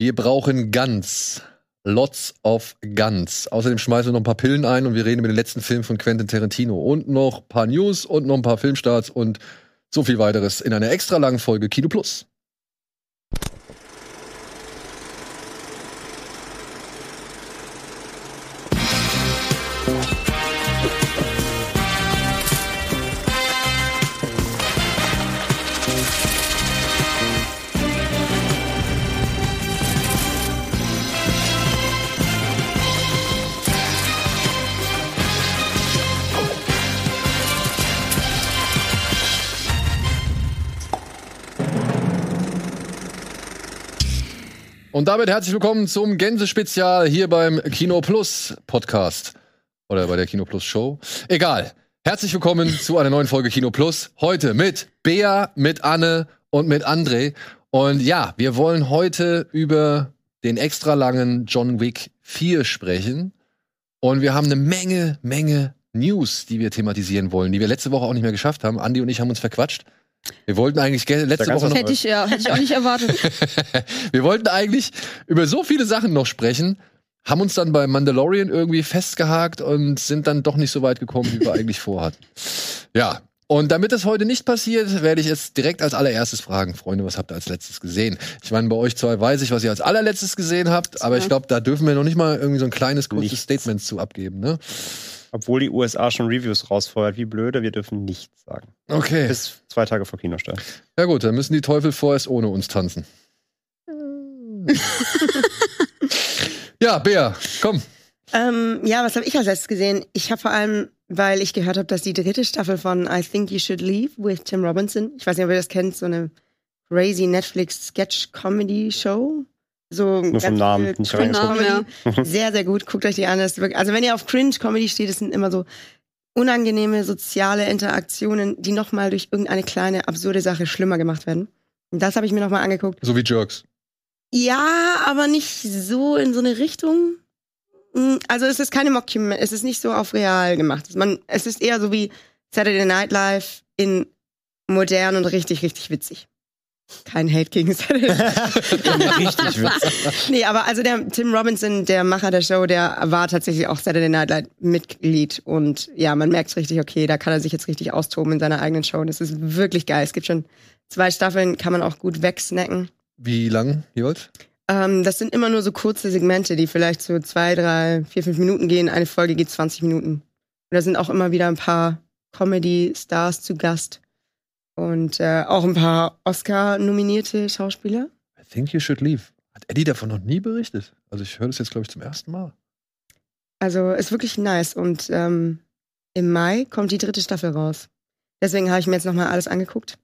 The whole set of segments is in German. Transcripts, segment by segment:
Wir brauchen Guns. Lots of Guns. Außerdem schmeißen wir noch ein paar Pillen ein und wir reden über den letzten Film von Quentin Tarantino. Und noch ein paar News und noch ein paar Filmstarts und so viel weiteres in einer extra langen Folge Kino Plus. Und damit herzlich willkommen zum Gänse-Spezial hier beim Kino Plus Podcast. Oder bei der Kino Plus Show. Egal. Herzlich willkommen zu einer neuen Folge Kino Plus. Heute mit Bea, mit Anne und mit André. Und ja, wir wollen heute über den extra langen John Wick 4 sprechen. Und wir haben eine Menge, Menge News, die wir thematisieren wollen, die wir letzte Woche auch nicht mehr geschafft haben. Andi und ich haben uns verquatscht. Wir wollten eigentlich ge- letzte Woche noch Hätte ich, ja, hätte ich auch nicht erwartet. wir wollten eigentlich über so viele Sachen noch sprechen, haben uns dann bei Mandalorian irgendwie festgehakt und sind dann doch nicht so weit gekommen, wie wir eigentlich vorhatten. Ja. Und damit das heute nicht passiert, werde ich jetzt direkt als allererstes fragen, Freunde, was habt ihr als letztes gesehen? Ich meine, bei euch zwei weiß ich, was ihr als allerletztes gesehen habt, aber ich glaube, da dürfen wir noch nicht mal irgendwie so ein kleines, kurzes. Statement zu abgeben, ne? Obwohl die USA schon Reviews rausfeuert, wie blöde, wir dürfen nichts sagen. Okay. Bis zwei Tage vor Kinostart. Ja gut, dann müssen die Teufel vorerst ohne uns tanzen. ja, Bea, komm. Ähm, ja, was habe ich als letztes gesehen? Ich habe vor allem, weil ich gehört habe, dass die dritte Staffel von I Think You Should Leave with Tim Robinson, ich weiß nicht, ob ihr das kennt, so eine crazy Netflix Sketch Comedy Show. So Nur vom Namen, nicht Cringe reingeguckt. Comedy. Sehr, sehr gut. Guckt euch die an. Das ist wirklich, also wenn ihr auf Cringe Comedy steht, das sind immer so unangenehme soziale Interaktionen, die nochmal durch irgendeine kleine absurde Sache schlimmer gemacht werden. Und das habe ich mir nochmal angeguckt. So wie Jerks. Ja, aber nicht so in so eine Richtung. Mm, Also es ist keine Mockumentary, es ist nicht so auf real gemacht. Man, es ist eher so wie Saturday Night Live in modern und richtig, richtig witzig. Kein Hate gegen Saturday Night Richtig witzig. Nee, aber also der Tim Robinson, der Macher der Show, der war tatsächlich auch Saturday Night Live Mitglied und ja, man merkt richtig, okay, da kann er sich jetzt richtig austoben in seiner eigenen Show. Das ist wirklich geil. Es gibt schon zwei Staffeln, kann man auch gut wegsnacken. Wie lang jeweils? Ähm, das sind immer nur so kurze Segmente, die vielleicht so zwei, drei, vier, fünf Minuten gehen. Eine Folge geht 20 Minuten. Und da sind auch immer wieder ein paar Comedy-Stars zu Gast. Und äh, auch ein paar Oscar-nominierte Schauspieler. I think you should leave. Hat Eddie davon noch nie berichtet? Also ich höre das jetzt, glaube ich, zum ersten Mal. Also ist wirklich nice. Und ähm, im Mai kommt die dritte Staffel raus. Deswegen habe ich mir jetzt nochmal alles angeguckt.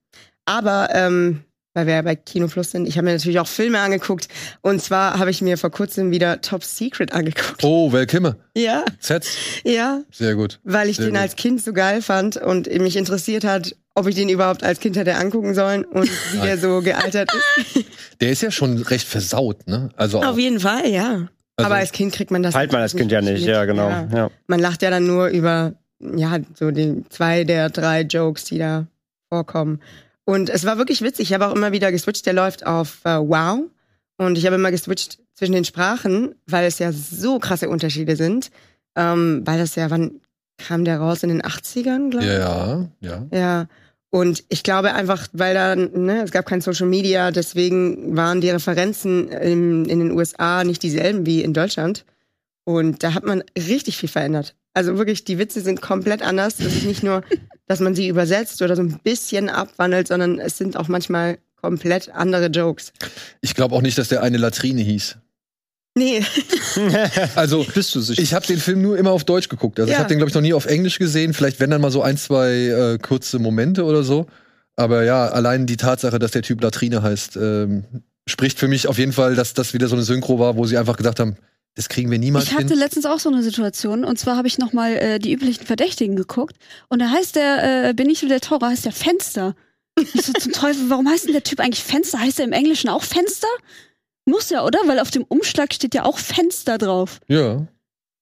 Aber ähm, weil wir ja bei Kino Plus sind, ich habe mir natürlich auch Filme angeguckt. Und zwar habe ich mir vor kurzem wieder Top Secret angeguckt. Oh, Val Kilmer. Ja, Sets. ja. Sehr gut. Weil ich Sehr den gut. als Kind so geil fand und mich interessiert hat, ob ich den überhaupt als Kind hätte angucken sollen und wie der so gealtert ist. Der ist ja schon recht versaut, ne? Also Auf jeden Fall, ja. also, Aber als Kind kriegt man das Teilt man als Kind ja nicht, mit. ja, genau. Ja. Ja. Man lacht ja dann nur über, ja, so die zwei der drei Jokes, die da vorkommen. Und es war wirklich witzig. Ich habe auch immer wieder geswitcht. Der läuft auf äh, Wow. Und ich habe immer geswitcht zwischen den Sprachen, weil es ja so krasse Unterschiede sind. Ähm, weil das ja, wann kam der raus? In den 80ern, glaube ich. ja, ja. Ja. Und ich glaube einfach, weil da, ne, es gab kein Social Media, deswegen waren die Referenzen in, in den USA nicht dieselben wie in Deutschland. Und da hat man richtig viel verändert. Also wirklich, die Witze sind komplett anders. Es ist nicht nur, dass man sie übersetzt oder so ein bisschen abwandelt, sondern es sind auch manchmal komplett andere Jokes. Ich glaube auch nicht, dass der eine Latrine hieß. Nee, Also Bist du sicher? ich habe den Film nur immer auf Deutsch geguckt. Also ich Ja. habe den glaube ich noch nie auf Englisch gesehen. Vielleicht wenn dann mal so ein, zwei äh, kurze Momente oder so. Aber ja, allein die Tatsache, dass der Typ Latrine heißt, ähm, spricht für mich auf jeden Fall, dass das wieder so eine Synchro war, wo sie einfach gesagt haben, das kriegen wir niemals Ich hatte hin. letztens auch so eine Situation und zwar habe ich nochmal äh, die üblichen Verdächtigen geguckt und da heißt der äh, Benicio del Toro heißt der Fenster. Ich so zum Teufel, warum heißt denn der Typ eigentlich Fenster? Heißt er im Englischen auch Fenster? Muss ja, oder? Weil auf dem Umschlag steht ja auch Fenster drauf. Ja.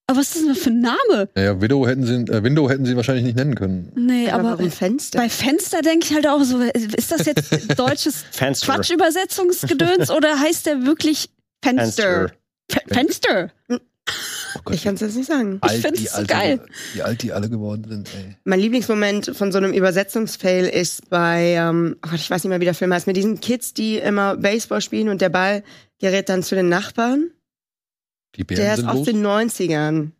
Aber was ist das denn für ein Name? Naja, Widow hätten sie, äh, Window hätten sie wahrscheinlich nicht nennen können. Nee, aber aber Fenster? bei Fenster denke ich halt auch so, ist das jetzt deutsches Fenster. Quatschübersetzungsgedöns oder heißt der wirklich Fenster. Fe- Fenster. Oh Gott, Ich kann es jetzt nicht sagen. alt find's die so alle- geil. Wie alt die alle geworden sind, ey. Mein Lieblingsmoment von so einem Übersetzungsfail ist bei, ähm, oh Gott, ich weiß nicht mehr, wie der Film heißt, mit diesen Kids, die immer Baseball spielen und der Ball gerät dann zu den Nachbarn. Die Bären Der ist sind aus los. den 90ern.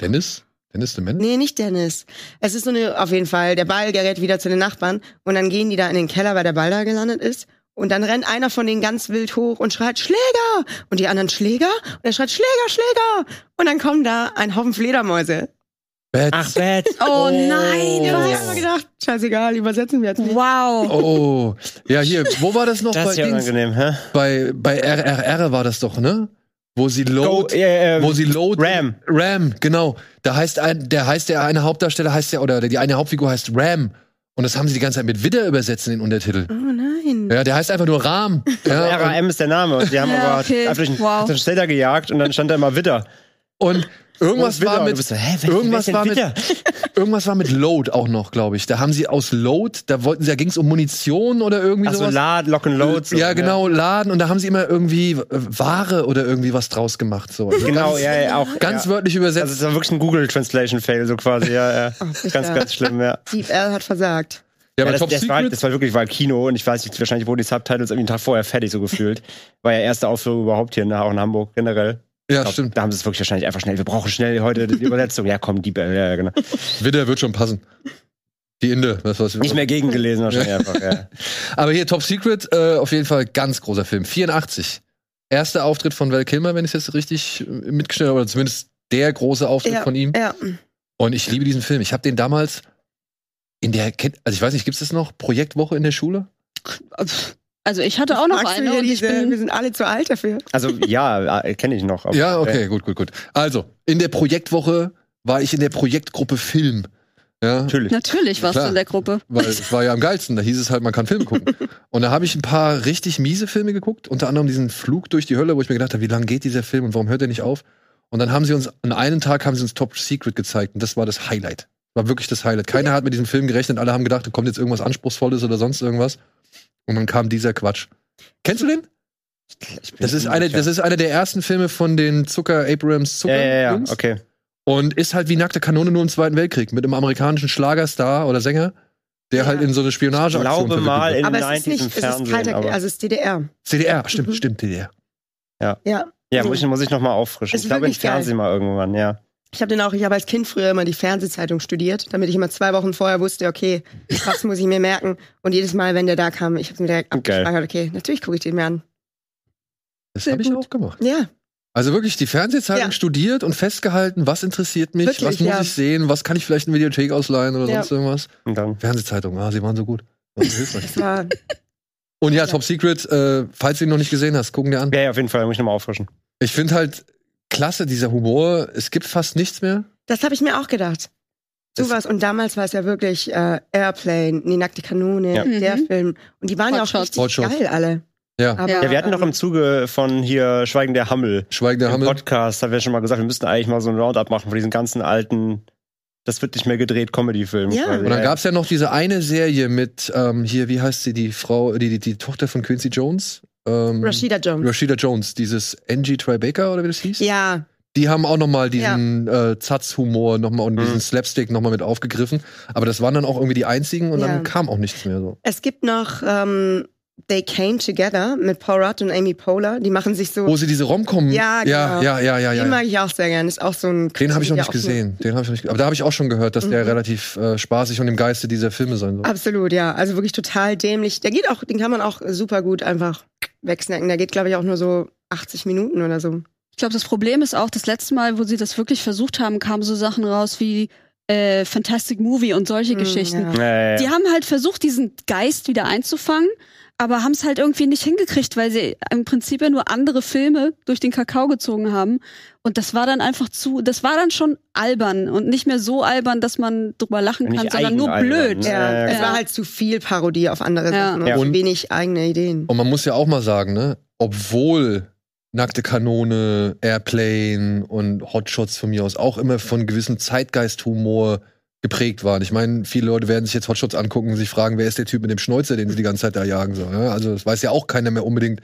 Dennis? Dennis the Man? Nee, nicht Dennis. Es ist so eine, auf jeden Fall, der Ball gerät wieder zu den Nachbarn und dann gehen die da in den Keller, weil der Ball da gelandet ist. Und dann rennt einer von denen ganz wild hoch und schreit Schläger! Und die anderen Schläger? Und er schreit Schläger, Schläger! Und dann kommen da ein Haufen Fledermäuse. Bats. Ach, Bad. Oh, nein. Ja, Oh. ich mir gedacht, scheißegal, übersetzen wir jetzt nicht. Wow. Oh. Ja, hier, wo war das noch Das bei ist ja Dings? unangenehm, hä? Bei, bei RRR war das doch, ne? Wo sie Go, Load, äh, äh, wo sie Load. Ram. Ram, genau. Da heißt ein, der heißt der eine Hauptdarsteller heißt ja, oder die eine Hauptfigur heißt Ram. Und das haben sie die ganze Zeit mit Widder übersetzt in den Untertitel. Oh nein. Ja, der heißt einfach nur Ram. Ja, und, RAM ist der Name. Und die haben Ja, aber okay. einfach durch einen, Wow. gejagt und dann stand da immer Widder. und irgendwas war mit, bist so, hä, wer- irgendwas wer war mit, irgendwas war mit Load auch noch, glaube ich. Da haben sie aus Load, da wollten sie, da ging es um Munition oder irgendwie Ach so, sowas. Lad, Lock and Load. So, ja, genau, Laden und da haben sie immer irgendwie Ware oder irgendwie was draus gemacht. So. Also Genau, ganz, ja, ja, auch. ganz ja. wörtlich übersetzt. Also es war wirklich ein Google Translation Fail so quasi, ja, ja. sicher. ganz, ganz schlimm, ja. Steve L. hat versagt. ja, Ja, aber das, Top das, war, das war wirklich war Kino und ich weiß nicht, wahrscheinlich wurden die Subtitles irgendwie einen Tag vorher fertig so gefühlt. War ja erste Aufführung überhaupt hier, ne, auch in Hamburg generell. Ja, glaub, stimmt. Da haben sie es wirklich wahrscheinlich einfach schnell. Wir brauchen schnell heute die Übersetzung. Ja, komm, die, ja, ja, genau. Widder wird schon passen. Die Inde, das was Nicht mehr gegengelesen wahrscheinlich einfach. Ja. Aber hier Top Secret, äh, auf jeden Fall ganz großer Film. 84. Erster Auftritt von Val Kilmer, wenn ich es jetzt richtig äh, mitgestellt habe, oder zumindest der große Auftritt Ja, von ihm. ja. Und ich liebe diesen Film. Ich habe den damals in der, also ich weiß nicht, gibt es das noch? Projektwoche in der Schule? Also ich hatte auch noch Magst eine hier und ich diese, wir bin sind alle zu alt dafür. Also ja, kenne ich noch. Ja, okay, gut, gut, gut. Also, in der Projektwoche war ich in der Projektgruppe Film. Ja, Natürlich. natürlich warst Klar. du in der Gruppe. weil es war ja am geilsten. Da hieß es halt, man kann Filme gucken. Und da habe ich ein paar richtig miese Filme geguckt, unter anderem diesen Flug durch die Hölle, wo ich mir gedacht habe, wie lange geht dieser Film und warum hört er nicht auf? Und dann haben sie uns, an einem Tag haben sie uns Top Secret gezeigt und das war das Highlight. War wirklich das Highlight. Keiner hat mit diesem Film gerechnet, alle haben gedacht, da kommt jetzt irgendwas Anspruchsvolles oder sonst irgendwas. Und dann kam dieser Quatsch. Kennst du den? Ich Das ist, eine, das ist einer der ersten Filme von den Zucker, Abrams Zucker. ja, ja, ja, Jungs. okay. Und ist halt wie nackte Kanone nur im Zweiten Weltkrieg mit einem amerikanischen Schlagerstar oder Sänger, der Ja. halt in so eine Ich Spionageaktion glaube verwickelt mal in Aber den es ist 90s nicht, es ist Fernsehen. kalter, aber, also es ist DDR. CDR, stimmt, Mhm. stimmt, DDR. Ja. ja, muss ich, muss ich noch mal auffrischen. Ist Ich glaube im wirklich geil. Fernsehen mal irgendwann, ja. Ich habe den auch, ich habe als Kind früher immer die Fernsehzeitung studiert, damit ich immer zwei Wochen vorher wusste, okay, was muss ich mir merken. Und jedes Mal, wenn der da kam, ich habe mir direkt Geil. abgespeichert, okay, natürlich gucke ich den mir an. Das habe ich gut. auch gemacht. Ja, Also wirklich die Fernsehzeitung Ja. studiert und festgehalten, was interessiert mich, Wirklich, was muss ja. ich sehen, was kann ich vielleicht in Videothek ausleihen oder Ja. sonst irgendwas. Und dann. Fernsehzeitung, ah, sie waren so gut. War so hilfreich. war, und ja, Top Secret, äh, falls du ihn noch nicht gesehen hast, gucken dir an. Ja, ja, auf jeden Fall, muss ich noch mal auffrischen. Ich finde halt klasse, dieser Humor. Es gibt fast nichts mehr. das habe ich mir auch gedacht. Sowas. Und damals war es ja wirklich äh, Airplane, die nackte Kanone, Ja. der Mhm. Film. Und die waren ja auch Hotshots. richtig Hotshots. geil alle. Ja. Aber, Ja, wir hatten noch ähm, im Zuge von hier Schweigen der Hammel. Schweigender Im Hammel. Podcast haben wir schon mal gesagt, wir müssten eigentlich mal so ein Roundup machen von diesen ganzen alten, das wird nicht mehr gedreht, Comedy-Filmen. Ja. quasi. Und dann gab's ja noch diese eine Serie mit, ähm, hier, wie heißt sie, die Frau, die, die, die Tochter von Quincy Jones? Ähm, Rashida Jones. Rashida Jones, dieses Angie Tribeca oder wie das hieß? Ja, Die haben auch noch mal diesen äh, Zatz-Humor noch mal und diesen Mhm. Slapstick noch mal mit aufgegriffen. Aber das waren dann auch irgendwie die einzigen und Ja. dann kam auch nichts mehr so. es gibt noch ähm, They Came Together mit Paul Rudd und Amy Poehler. Die machen sich so. Wo sie diese Romcom. Ja, ja, genau. ja, ja, ja, ja. Den mag ich auch sehr gern. Ist auch so ein. Den habe ich noch ja nicht gesehen. Den habe ich noch nicht. Aber da habe ich auch schon gehört, dass der Mhm. relativ äh, spaßig und im Geiste dieser Filme sein soll. Absolut, ja. Also wirklich total dämlich. Der geht auch, den kann man auch super gut einfach wegsnacken. Der geht, glaube ich, auch nur so 80 Minuten oder so. Ich glaube, das Problem ist auch, das letzte Mal, wo sie das wirklich versucht haben, kamen so Sachen raus wie äh, Fantastic Movie und solche Hm, Geschichten. ja. Ja, ja, ja. Die haben halt versucht, diesen Geist wieder einzufangen, aber haben es halt irgendwie nicht hingekriegt, weil sie im Prinzip ja nur andere Filme durch den Kakao gezogen haben. Und das war dann einfach zu, das war dann schon albern und nicht mehr so albern, dass man drüber lachen Nicht kann, sondern nur blöd. ne? Ja, Ja, es war halt zu viel Parodie auf andere Ja. Sachen und Ja. zu Und- wenig eigene Ideen. Und man muss ja auch mal sagen, ne, obwohl Nackte Kanone, Airplane und Hotshots von mir aus auch immer von gewissem Zeitgeisthumor geprägt waren. Ich meine, viele Leute werden sich jetzt Hotshots angucken und sich fragen, wer ist der Typ mit dem Schnäuzer, den sie die ganze Zeit da jagen sollen. Ne? Also das weiß ja auch keiner mehr unbedingt,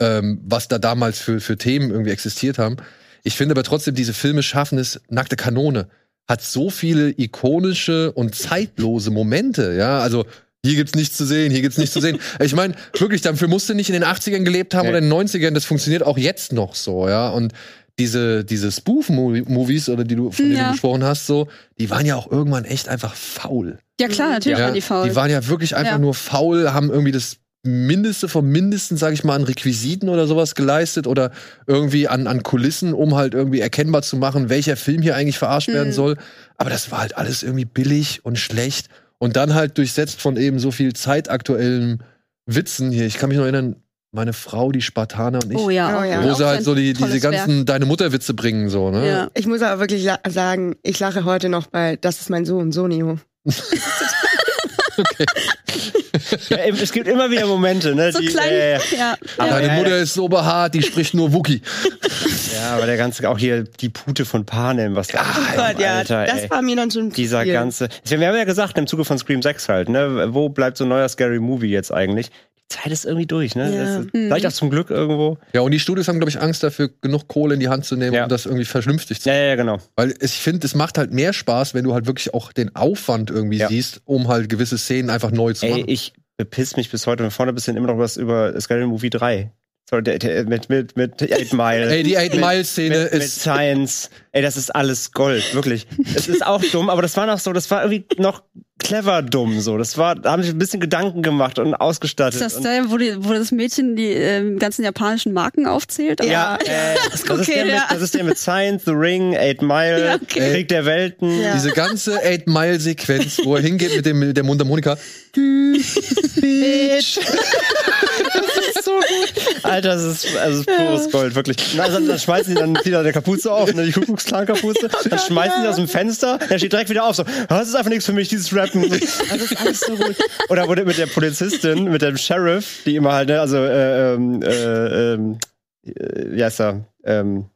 ähm, was da damals für, für Themen irgendwie existiert haben. Ich finde aber trotzdem, diese Filme schaffen es, nackte Kanone hat so viele ikonische und zeitlose Momente, ja, also hier gibt's nichts zu sehen, hier gibt's nichts zu sehen. Ich meine, wirklich, dafür musst du nicht in den 80ern gelebt haben Nee. oder in den 90ern, das funktioniert auch jetzt noch so, ja, und diese, diese Spoof-Movies, oder die du, von denen Ja. du gesprochen hast, so, die waren ja auch irgendwann echt einfach faul. Ja klar, natürlich Ja, waren die faul. Die waren ja wirklich einfach Ja. nur faul, haben irgendwie das Mindeste vom Mindesten, sag ich mal, an Requisiten oder sowas geleistet oder irgendwie an, an Kulissen, um halt irgendwie erkennbar zu machen, welcher Film hier eigentlich verarscht werden Mhm. soll. Aber das war halt alles irgendwie billig und schlecht und dann halt durchsetzt von eben so viel zeitaktuellen Witzen hier. Ich kann mich noch erinnern, meine Frau, die Spartaner und ich, oh ja, Oh ja. wo sie halt so die, diese ganzen Deine Mutter-Witze bringen, so, ne? Werk. Ja. Ich muss aber wirklich sagen, ich lache heute noch bei Das ist mein Sohn, Sonio. Ja, eben, es gibt immer wieder Momente, ne? So die, klein. äh, ja. Aber Deine ja, Mutter ist so behaart, die spricht nur Wookie. ja, aber der ganze, auch hier die Pute von Panem, was da Oh Gott, ja, Alter, das ey. war mir dann schon Dieser viel. ganze. Wir haben ja gesagt, im Zuge von Scream 6 halt, ne? Wo bleibt so ein neuer Scary Movie jetzt eigentlich? Zeit ist irgendwie durch, ne? Ja. Das ist, Vielleicht auch zum Glück irgendwo. Ja, und die Studios haben, glaube ich, Angst dafür, genug Kohle in die Hand zu nehmen, Ja. um das irgendwie vernünftig zu Ja, ja, ja, genau. Weil es- ich finde, es macht halt mehr Spaß, wenn du halt wirklich auch den Aufwand irgendwie Ja. siehst, um halt gewisse Szenen einfach neu zu Ey, machen. ich bepiss mich bis heute von vorne bis hin immer noch was über Scary Movie 3. Sorry, der, der, mit, mit, mit Eight Mile. Ey, die Eight Mit- Mile Szene mit, ist Science. Ey, das ist alles Gold, wirklich. Es ist auch dumm, aber das war noch so, das war irgendwie noch clever dumm so. Das war, da haben sich ein bisschen Gedanken gemacht und ausgestattet. Ist das der, wo, die, wo das Mädchen die ähm, ganzen japanischen Marken aufzählt? ja, äh, das, ist okay, der mit, ja. das ist der mit Science, The Ring, Eight Mile, Ja, okay. Krieg der Welten. Ja. diese ganze Eight Mile Sequenz, wo er hingeht mit dem mit der Mundharmonika. Bitch. Alter, das ist, also das ist pures Gold, wirklich. Na, Also, dann schmeißen die dann wieder eine Kapuze auf, ne, die Kuckucksklan-Kapuze. Dann schmeißen die aus dem Fenster, der steht direkt wieder auf, so, "Ah, das ist einfach nichts für mich, dieses Rappen. Das ist alles so gut. Oder wurde mit der Polizistin, mit dem Sheriff, die immer halt, ne, also, äh, ähm, äh, ähm, äh, wie heißt er? Ähm,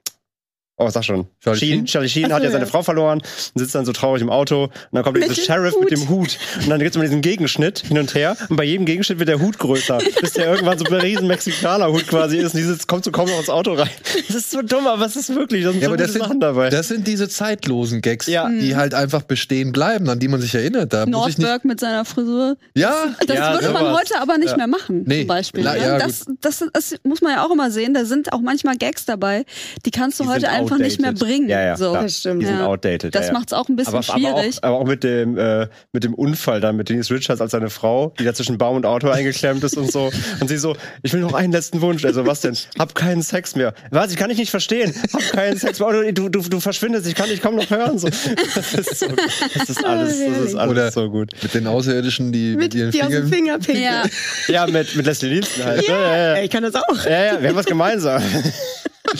Oh, sag schon. Charlie Sheen, Sheen? Charlie Sheen hat ja seine ja. Frau verloren und sitzt dann so traurig im Auto. Und dann kommt dieser Sheriff Hut. mit dem Hut. Und dann gibt's immer diesen Gegenschnitt hin und her. Und bei jedem Gegenschnitt wird der Hut größer. bis der irgendwann so ein riesen Mexikaner-Hut quasi ist. Und die sitzt, kommt so kaum noch ins Auto rein. Das ist so dumm, aber es ist wirklich, da sind Ja, so aber das sind, Sachen dabei. das sind diese zeitlosen Gags, Ja. die halt einfach bestehen bleiben, an die man sich erinnert. Da muss ich nicht. Nordberg mit seiner Frisur. Ja, Das Ja, würde man heute aber nicht Ja. mehr machen, Nee. zum Beispiel. Na, ja, ja, das, das, das muss man ja auch immer sehen. Da sind auch manchmal Gags dabei, die kannst du Die heute sind einfach nicht mehr outdated. bringen. Ja, ja, so. klar. Das stimmt. Die sind Ja. outdated. Das ja, ja. macht's auch ein bisschen aber, schwierig. Aber auch, aber auch mit dem, äh, mit dem Unfall dann, mit Denise Richards als seine Frau, die da zwischen Baum und Auto eingeklemmt ist und so. Und sie so, ich will noch einen letzten Wunsch. Also was denn? Hab keinen Sex mehr. Was? Ich kann dich nicht verstehen. Hab keinen Sex mehr. Oh, Du, du, du verschwindest. Ich kann dich kaum noch hören. So. Das ist so, das ist alles, das ist alles Oder- so gut. mit den Außerirdischen, die mit, Mit ihren die aus dem Fingern. Finger ja. Ja, mit, mit Leslie Nielsen halt. Ja, ja, ja. Ich kann das auch. Ja, ja, wir haben was gemeinsam.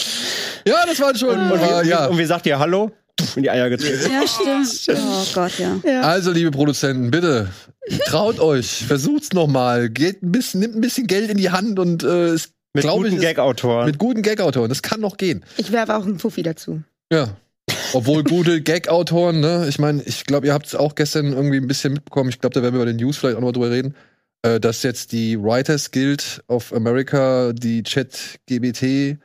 Ja, das war schon. Und, aber, wie, ja. und wie sagt ihr Hallo? In die Eier getreten. ja, stimmt. Oh Gott, ja. Also, liebe Produzenten, bitte traut euch, versucht's nochmal, geht ein bisschen, nimmt ein bisschen Geld in die Hand und äh, es Mit guten ist- Gag-Autoren. mit guten Gag-Autoren. Das kann noch gehen. Ich werfe auch einen Fuffi dazu. Ja. Obwohl gute Gag-Autoren, ne? Ich meine, ich glaube, ihr habt es auch gestern irgendwie ein bisschen mitbekommen. Ich glaube, da werden wir bei den News vielleicht auch noch mal drüber reden, äh, dass jetzt die Writers Guild of America die Chat-GBT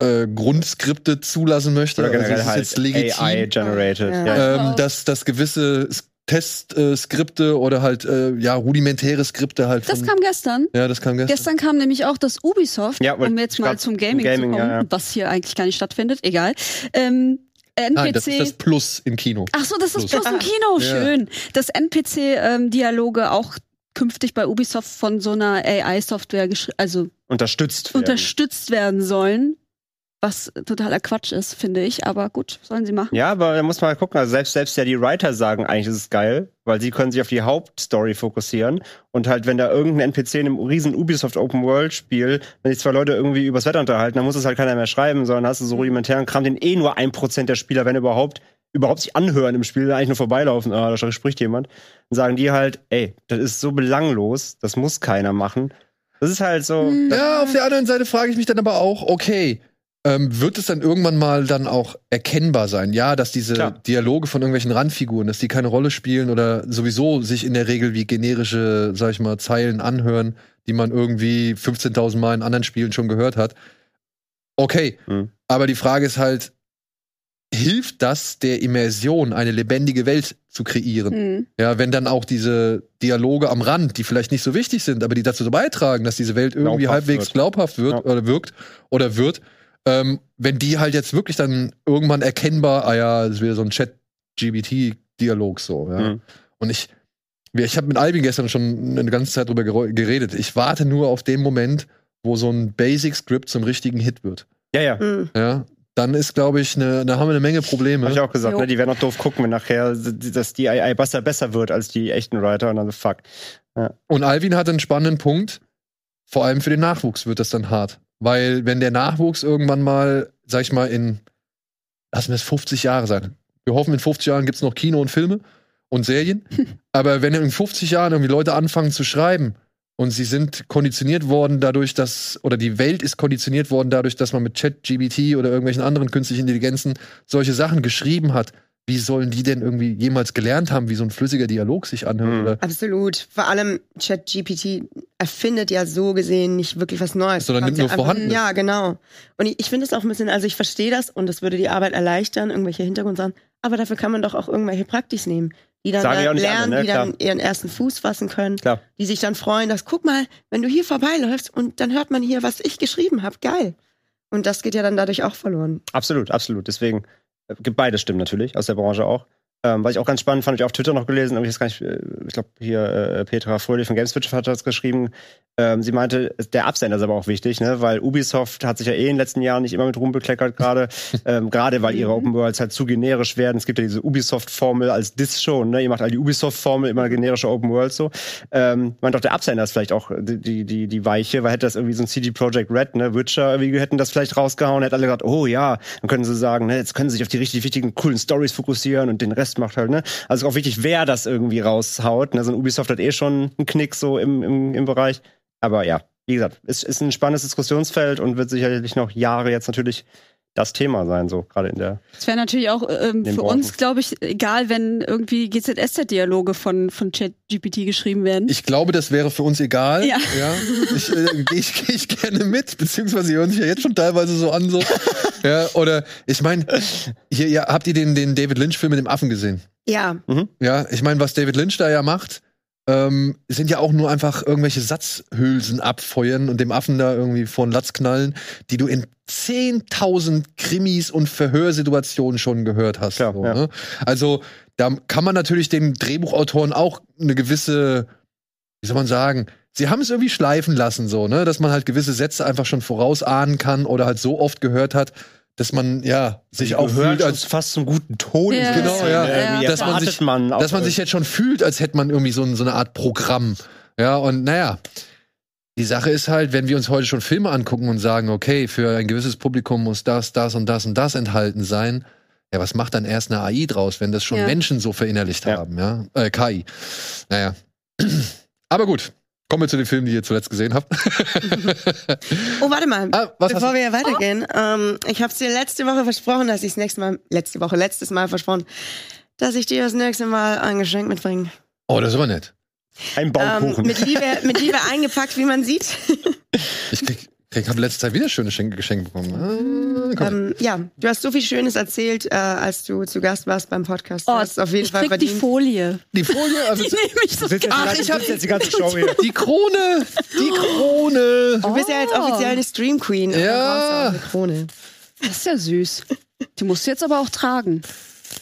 äh, Grundskripte zulassen möchte. Oder Also generell es ist halt jetzt legitim, AI-generated. Ja. Ja. Ähm, dass, dass gewisse Testskripte oder halt äh, ja rudimentäre Skripte halt von, Das kam gestern. ja, das kam gestern. Gestern kam nämlich auch das Ubisoft, Ja, um jetzt mal zum Gaming, Gaming, zu kommen, ja, ja. was hier eigentlich gar nicht stattfindet, egal. Ähm, NPC. Nein, das ist das Plus im Kino. Ach so, das ist Plus. bloß im Kino, Ja. schön. Dass NPC-Dialoge auch künftig bei Ubisoft von so einer AI-Software also Unterstützt. werden. unterstützt werden sollen. Was totaler Quatsch ist, finde ich. Aber gut, sollen sie machen. Ja, aber da muss man mal gucken. Also selbst, selbst ja die Writer sagen, eigentlich ist es geil, weil sie können sich auf die Hauptstory fokussieren. Und halt, wenn da irgendein NPC in einem riesen Ubisoft Open World Spiel, wenn sich zwei Leute irgendwie übers Wetter unterhalten, dann muss es halt keiner mehr schreiben, sondern hast du so rudimentären Kram, den eh nur ein Prozent der Spieler, wenn überhaupt, überhaupt sich anhören im Spiel, eigentlich nur vorbeilaufen, ah, da spricht jemand. Dann sagen die halt, ey, das ist so belanglos, das muss keiner machen. Das ist halt so. Hm. Ja, auf der anderen Seite frage ich mich dann aber auch, okay, ähm, wird es dann irgendwann mal dann auch erkennbar sein? Ja, dass diese Klar. Dialoge von irgendwelchen Randfiguren, dass die keine Rolle spielen oder sowieso sich in der Regel wie generische, sag ich mal, Zeilen anhören, die man irgendwie 15.000 Mal in anderen Spielen schon gehört hat. Okay, Mhm. aber die Frage ist halt, hilft das der Immersion, eine lebendige Welt zu kreieren? Mhm. Ja, wenn dann auch diese Dialoge am Rand, die vielleicht nicht so wichtig sind, aber die dazu beitragen, dass diese Welt irgendwie Glaubhaft halbwegs wird. glaubhaft wird Ja. oder wirkt oder wird, ähm, wenn die halt jetzt wirklich dann irgendwann erkennbar, ah ja, das ist wieder so ein Chat-GBT-Dialog so, ja. Mhm. Und ich, ich habe mit Albin gestern schon eine ganze Zeit drüber geredet. Ich warte nur auf den Moment, wo so ein Basic-Script zum richtigen Hit wird. Ja, ja. Mhm. Ja, dann ist, glaube ich, ne, da haben wir eine Menge Probleme. Hab ich auch gesagt, ne? die werden auch doof gucken, wenn nachher dass die AI besser, besser wird als die echten Writer und dann so, fuck. Und Alvin hat einen spannenden Punkt. Vor allem für den Nachwuchs wird das dann hart. Weil, wenn der Nachwuchs irgendwann mal, sag ich mal, in, lassen wir es 50 Jahre sein. Wir hoffen, in 50 Jahren gibt's noch Kino und Filme und Serien. Aber wenn in 50 Jahren irgendwie Leute anfangen zu schreiben und sie sind konditioniert worden dadurch, dass, oder die Welt ist konditioniert worden dadurch, dass man mit ChatGBT oder irgendwelchen anderen künstlichen Intelligenzen solche Sachen geschrieben hat, wie sollen die denn irgendwie jemals gelernt haben, wie so ein flüssiger Dialog sich anhört? Hm. Oder Absolut. Vor allem ChatGPT erfindet ja so gesehen nicht wirklich was Neues. Sondern nimmt nur ja Vorhandenes. Ja, genau. Und ich, ich finde es auch ein bisschen, also ich verstehe das und das würde die Arbeit erleichtern, irgendwelche Hintergrundsachen. Aber dafür kann man doch auch irgendwelche Praktis nehmen, die dann nicht lernen, alle, ne? die dann ihren ersten Fuß fassen können, Klar. die sich dann freuen, dass, guck mal, wenn du hier vorbeiläufst und dann hört man hier, was ich geschrieben habe. Geil. Und das geht ja dann dadurch auch verloren. Absolut, absolut. Deswegen äh, gibt beide Stimmen natürlich, aus der Branche auch. Ähm, was ich auch ganz spannend fand, ich auf Twitter noch gelesen, aber ich weiß gar nicht, äh, ich glaube hier äh, Petra Fröhlich von Gameswitch hat das geschrieben. Ähm, sie meinte, der Absender ist aber auch wichtig, ne? weil Ubisoft hat sich ja eh in den letzten Jahren nicht immer mit Ruhm bekleckert gerade, ähm, gerade weil ihre Open Worlds halt zu generisch werden. Es gibt ja diese Ubisoft-Formel als Diss schon, ne? ihr macht all die Ubisoft-Formel, immer generische Open Worlds so. Ähm, meint auch der Absender ist vielleicht auch die, die, die, Weiche, weil hätte das irgendwie so ein CD Projekt Red, ne, Witcher, irgendwie hätten das vielleicht rausgehauen, hätte alle gesagt, oh ja, dann können sie sagen, ne, jetzt können sie sich auf die richtig wichtigen, coolen Stories fokussieren und den Rest macht halt, ne. Also auch wichtig, wer das irgendwie raushaut. Ne? So ein Ubisoft hat eh schon einen Knick so im, im, im Bereich. Aber ja, wie gesagt, es ist ein spannendes Diskussionsfeld und wird sicherlich noch Jahre jetzt natürlich das Thema sein, so gerade in der. Es wäre natürlich auch ähm, Den für Branchen. uns, glaube ich, egal, wenn irgendwie GZSZ-Dialoge von, von ChatGPT geschrieben werden. Ich glaube, das wäre für uns egal. Ja. Ich, äh, ich, ich gerne mit, beziehungsweise die hören sich ja jetzt schon teilweise so an, so. ja, oder ich meine, hier, ja, habt ihr den, den David Lynch-Film mit dem Affen gesehen? Ja, Ja, ich meine, was David Lynch da ja macht, ähm, sind ja auch nur einfach irgendwelche Satzhülsen abfeuern und dem Affen da irgendwie vor den Latz knallen, die du in 10.000 Krimis und Verhörsituationen schon gehört hast. Klar, so, ja. ne? Also da kann man natürlich den Drehbuchautoren auch eine gewisse, wie soll man sagen, sie haben es irgendwie schleifen lassen, so, ne, dass man halt gewisse Sätze einfach schon vorausahnen kann oder halt so oft gehört hat, dass man ja sich auch fühlt, als fast zum guten Ton. Ja, Genau, ja. Irgendwie Dass man sich- man auch dass man sich jetzt schon fühlt, als hätte man irgendwie so, ein- so eine Art Programm. Ja, und naja, die Sache ist halt, wenn wir uns heute schon Filme angucken und sagen, okay, für ein gewisses Publikum muss das, das und das und das enthalten sein, ja, was macht dann erst eine AI draus, wenn das schon Ja. Menschen so verinnerlicht Ja. haben, ja? Äh, KI. Naja. Aber gut, kommen wir zu den Filmen, die ihr zuletzt gesehen habt. Oh, warte mal. ah, was Bevor wir weitergehen, ähm, ich habe es dir letzte Woche versprochen, dass ich das nächste Mal, letzte Woche, letztes Mal versprochen, dass ich dir das nächste Mal ein Geschenk mitbringe. Oh, das ist aber nett. ein Ähm, Baumkuchen. mit, Liebe, mit Liebe eingepackt, wie man sieht. Ich krieg, krieg habe letzte Zeit wieder schöne Geschenke geschenkt bekommen. Ah. Ähm, ja, du hast so viel Schönes erzählt, äh, als du zu Gast warst beim Podcast. Oh, hast auf jeden ich Fall krieg die. Folie. die Folie, also Die nehme ich so Ach, die, ich ganze- hab- sitzt jetzt die ganze Show hier. die Krone, die Krone. Du bist ja jetzt Oh. offiziell eine Stream Queen. Ja. eine Krone. Das ist ja süß. Die musst du jetzt aber auch tragen.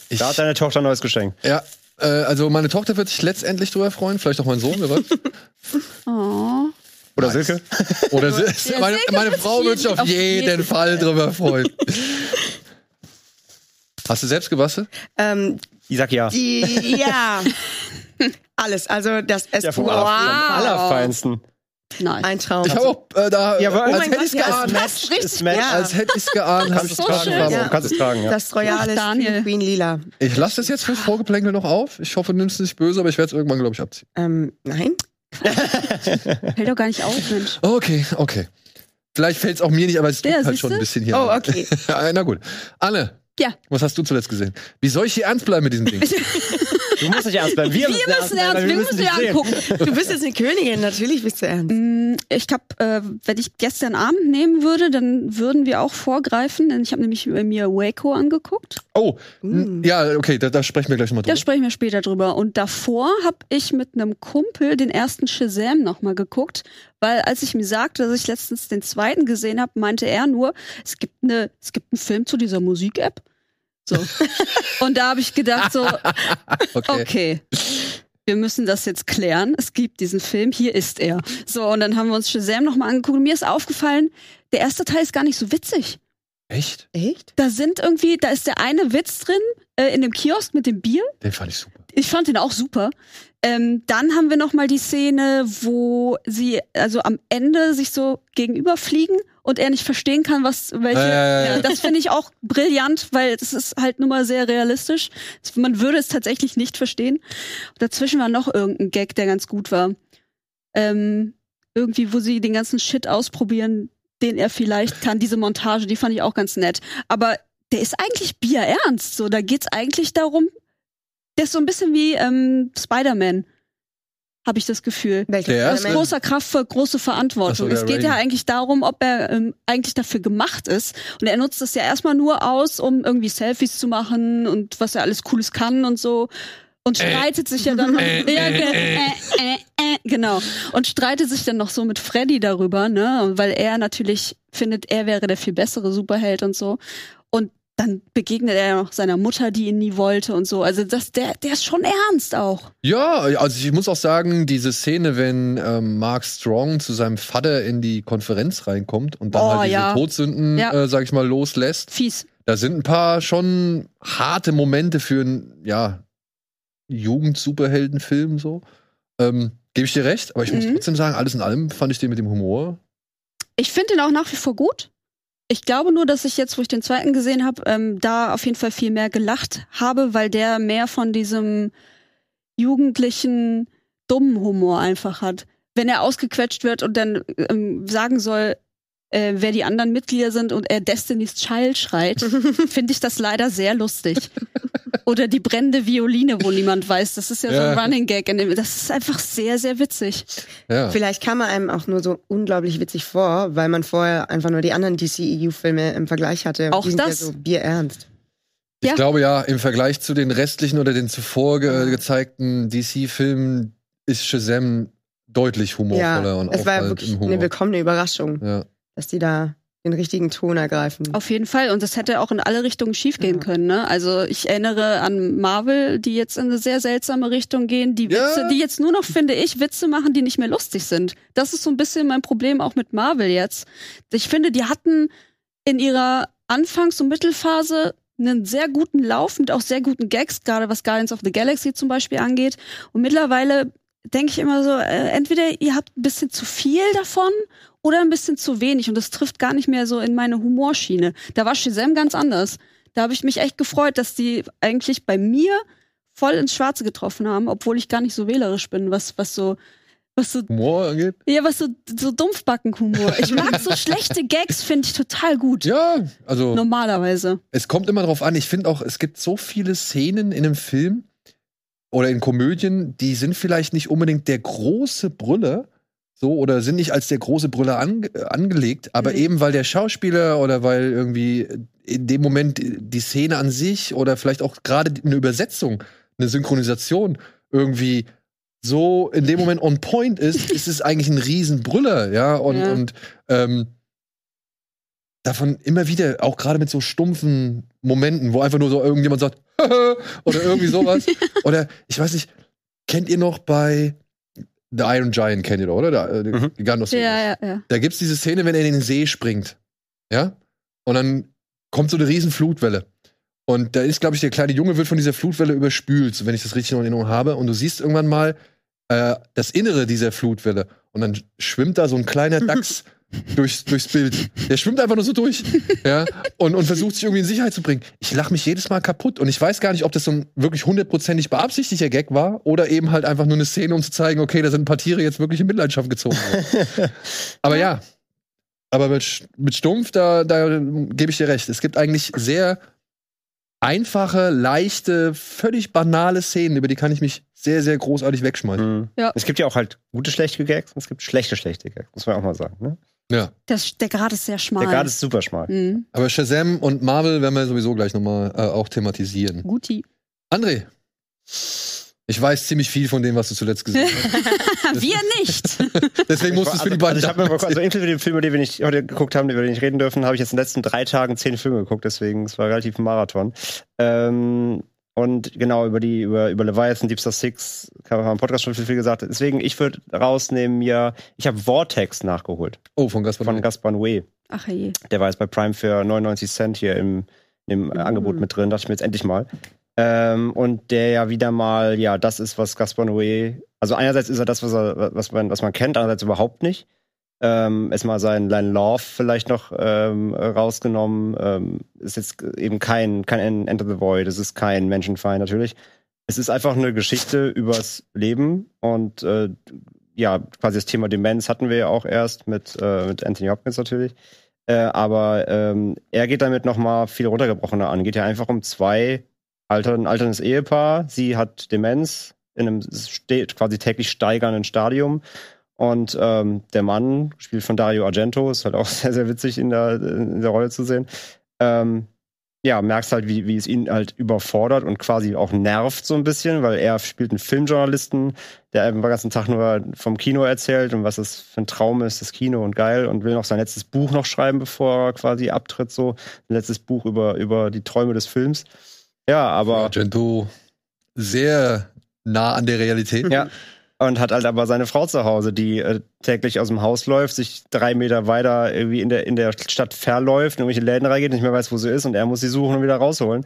Ich, Da hat deine Tochter ein neues Geschenk. ja, äh, also meine Tochter wird sich letztendlich drüber freuen, vielleicht auch mein Sohn, wer weiß. Oh. Oder Silke? Oder sie, Ja, meine, Silke meine Frau wird sich auf jeden jeden Fall drüber freuen. Hast du selbst gewaschen? Ähm, Ich sag ja. die, ja. Alles. Also das Ja, Essen. vom, Wow. Allerfeinsten. Nein. Ein Traum. Ich habe auch äh, da, Ja, als oh hätte Gott, ich ja, geahnt. es richtig. Es matcht. Ja. Als hätte ich geahnt. Kannst du hab es ich tragen, gewaschen. ja. Ja. Kannst du es tragen, ja. Das royale Daniel. Queen Lila. Ich lasse das jetzt fürs Vorgeplänkel noch auf. Ich hoffe, du nimmst es nicht böse, aber ich werde es irgendwann, glaube ich, abziehen. Ähm, nein? Fällt doch gar nicht auf, Mensch. Okay, okay. Vielleicht fällt es auch mir nicht, aber es Ja, tut halt siehste? schon ein bisschen hier. Oh, okay. Ja, Na gut. Anne, Ja. was hast du zuletzt gesehen? Wie soll ich hier ernst bleiben mit diesem Ding? Du musst nicht ernst bleiben. Wir, Wir müssen ernst, bleiben, wir müssen dich sehen. angucken. Du bist jetzt eine Königin, natürlich bist du ernst. Mm, Ich glaube, äh, wenn ich gestern Abend nehmen würde, dann würden wir auch vorgreifen, denn ich habe nämlich mir Waco angeguckt. Oh, n- ja, okay, da, da sprechen wir gleich mal Da drüber. sprechen wir später drüber. Und davor habe ich mit einem Kumpel den ersten Shazam nochmal geguckt, weil als ich mir sagte, dass ich letztens den zweiten gesehen habe, meinte er nur, es gibt eine, es gibt einen Film zu dieser Musik-App. So. Und da habe ich gedacht so, Okay. okay. Wir müssen das jetzt klären. Es gibt diesen Film, hier ist er. So, und dann haben wir uns Shazam nochmal angeguckt. Und mir ist aufgefallen, der erste Teil ist gar nicht so witzig. Echt? Echt? Da sind irgendwie, da ist der eine Witz drin, äh, in dem Kiosk mit dem Bier. Den fand ich super. Ich fand den auch super. Ähm, dann haben wir noch mal die Szene, wo sie also am Ende sich so gegenüber fliegen und er nicht verstehen kann, was welche. Äh. Ja, das finde ich auch brillant, weil es ist halt nun mal sehr realistisch. Man würde es tatsächlich nicht verstehen. Dazwischen war noch irgendein Gag, der ganz gut war. Ähm, irgendwie, wo sie den ganzen Shit ausprobieren, den er vielleicht kann. Diese Montage, die fand ich auch ganz nett. Aber der ist eigentlich bierernst. So, da geht's eigentlich darum, der ist so ein bisschen wie ähm, Spider-Man, habe ich das Gefühl. Welcher Der Aus großer Kraft für große Verantwortung. So, es geht ja Raimi. eigentlich darum, ob er ähm, eigentlich dafür gemacht ist. Und er nutzt es ja erstmal nur aus, um irgendwie Selfies zu machen und was er alles Cooles kann und so. Und streitet sich ja dann noch, Äh, ja, äh, ge- äh. äh, äh, äh, genau. Und streitet sich dann noch so mit Freddy darüber, ne? Weil er natürlich findet, er wäre der viel bessere Superheld und so. Dann begegnet er noch seiner Mutter, die ihn nie wollte und so. Also das, der, der ist schon ernst auch. Ja, also ich muss auch sagen, diese Szene, wenn ähm, Mark Strong zu seinem Vater in die Konferenz reinkommt und dann Oh, halt diese ja. Todsünden, Ja. äh, sag ich mal, loslässt, Fies. da sind ein paar schon harte Momente für einen, ja, Jugend-Superheldenfilm so. Ähm, Gebe ich dir recht, aber ich muss Mhm. trotzdem sagen, alles in allem fand ich den mit dem Humor. Ich finde ihn auch nach wie vor gut. Ich glaube nur, dass ich jetzt, wo ich den zweiten gesehen habe, ähm, da auf jeden Fall viel mehr gelacht habe, weil der mehr von diesem jugendlichen, dummen Humor einfach hat. Wenn er ausgequetscht wird und dann ähm, sagen soll, äh, wer die anderen Mitglieder sind und er Destiny's Child schreit, finde ich das leider sehr lustig. Oder die brennende Violine, wo niemand weiß. Das ist ja, so Ja. ein Running Gag. In dem, das ist einfach sehr, sehr witzig. Ja. Vielleicht kam er einem auch nur so unglaublich witzig vor, weil man vorher einfach nur die anderen DCEU-Filme im Vergleich hatte. Auch die sind das. Ja so bierernst. Ich Ja. glaube ja, im Vergleich zu den restlichen oder den zuvor ge gezeigten DC-Filmen ist Shazam deutlich humorvoller Ja, und es war ja wirklich eine willkommene Überraschung, Ja. Dass die da den richtigen Ton ergreifen. Auf jeden Fall. Und das hätte auch in alle Richtungen schiefgehen Ja. können. Ne? Also ich erinnere an Marvel, die jetzt in eine sehr seltsame Richtung gehen. Die Ja. Witze, die jetzt nur noch, finde ich, Witze machen, die nicht mehr lustig sind. Das ist so ein bisschen mein Problem auch mit Marvel jetzt. Ich finde, die hatten in ihrer Anfangs- und Mittelphase einen sehr guten Lauf mit auch sehr guten Gags, gerade was Guardians of the Galaxy zum Beispiel angeht. Und mittlerweile denke ich immer so, äh, entweder ihr habt ein bisschen zu viel davon oder ein bisschen zu wenig und das trifft gar nicht mehr so in meine Humorschiene. Da war Shazam ganz anders. Da habe ich mich echt gefreut, dass die eigentlich bei mir voll ins Schwarze getroffen haben, obwohl ich gar nicht so wählerisch bin, was was so was so Humor angeht. ja, was so so Dumpfbackenhumor. Ich mag so schlechte Gags, finde ich total gut. Ja, also Normalerweise. es kommt immer drauf an. Ich finde auch, es gibt so viele Szenen in einem Film oder in Komödien, die sind vielleicht nicht unbedingt der große Brüller, so oder sind nicht als der große Brüller ange angelegt, aber Mhm. eben weil der Schauspieler oder weil irgendwie in dem Moment die Szene an sich oder vielleicht auch gerade eine Übersetzung, eine Synchronisation irgendwie so in dem Moment on point ist, ist es eigentlich ein Riesenbrüller, ja und Ja. und ähm, davon immer wieder, auch gerade mit so stumpfen Momenten, wo einfach nur so irgendjemand sagt, oder irgendwie sowas. oder ich weiß nicht, kennt ihr noch bei The Iron Giant, kennt ihr doch, oder? Da, äh, Mhm. die Gandalf- Ja, ja, ja. Da gibt's diese Szene, wenn er in den See springt. Ja? Und dann kommt so eine riesen Flutwelle. Und da ist, glaube ich, der kleine Junge wird von dieser Flutwelle überspült, wenn ich das richtig in Erinnerung habe. Und du siehst irgendwann mal äh, das Innere dieser Flutwelle. Und dann schwimmt da so ein kleiner Dachs durchs, durchs Bild. Der schwimmt einfach nur so durch. ja? und, und versucht sich irgendwie in Sicherheit zu bringen. Ich lache mich jedes Mal kaputt. Und ich weiß gar nicht, ob das so ein wirklich hundertprozentig beabsichtigter Gag war oder eben halt einfach nur eine Szene, um zu zeigen, okay, da sind ein paar Tiere jetzt wirklich in Mitleidenschaft gezogen. Aber ja. Aber mit, mit Stumpf, da, da gebe ich dir recht. Es gibt eigentlich sehr einfache, leichte, völlig banale Szenen, über die kann ich mich sehr, sehr großartig wegschmeißen. Mhm. Ja. Es gibt ja auch halt gute, schlechte Gags und es gibt schlechte, schlechte Gags, muss man auch mal sagen. Ne? Ja. Das, der Grad ist sehr schmal. Der Grad ist super schmal. Mhm. Aber Shazam und Marvel werden wir sowieso gleich nochmal äh, auch thematisieren. Guti. André, ich weiß ziemlich viel von dem, was du zuletzt gesehen hast. Wir nicht. Deswegen musst du es für die beiden also ich hab mir, Damen also inklusive den Film, über den wir nicht heute geguckt haben, über den wir nicht reden dürfen, habe ich jetzt in den letzten drei Tagen zehn Filme geguckt, deswegen es war relativ ein Marathon. Ähm, und genau, über die, über, über Leviathan, Deep Star Six, haben wir im Podcast schon viel, viel gesagt. Deswegen, ich würde rausnehmen mir, ich habe Vortex nachgeholt Oh, von Gaspar. von Gaspar Noé. Ach je. Der war jetzt bei Prime für 99 Cent hier im, im Mhm. Angebot mit drin. Dachte ich mir jetzt endlich mal. Ähm, und der ja wieder mal, ja, das ist, was Gaspar Noé. Also einerseits ist er das, was, er, was, man, was man kennt, andererseits überhaupt nicht. Ähm, ist mal sein Line Love vielleicht noch ähm, rausgenommen. Ähm, ist jetzt eben kein, kein Enter the Void, es ist kein Menschenfeind natürlich. Es ist einfach eine Geschichte übers Leben und äh, ja, quasi das Thema Demenz hatten wir ja auch erst mit, äh, mit Anthony Hopkins natürlich. Äh, aber ähm, er geht damit noch mal viel runtergebrochener an. Geht ja einfach um zwei alter, ein alternes Ehepaar. Sie hat Demenz in einem quasi täglich steigernden Stadium. Und ähm, der Mann, gespielt von Dario Argento, ist halt auch sehr, sehr witzig in der, in der Rolle zu sehen. Ähm, ja, merkst halt, wie, wie es ihn halt überfordert und quasi auch nervt so ein bisschen, weil er spielt einen Filmjournalisten, der den ganzen Tag nur vom Kino erzählt und was es für ein Traum ist, das Kino und geil und will noch sein letztes Buch noch schreiben, bevor er quasi abtritt, so ein letztes Buch über, über die Träume des Films. Ja, aber Argento sehr nah an der Realität. ja. Und hat halt aber seine Frau zu Hause, die äh, täglich aus dem Haus läuft, sich drei Meter weiter irgendwie in der, in der Stadt verläuft, in irgendwelche Läden reingeht, nicht mehr weiß, wo sie ist und er muss sie suchen und wieder rausholen.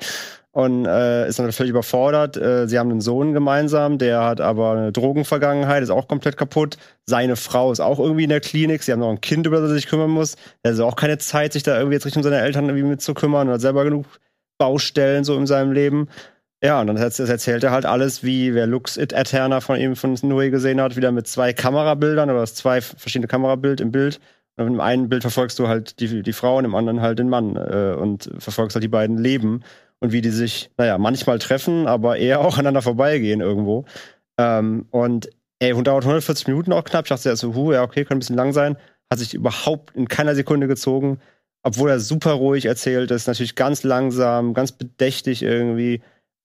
Und äh, ist dann völlig überfordert. Äh, sie haben einen Sohn gemeinsam, der hat aber eine Drogenvergangenheit, ist auch komplett kaputt. Seine Frau ist auch irgendwie in der Klinik. Sie haben noch ein Kind, über das er sich kümmern muss. Er hat also auch keine Zeit, sich da irgendwie jetzt Richtung seiner Eltern irgendwie mitzukümmern und hat selber genug Baustellen so in seinem Leben. Ja, und dann erz- erzählt er halt alles, wie wer Lux It Eterna von ihm von Noé gesehen hat, wieder mit zwei Kamerabildern oder zwei verschiedene Kamerabild im Bild. Und im einen Bild verfolgst du halt die, die Frau und im anderen halt den Mann äh, und verfolgst halt die beiden Leben und wie die sich, naja, manchmal treffen, aber eher auch aneinander vorbeigehen irgendwo. Ähm, und ey, und dauert 140 Minuten auch knapp. Ich dachte erst so, hu, ja, okay, könnte ein bisschen lang sein. Hat sich überhaupt in keiner Sekunde gezogen, obwohl er super ruhig erzählt ist, natürlich ganz langsam, ganz bedächtig irgendwie.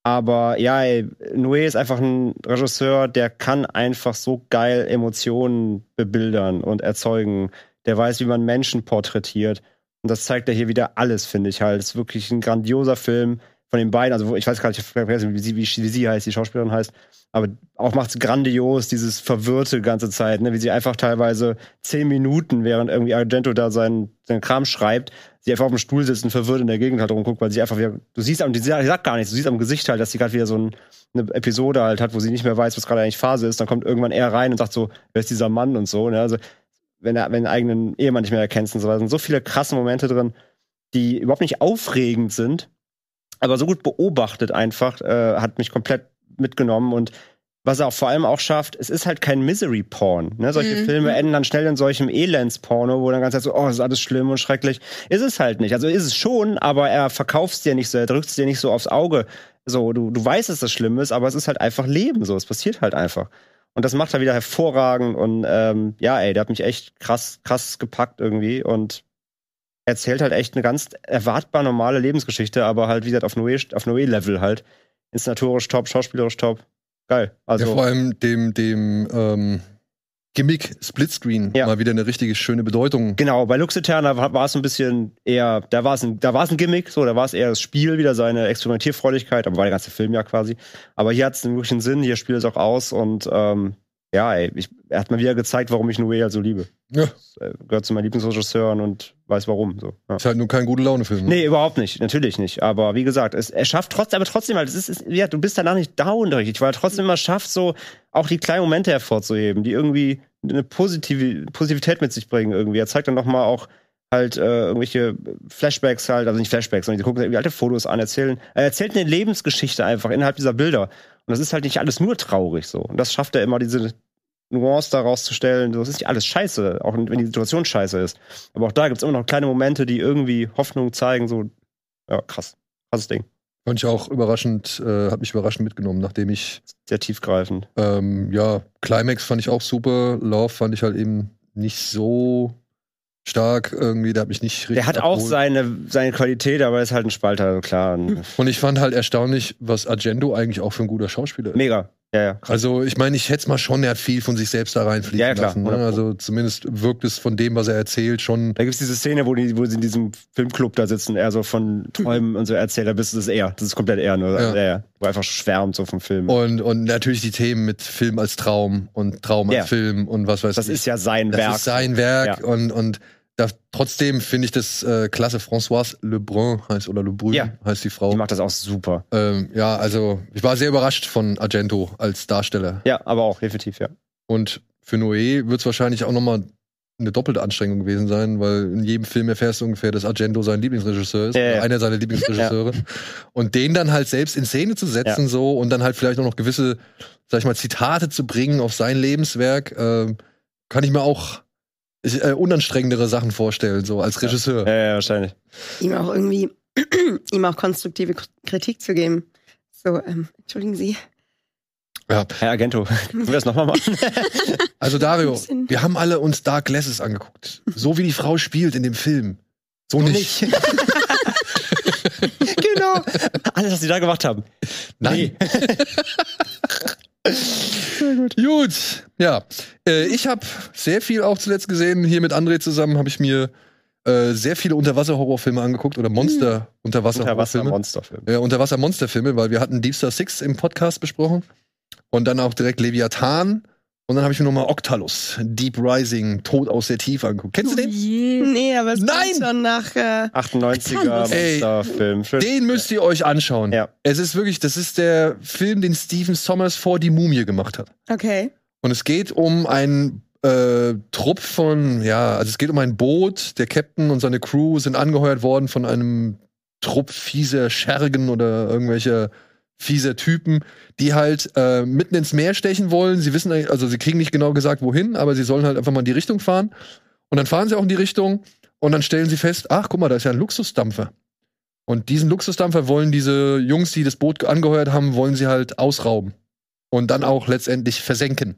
Aber ja, ey, Noé ist einfach ein Regisseur, der kann einfach so geil Emotionen bebildern und erzeugen. Der weiß, wie man Menschen porträtiert. Und das zeigt er hier wieder alles, finde ich halt. Es ist wirklich ein grandioser Film von den beiden. Also ich weiß gar nicht, wie, sie, wie, wie sie heißt, die Schauspielerin heißt. Aber auch macht es grandios, dieses verwirrte ganze Zeit, ne? wie sie einfach teilweise zehn Minuten, während irgendwie Argento da seinen, seinen Kram schreibt, sie einfach auf dem Stuhl sitzt und verwirrt in der Gegend halt rumguckt, weil sie einfach wieder, du siehst, und die sagt, gar nichts, du siehst am Gesicht halt, dass sie gerade wieder so ein, eine Episode halt hat, wo sie nicht mehr weiß, was gerade eigentlich Phase ist, dann kommt irgendwann er rein und sagt so, wer ist dieser Mann und so, ne? Also, wenn er, wenn den eigenen Ehemann nicht mehr erkennst und so, da sind so viele krasse Momente drin, die überhaupt nicht aufregend sind, aber so gut beobachtet einfach, äh, hat mich komplett mitgenommen und was er auch vor allem auch schafft, es ist halt kein Misery-Porn. Ne? Solche Mhm. Filme enden dann schnell in solchem Elends-Porno, wo dann ganz so, oh, das ist alles schlimm und schrecklich. Ist es halt nicht. Also ist es schon, aber er verkauft es dir nicht so, er drückt es dir nicht so aufs Auge. So, du, du weißt, dass das schlimm ist, aber es ist halt einfach Leben so. Es passiert halt einfach. Und das macht er wieder hervorragend und ähm, ja, ey, der hat mich echt krass, krass gepackt irgendwie und erzählt halt echt eine ganz erwartbar normale Lebensgeschichte, aber halt, wie gesagt, auf Noé, auf Noé-Level halt. Inszenatorisch top, schauspielerisch top. Geil. Also, ja, vor allem dem, dem ähm, Gimmick Splitscreen Ja. mal wieder eine richtige schöne Bedeutung. Genau, bei Lux Eterna war, war es ein bisschen eher, da war es ein, da war es ein Gimmick, so, da war es eher das Spiel, wieder seine Experimentierfreudigkeit, aber war der ganze Film ja quasi. Aber hier hat es einen wirklichen Sinn, hier spielt es auch aus und ähm, ja, ey, ich, er hat mir wieder gezeigt, warum ich Noé halt so liebe. Ja. Äh, gehört zu meinen Lieblingsregisseuren und weiß warum. So. Ja. Ist halt nur kein gute Laune-Film. Nee, überhaupt nicht. Natürlich nicht. Aber wie gesagt, es, er schafft trotzdem, aber trotzdem halt, es ist, es, ja, du bist danach nicht down richtig, weil er trotzdem immer schafft, so auch die kleinen Momente hervorzuheben, die irgendwie eine positive Positivität mit sich bringen irgendwie. Er zeigt dann nochmal auch halt äh, irgendwelche Flashbacks halt, also nicht Flashbacks, sondern die gucken sich irgendwie alte Fotos an, erzählen, er erzählt eine Lebensgeschichte einfach innerhalb dieser Bilder. Und das ist halt nicht alles nur traurig so. Und das schafft er immer, diese Nuance daraus zu stellen. Das ist nicht alles scheiße, auch wenn die Situation scheiße ist. Aber auch da gibt's immer noch kleine Momente, die irgendwie Hoffnung zeigen, so, ja, krass. Krasses Ding. Fand ich auch überraschend, äh, hat mich überraschend mitgenommen, nachdem ich, Sehr tiefgreifend. ähm, ja, Climax fand ich auch super, Love fand ich halt eben nicht so stark irgendwie, der hat mich nicht richtig. Der hat auch abgeholt. seine, seine Qualität, aber ist halt ein Spalter, klar. Und ich fand halt erstaunlich, was Argento eigentlich auch für ein guter Schauspieler ist. Mega. Ja, ja. Also, ich meine, ich schätze mal schon, er hat viel von sich selbst da reinfließen Ja, ja, klar, lassen. Ne? 100 Pro. Also, zumindest wirkt es von dem, was er erzählt, schon. Da gibt's diese Szene, wo, die, wo sie in diesem Filmclub da sitzen, er so von Träumen und so erzählt, da bist du das ist er. Das ist komplett er, nur. Ja. Ja. Ja, wo er einfach schwärmt so vom Film. Und, und natürlich die Themen mit Film als Traum und Traum als Ja. Film und was weiß das ich. ist ja sein das Werk. ist sein Werk Ja. und, und da, trotzdem finde ich das äh, klasse. Françoise Lebrun heißt oder Lebrun Ja. heißt die Frau. Die macht das auch super. Ähm, ja, also ich war sehr überrascht von Argento als Darsteller. Ja, aber auch definitiv, ja. Und für Noé wird es wahrscheinlich auch nochmal eine doppelte Anstrengung gewesen sein, weil in jedem Film erfährst du ungefähr, dass Argento sein Lieblingsregisseur ist, Ja, ja. oder einer seiner Lieblingsregisseure. Und den dann halt selbst in Szene zu setzen, so und dann halt vielleicht auch noch gewisse, sag ich mal, Zitate zu bringen auf sein Lebenswerk, ähm, kann ich mir auch äh, unanstrengendere Sachen vorstellen, so als Regisseur. Ja, ja, wahrscheinlich. ihm auch irgendwie, ihm auch konstruktive Kritik zu geben. So, ähm, entschuldigen Sie. Ja. Herr Agento, können wir das nochmal machen? Also Dario, wir haben alle uns Dark Glasses angeguckt. So wie die Frau spielt in dem Film. So nicht. genau. Alles, was sie da gemacht haben. Nein. Gut. Ja. Äh, ich habe sehr viel auch zuletzt gesehen. Hier mit André zusammen habe ich mir äh, sehr viele Unterwasser-Horrorfilme angeguckt oder Monster-Unterwasser-Horrorfilme. Unterwasser-Monsterfilm. Ja, Unterwasser-Monsterfilme, weil wir hatten Deep Star Six im Podcast besprochen und dann auch direkt Leviathan und dann habe ich mir nochmal Octalus, Deep Rising, Tod aus der Tiefe angeguckt. Kennst du den? Je. Nee, aber es Nein! schon nach. Äh, 98er Ey, Monsterfilm. Den müsst ihr euch anschauen. Ja. Es ist wirklich, das ist der Film, den Stephen Sommers vor die Mumie gemacht hat. okay. Und es geht um einen äh, Trupp von, ja, also es geht um ein Boot. Der Captain und seine Crew sind angeheuert worden von einem Trupp fieser Schergen oder irgendwelcher fieser Typen, die halt äh, mitten ins Meer stechen wollen. Sie wissen, also sie kriegen nicht genau gesagt, wohin, aber sie sollen halt einfach mal in die Richtung fahren. Und dann fahren sie auch in die Richtung und dann stellen sie fest, ach, guck mal, da ist ja ein Luxusdampfer. Und diesen Luxusdampfer wollen diese Jungs, die das Boot angeheuert haben, wollen sie halt ausrauben. Und dann auch letztendlich versenken.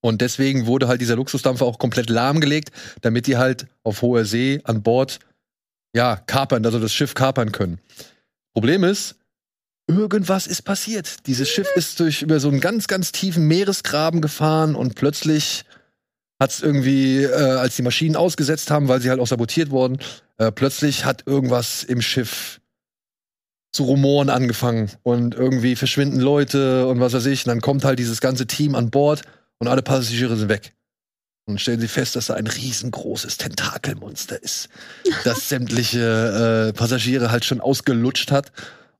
Und deswegen wurde halt dieser Luxusdampfer auch komplett lahmgelegt, damit die halt auf hoher See an Bord, ja, kapern, also das Schiff kapern können. Problem ist, irgendwas ist passiert. Dieses Schiff ist durch über so einen ganz, ganz tiefen Meeresgraben gefahren und plötzlich hat es irgendwie, äh, als die Maschinen ausgesetzt haben, weil sie halt auch sabotiert wurden, äh, plötzlich hat irgendwas im Schiff zu rumoren angefangen und irgendwie verschwinden Leute und was weiß ich. Und dann kommt halt dieses ganze Team an Bord und alle Passagiere sind weg. Und stellen sie fest, dass da ein riesengroßes Tentakelmonster ist, das sämtliche äh, Passagiere halt schon ausgelutscht hat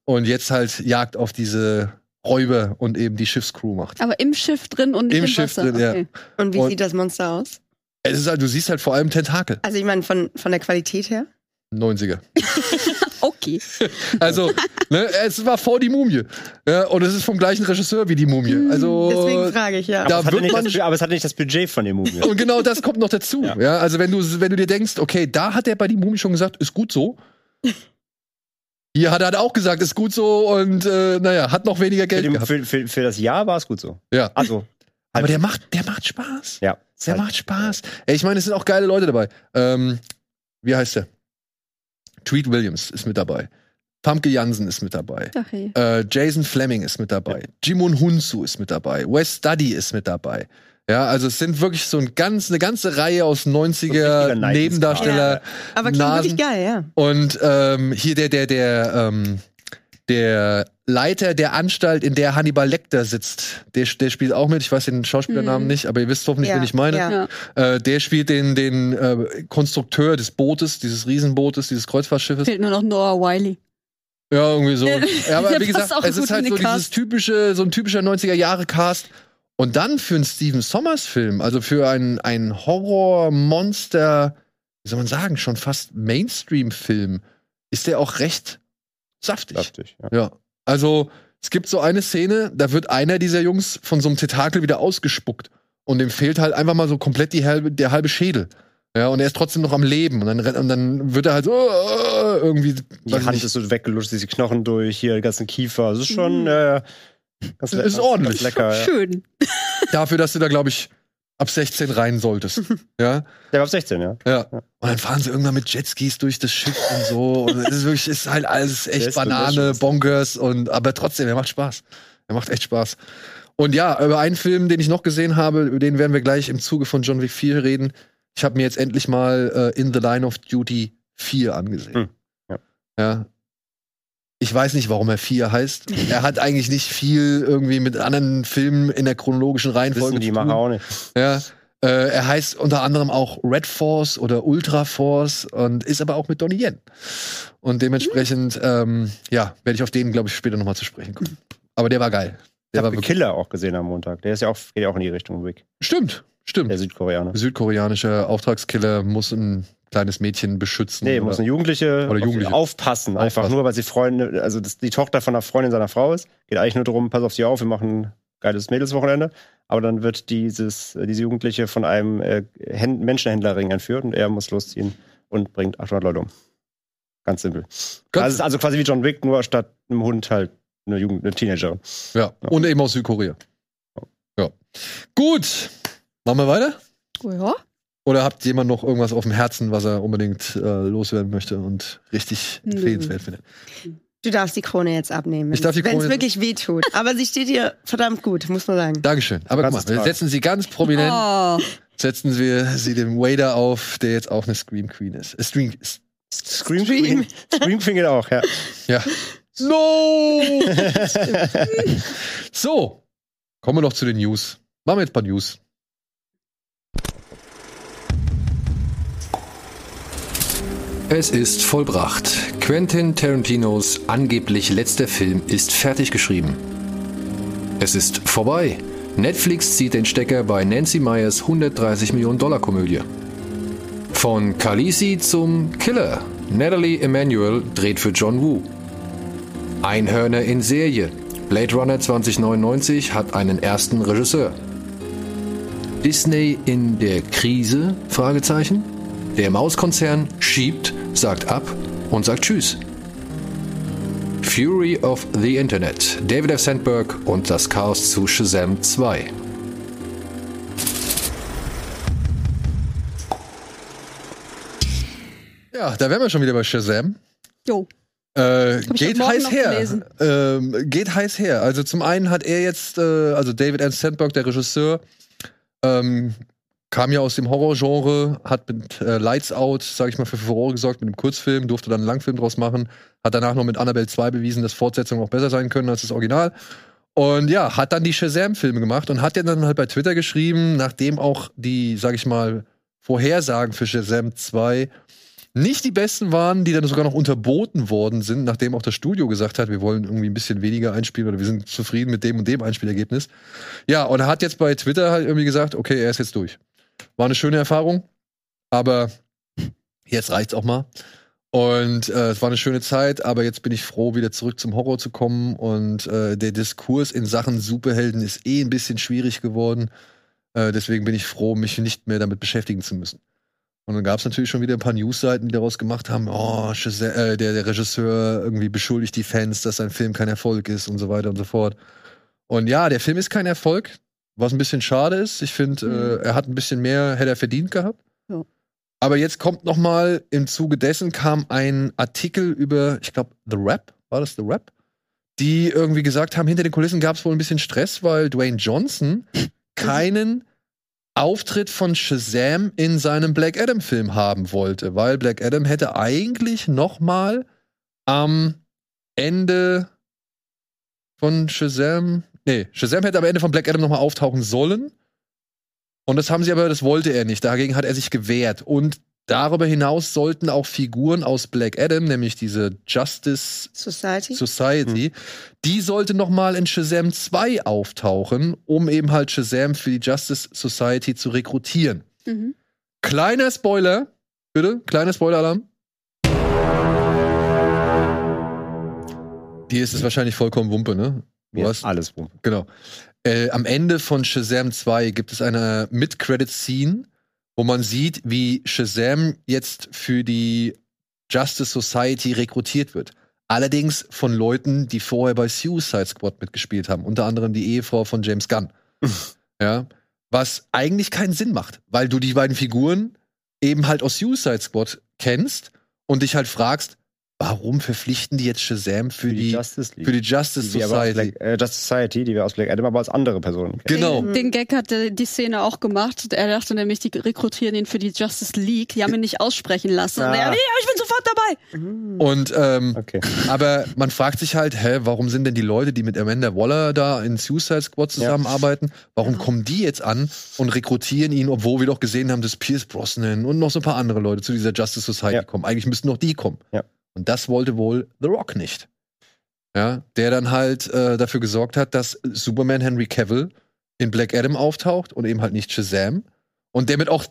und jetzt halt Jagd auf diese Räuber und eben die Schiffscrew macht. Aber im Schiff drin und nicht Im im, Schiff Wasser. drin, ja. okay. Und wie Und- sieht das Monster aus? Es ist halt, du siehst halt vor allem Tentakel. Also ich meine von, von der Qualität her. 90er. Okay. Also, ne, es war vor die Mumie. Ja, und es ist vom gleichen Regisseur wie die Mumie. Also, Deswegen frage ich ja. da Das hatte wird man das, aber es hat nicht das Budget von dem Movie. Und genau das kommt noch dazu. Ja. Ja. also wenn du, wenn du dir denkst, okay, da hat er bei die Mumie schon gesagt, ist gut so. Hier hat er halt auch gesagt, ist gut so und äh, naja, hat noch weniger Für, Geld dem, gehabt. für, für, für das Jahr war es gut so. Ja. Also, Aber der macht, der macht Spaß. ja. Der Halt- macht Spaß. Ey, ich meine, es sind auch geile Leute dabei. Ähm, wie heißt der? Tweet Williams ist mit dabei. Famke Jansen ist mit dabei. Ach, hey. Äh, Jason Fleming ist mit dabei. Jimon Hunsu ist mit dabei. Wes Studdy ist mit dabei. Ja, also es sind wirklich so ein ganz, eine ganze Reihe aus 90er richtiger 90s Nebendarsteller. Aber klingt Nasen. wirklich geil, ja. Und ähm, hier der, der, der, ähm, der Leiter der Anstalt, in der Hannibal Lecter sitzt, der, der spielt auch mit. Ich weiß den Schauspielernamen Mhm. nicht, aber ihr wisst hoffentlich, Ja, wen ich meine. ja. Ja. Äh, der spielt den, den äh, Konstrukteur des Bootes, dieses Riesenbootes, dieses Kreuzfahrtschiffes. Fehlt nur noch Noah Wiley. Ja, irgendwie so. Ja, aber wie gesagt, auch es ist halt so Cast. dieses typische, so ein typischer 90er-Jahre-Cast. Und dann für einen Steven Sommers-Film, also für einen, einen Horror-Monster, wie soll man sagen, schon fast Mainstream-Film, ist der auch recht saftig. Saftig, ja. Ja. Also, es gibt so eine Szene, da wird einer dieser Jungs von so einem Tentakel wieder ausgespuckt. Und dem fehlt halt einfach mal so komplett die halbe, der halbe Schädel. Ja, und er ist trotzdem noch am Leben. Und dann, und dann wird er halt so äh, irgendwie. Die Hand nicht. ist so weggelutscht, diese Knochen durch, hier, den ganzen Kiefer. Das ist schon äh, le- Ist ganz- ordentlich. Ganz lecker, ja. Schön. Dafür, dass du da, glaube ich, ab 16 rein solltest. ja. Der war ab 16, ja. Ja. Und dann fahren sie irgendwann mit Jetskis durch das Schiff und so. Und es ist wirklich, es ist halt alles echt Banane. Bonkers und aber trotzdem, er macht Spaß. Er macht echt Spaß. Und ja, über einen Film, den ich noch gesehen habe, über den werden wir gleich im Zuge von John Wick 4 reden. Ich habe mir jetzt endlich mal äh, In the Line of Duty 4 angesehen. Hm, ja. ja. Ich weiß nicht, warum er 4 heißt. er hat eigentlich nicht viel irgendwie mit anderen Filmen in der chronologischen Reihenfolge Wissen die zu tun. Macher auch nicht. Ja. Äh, er heißt unter anderem auch Red Force oder Ultra Force und ist aber auch mit Donnie Yen. Und dementsprechend, ähm, ja, werde ich auf den, glaube ich, später nochmal zu sprechen kommen. Aber der war geil. Ich Der war habe. Killer auch gesehen am Montag. Der ist ja auch, geht ja auch in die Richtung Wick. Stimmt, stimmt. Der Südkoreaner. Südkoreanischer Auftragskiller muss ein kleines Mädchen beschützen. Nee, oder- muss eine Jugendliche, Oder Jugendliche. Auf, aufpassen. Einfach Aufpassen. nur, weil sie Freunde, also das, die Tochter von einer Freundin seiner Frau ist. Geht eigentlich nur darum, pass auf sie auf, wir machen ein geiles Mädelswochenende. Aber dann wird dieses, äh, diese Jugendliche von einem äh, Händ Menschenhändlerring entführt und er muss losziehen und bringt 800 Leute um. Ganz simpel. Ganz- also, also quasi wie John Wick, nur statt einem Hund halt eine, Jugend, eine Teenagerin. ja. Und eben aus Südkorea. Ja. Gut. Machen wir weiter? Oh ja. Oder habt jemand noch irgendwas auf dem Herzen, was er unbedingt äh, loswerden möchte und richtig empfehlenswert findet? Du darfst die Krone jetzt abnehmen. Ich darf die Wenn es Krone- wirklich weh tut. Aber sie steht hier verdammt gut, muss man sagen. Dankeschön. Aber guck Kannst mal, setzen sie ganz prominent. Oh. setzen wir sie dem Wader auf, der jetzt auch eine Scream Queen ist. Äh, Scream, Scream Scream. Queen. Scream Queen geht auch, ja. ja. No! so, kommen wir noch zu den News. Machen wir jetzt ein paar News. Es ist vollbracht. Quentin Tarantinos angeblich letzter Film ist fertig geschrieben. Es ist vorbei. Netflix zieht den Stecker bei Nancy Meyers 130 Millionen Dollar Komödie. Von Khaleesi zum Killer. Natalie Emanuel dreht für John Woo. Einhörner in Serie. Blade Runner 2099 hat einen ersten Regisseur. Disney in der Krise? Fragezeichen. Der Mauskonzern schiebt, sagt ab und sagt Tschüss. Fury of the Internet. David F. Sandberg und das Chaos zu Shazam 2. Ja, da wären wir schon wieder bei Shazam. Jo. Äh, geht heiß her. Ähm, geht heiß her. Also zum einen hat er jetzt, äh, also David N. Sandberg, der Regisseur, ähm, kam ja aus dem Horrorgenre, hat mit äh, Lights Out, sag ich mal, für Furore gesorgt mit einem Kurzfilm, durfte dann einen Langfilm draus machen, hat danach noch mit Annabelle 2 bewiesen, dass Fortsetzungen auch besser sein können als das Original. Und ja, hat dann die Shazam-Filme gemacht und hat ja dann halt bei Twitter geschrieben, nachdem auch die, sag ich mal, Vorhersagen für Shazam 2 nicht die besten waren, die dann sogar noch unterboten worden sind, nachdem auch das Studio gesagt hat, wir wollen irgendwie ein bisschen weniger einspielen oder wir sind zufrieden mit dem und dem Einspielergebnis. Ja, und er hat jetzt bei Twitter halt irgendwie gesagt, okay, er ist jetzt durch. War eine schöne Erfahrung, aber jetzt reicht's auch mal. Und äh, es war eine schöne Zeit, aber jetzt bin ich froh, wieder zurück zum Horror zu kommen. Und äh, der Diskurs in Sachen Superhelden ist eh ein bisschen schwierig geworden. Äh, deswegen bin ich froh, mich nicht mehr damit beschäftigen zu müssen. Und dann gab es natürlich schon wieder ein paar Newsseiten, die daraus gemacht haben, oh, äh, der, der Regisseur irgendwie beschuldigt die Fans, dass sein Film kein Erfolg ist und so weiter und so fort. Und ja, der Film ist kein Erfolg, was ein bisschen schade ist. Ich finde, äh, er hat ein bisschen mehr, hätte er verdient gehabt. Ja. Aber jetzt kommt noch mal im Zuge dessen kam ein Artikel über, ich glaube, The Rap, war das The Rap? Die irgendwie gesagt haben, hinter den Kulissen gab es wohl ein bisschen Stress, weil Dwayne Johnson keinen Auftritt von Shazam in seinem Black Adam Film haben wollte, weil Black Adam hätte eigentlich noch mal am Ende von Shazam, nee, Shazam hätte am Ende von Black Adam noch mal auftauchen sollen. Und das haben sie aber, das wollte er nicht. Dagegen hat er sich gewehrt. Und darüber hinaus sollten auch Figuren aus Black Adam, nämlich diese Justice Society? Society, die sollte noch mal in Shazam 2 auftauchen, um eben halt Shazam für die Justice Society zu rekrutieren. Mhm. Kleiner Spoiler, bitte, kleiner Spoiler-Alarm. Dir ist es wahrscheinlich vollkommen Wumpe, ne? Hast, ist alles rum. genau. Äh, am Ende von Shazam 2 gibt es eine Mid-Credit-Scene, wo man sieht, wie Shazam jetzt für die Justice Society rekrutiert wird. Allerdings von Leuten, die vorher bei Suicide Squad mitgespielt haben, unter anderem die Ehefrau von James Gunn. ja, was eigentlich keinen Sinn macht, weil du die beiden Figuren eben halt aus Suicide Squad kennst und dich halt fragst, warum verpflichten die jetzt Shazam für, die, Justice League. für die Justice die Society? Black, äh, Justice Society, die wir aus Black Adam aber als andere Personen kennen. Genau. Den, den Gag hat äh, die Szene auch gemacht. Er dachte nämlich, die rekrutieren ihn für die Justice League. Die haben ihn nicht aussprechen lassen. Und Ah. er, ja, ich bin sofort dabei. Und ähm, Okay. aber man fragt sich halt, hä, warum sind denn die Leute, die mit Amanda Waller da in Suicide Squad zusammenarbeiten, warum kommen die jetzt an und rekrutieren ihn, obwohl wir doch gesehen haben, dass Pierce Brosnan und noch so ein paar andere Leute zu dieser Justice Society Ja. kommen. Eigentlich müssten noch die kommen. Ja. Und das wollte wohl The Rock nicht. Ja, der dann halt äh, dafür gesorgt hat, dass Superman Henry Cavill in Black Adam auftaucht und eben halt nicht Shazam. Und der mit auch,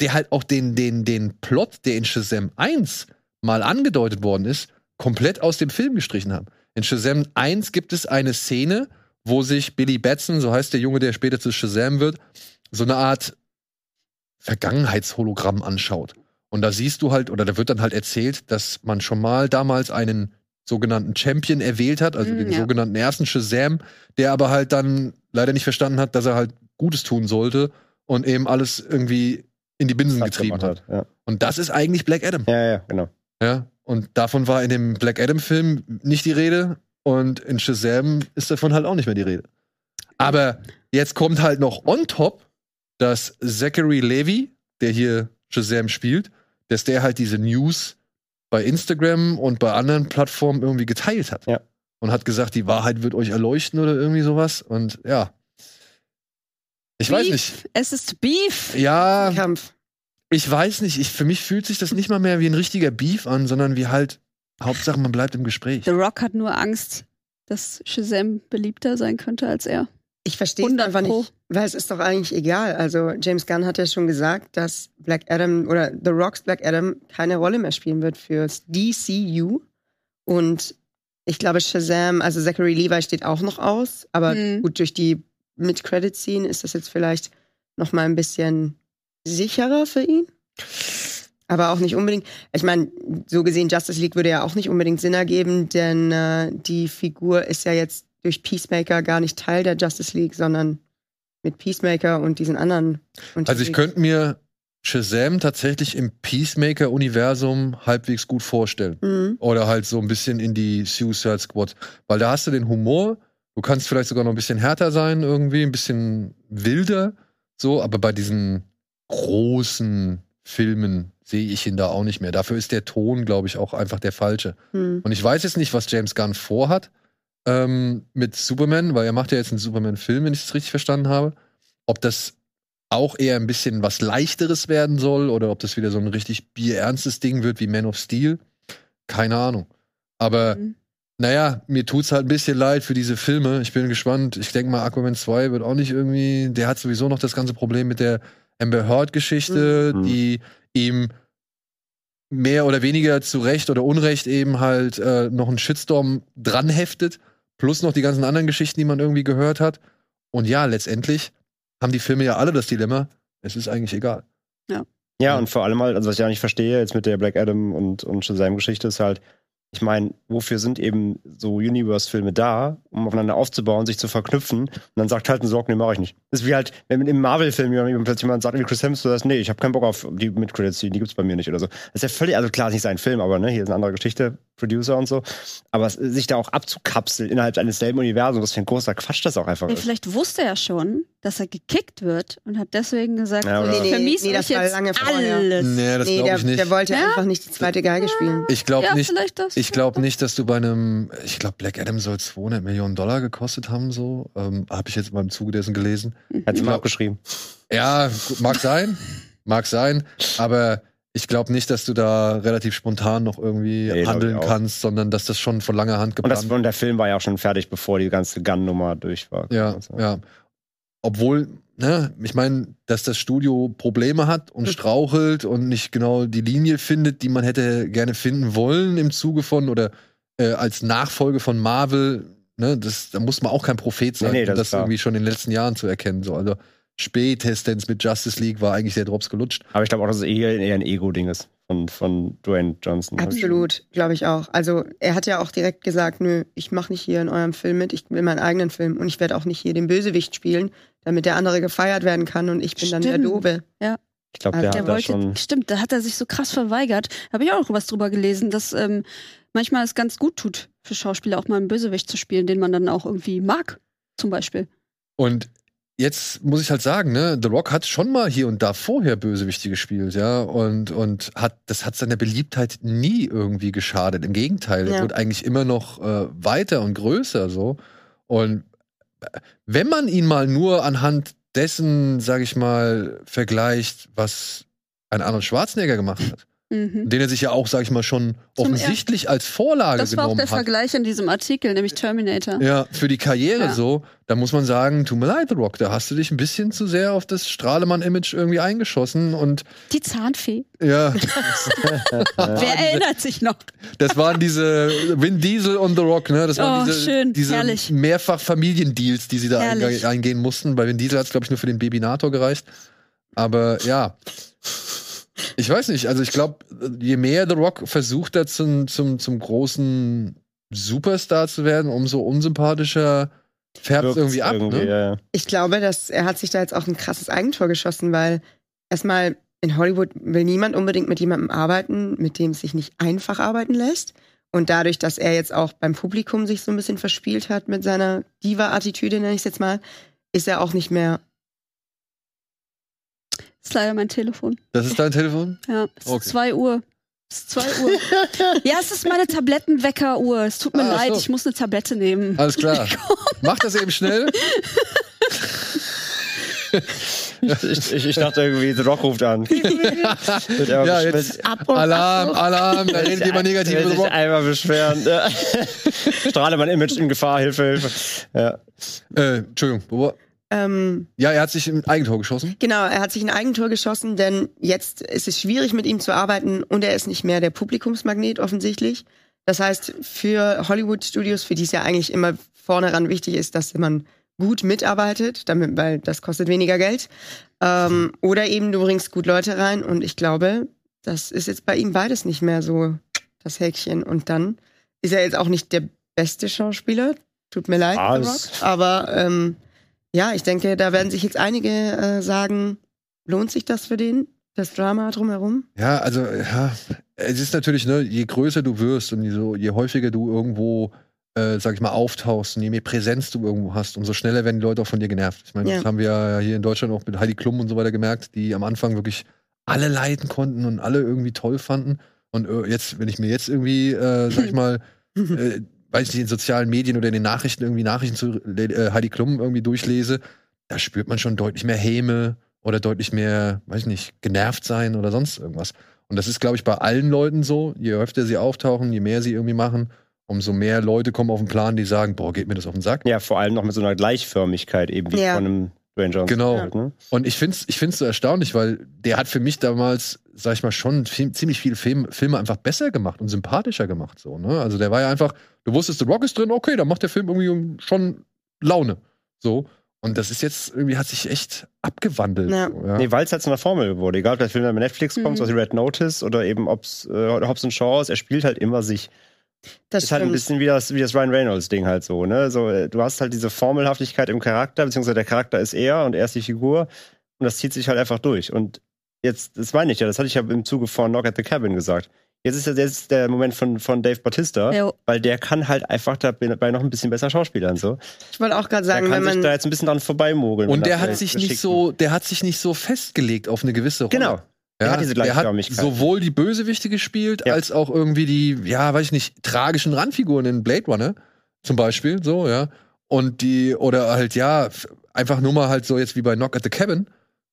der halt auch den, den, den Plot, der in Shazam 1 mal angedeutet worden ist, komplett aus dem Film gestrichen haben. In Shazam 1 gibt es eine Szene, wo sich Billy Batson, so heißt der Junge, der später zu Shazam wird, so eine Art Vergangenheitshologramm anschaut. Und da siehst du halt, oder da wird dann halt erzählt, dass man schon mal damals einen sogenannten Champion erwählt hat, also Mm, den ja. sogenannten ersten Shazam, der aber halt dann leider nicht verstanden hat, dass er halt Gutes tun sollte und eben alles irgendwie in die Binsen Platz getrieben hat. hat. Ja. Und das ist eigentlich Black Adam. ja, ja, genau. Ja, und davon war in dem Black Adam-Film nicht die Rede und in Shazam ist davon halt auch nicht mehr die Rede. Aber jetzt kommt halt noch on top, dass Zachary Levy, der hier Shazam spielt, dass der halt diese News bei Instagram und bei anderen Plattformen irgendwie geteilt hat. Ja. Und hat gesagt, die Wahrheit wird euch erleuchten oder irgendwie sowas. Und ja. Ich weiß Beef. nicht. Es ist Beef. Ja, Kampf. ich weiß nicht. Ich, für mich fühlt sich das nicht mal mehr wie ein richtiger Beef an, sondern wie halt, Hauptsache man bleibt im Gespräch. The Rock hat nur Angst, dass Shazam beliebter sein könnte als er. Ich verstehe es 100 einfach nicht, weil es ist doch eigentlich egal. Also James Gunn hat ja schon gesagt, dass Black Adam oder The Rocks Black Adam keine Rolle mehr spielen wird fürs DCU. Und ich glaube, Shazam, also Zachary Levi steht auch noch aus, aber Mhm. gut, durch die Mid-Credit-Scene ist das jetzt vielleicht noch mal ein bisschen sicherer für ihn. Aber auch nicht unbedingt. Ich meine, so gesehen, Justice League würde ja auch nicht unbedingt Sinn ergeben, denn äh, die Figur ist ja jetzt durch Peacemaker gar nicht Teil der Justice League, sondern mit Peacemaker und diesen anderen. Also ich unterwegs. könnte mir Shazam tatsächlich im Peacemaker-Universum halbwegs gut vorstellen. Mhm. Oder halt so ein bisschen in die Suicide Squad. Weil da hast du den Humor, du kannst vielleicht sogar noch ein bisschen härter sein, irgendwie, ein bisschen wilder. So, aber bei diesen großen Filmen sehe ich ihn da auch nicht mehr. Dafür ist der Ton, glaube ich, auch einfach der falsche. Mhm. Und ich weiß jetzt nicht, was James Gunn vorhat ähm, mit Superman, weil er macht ja jetzt einen Superman-Film, wenn ich es richtig verstanden habe. Ob das auch eher ein bisschen was Leichteres werden soll oder ob das wieder so ein richtig bierernstes Ding wird wie Man of Steel. Keine Ahnung. Aber Mhm. naja, mir tut's halt ein bisschen leid für diese Filme. Ich bin gespannt. Ich denke mal, Aquaman 2 wird auch nicht irgendwie. Der hat sowieso noch das ganze Problem mit der Amber Heard-Geschichte, Mhm. die ihm mehr oder weniger zu Recht oder Unrecht eben halt äh, noch einen Shitstorm dran heftet. Plus noch die ganzen anderen Geschichten, die man irgendwie gehört hat. Und ja, letztendlich haben die Filme ja alle das Dilemma. Es ist eigentlich egal. Ja, und vor allem halt, also was ich auch nicht verstehe jetzt mit der Black Adam und, und Shazam-Geschichte ist halt, ich meine, wofür sind eben so Universe-Filme da, um aufeinander aufzubauen, sich zu verknüpfen und dann sagt halt ein Sorg, nee, mach ich nicht. Das ist wie halt, wenn im Marvel-Film jemand- plötzlich jemand sagt, wie Chris Hemsworth, sagt, nee, ich habe keinen Bock auf die Mid-Credits, die gibt's bei mir nicht oder so. Das ist ja völlig, also klar, ist nicht sein Film, aber ne, hier ist eine andere Geschichte, Producer und so. Aber es, sich da auch abzukapseln innerhalb eines selben Universums, was für ein großer Quatsch das auch einfach ist. vielleicht wusste er schon, dass er gekickt wird und hat deswegen gesagt, Ja, Nee, nee, vermiese nee, das war lange vorher. alles. Nee, das nee, glaube der, ich nicht. der wollte Ja? einfach nicht die zweite Geige spielen. Ich glaube ja, nicht. Ich glaube nicht, dass du bei einem, ich glaube, Black Adam soll 200 Millionen Dollar gekostet haben, so. Ähm, Habe ich jetzt mal im Zuge dessen gelesen. Hat's Ich mal abgeschrieben. Ja, mag sein. mag sein. Aber ich glaube nicht, dass du da relativ spontan noch irgendwie Nee, handeln kannst, sondern dass das schon von langer Hand Und, das, geplant und der Film war ja auch schon fertig, bevor die ganze Gun-Nummer durch war. Ja, ja. Obwohl, ne, ich meine, dass das Studio Probleme hat und strauchelt und nicht genau die Linie findet, die man hätte gerne finden wollen im Zuge von oder äh, als Nachfolge von Marvel, ne, das, da muss man auch kein Prophet sein, Nee, nee, um das das ist klar. irgendwie schon in den letzten Jahren zu erkennen. So. Also spätestens mit Justice League war eigentlich der Drops gelutscht. Aber ich glaube auch, dass es eher, eher ein Ego-Ding ist von, von Dwayne Johnson. Absolut, glaube ich auch. Also er hat ja auch direkt gesagt, nö, ich mache nicht hier in eurem Film mit, ich will meinen eigenen Film und ich werde auch nicht hier den Bösewicht spielen, damit der andere gefeiert werden kann und ich bin dann der Stimmt. Doofe. Ich glaube, Also der, der hat da wollte, schon. stimmt, da hat er sich so krass verweigert. Habe ich auch noch was drüber gelesen, dass ähm, manchmal es ganz gut tut, für Schauspieler auch mal einen Bösewicht zu spielen, den man dann auch irgendwie mag, zum Beispiel. Und jetzt muss ich halt sagen, ne, The Rock hat schon mal hier und da vorher Bösewichte gespielt, ja, und, und hat, das hat seiner Beliebtheit nie irgendwie geschadet. Im Gegenteil, er Ja. wird eigentlich immer noch äh, weiter und größer so. Und wenn man ihn mal nur anhand dessen, sag ich mal, vergleicht, was ein Arnold Schwarzenegger gemacht hat, Mhm. den er sich ja auch, sag ich mal, schon Zum offensichtlich als Vorlage Das war auch genommen der hat. Vergleich in diesem Artikel, nämlich Terminator. Ja, für die Karriere Ja. so, da muss man sagen, tut mir leid, The Rock, da hast du dich ein bisschen zu sehr auf das Strahlemann-Image irgendwie eingeschossen und Die Zahnfee. ja, Wer erinnert sich noch? das waren diese Vin Diesel und The Rock, ne? Das waren Oh, diese, schön, diese herrlich. mehrfach Familiendeals, die sie da Herrlich. einge eingehen mussten. Bei Vin Diesel hat es, glaube ich, nur für den Babynator gereicht. Aber ja. Ich weiß nicht, also ich glaube, je mehr The Rock versucht, da zum, zum, zum großen Superstar zu werden, umso unsympathischer färbt es irgendwie ab. irgendwie, ne? ja. Ich glaube, dass er hat sich da jetzt auch ein krasses Eigentor geschossen, weil erstmal in Hollywood will niemand unbedingt mit jemandem arbeiten, mit dem es sich nicht einfach arbeiten lässt. Und dadurch, dass er jetzt auch beim Publikum sich so ein bisschen verspielt hat mit seiner Diva-Attitüde, nenne ich es jetzt mal, ist er auch nicht mehr. Das ist leider mein Telefon. Das ist dein Telefon? Ja, es Okay. ist 2 Uhr. Es ist 2 Uhr. ja, es ist meine Tablettenweckeruhr. Es tut mir Ah, leid, so. ich muss eine Tablette nehmen. Alles klar. Mach das eben schnell. Ich, ich, ich dachte irgendwie, The Rock ruft an. Ja, jetzt Ab und Alarm, Alarm, da redet jemand negativ über sich The Rock. einmal beschweren. Strahle mein Image in Gefahr, Hilfe, Hilfe. Ja. Äh, Entschuldigung, wo war- Ähm, ja, er hat sich im Eigentor geschossen. genau, er hat sich ein Eigentor geschossen, denn jetzt ist es schwierig, mit ihm zu arbeiten und er ist nicht mehr der Publikumsmagnet offensichtlich. Das heißt, für Hollywood-Studios, für die es ja eigentlich immer vorne ran wichtig ist, dass man gut mitarbeitet, damit, weil das kostet weniger Geld. Ähm, oder eben du bringst gut Leute rein und ich glaube, das ist jetzt bei ihm beides nicht mehr so das Häkchen. Und dann ist er jetzt auch nicht der beste Schauspieler. Tut mir leid, Ah, aber ähm, ja, ich denke, da werden sich jetzt einige äh, sagen, lohnt sich das für den, das Drama drumherum? Ja, also, ja, es ist natürlich, ne, je größer du wirst und je, so, je häufiger du irgendwo, äh, sag ich mal, auftauchst und je mehr Präsenz du irgendwo hast, umso schneller werden die Leute auch von dir genervt. Ich meine, Ja. das haben wir ja hier in Deutschland auch mit Heidi Klum und so weiter gemerkt, die am Anfang wirklich alle leiden konnten und alle irgendwie toll fanden. Und äh, jetzt, wenn ich mir jetzt irgendwie, äh, sag ich mal, äh, weiß ich nicht, in sozialen Medien oder in den Nachrichten irgendwie Nachrichten zu äh, Heidi Klum irgendwie durchlese, da spürt man schon deutlich mehr Häme oder deutlich mehr, weiß ich nicht, genervt sein oder sonst irgendwas. Und das ist, glaube ich, bei allen Leuten so. Je öfter sie auftauchen, je mehr sie irgendwie machen, umso mehr Leute kommen auf den Plan, die sagen, boah, geht mir das auf den Sack. ja, vor allem noch mit so einer Gleichförmigkeit eben wie Ja. von einem Dwayne Johnson. Genau. Halt, ne? Und ich find's, ich find's so erstaunlich, weil der hat für mich damals, sag ich mal, schon viel, ziemlich viele Film, Filme einfach besser gemacht und sympathischer gemacht. So, ne? Also der war ja einfach, du wusstest, The Rock ist drin, okay, dann macht der Film irgendwie schon Laune. So. Und das ist jetzt irgendwie, hat sich echt abgewandelt. Ja. So, ja. Nee, weil es halt zu einer Formel wurde. Egal, ob der Film dann bei Netflix kommt, Mhm. so wie Red Notice oder eben ob's äh, Hobbs Shaw ist, er spielt halt immer sich. Das ist halt ein bisschen wie das, wie das Ryan Reynolds-Ding halt so, ne? So, äh, du hast halt diese Formelhaftigkeit im Charakter, beziehungsweise der Charakter ist er und er ist die Figur und das zieht sich halt einfach durch. Und jetzt, das meine ich ja, das hatte ich ja im Zuge von Knock at the Cabin gesagt. Jetzt ist ja jetzt der Moment von, von Dave Bautista, Ja. weil der kann halt einfach dabei noch ein bisschen besser schauspielern. So. Ich wollte auch gerade Der sagen, kann wenn sich man da jetzt ein bisschen dran vorbeimogeln. Und der hat sich nicht so, der hat sich nicht so festgelegt auf eine gewisse Rolle. Genau. Der hat diese der hat Gleichförmigkeit. sowohl die Bösewichte gespielt, Ja. als auch irgendwie die, ja, weiß ich nicht, tragischen Randfiguren in Blade Runner, zum Beispiel, so, ja. Und die, oder halt, ja, einfach nur mal halt so jetzt wie bei Knock at the Cabin,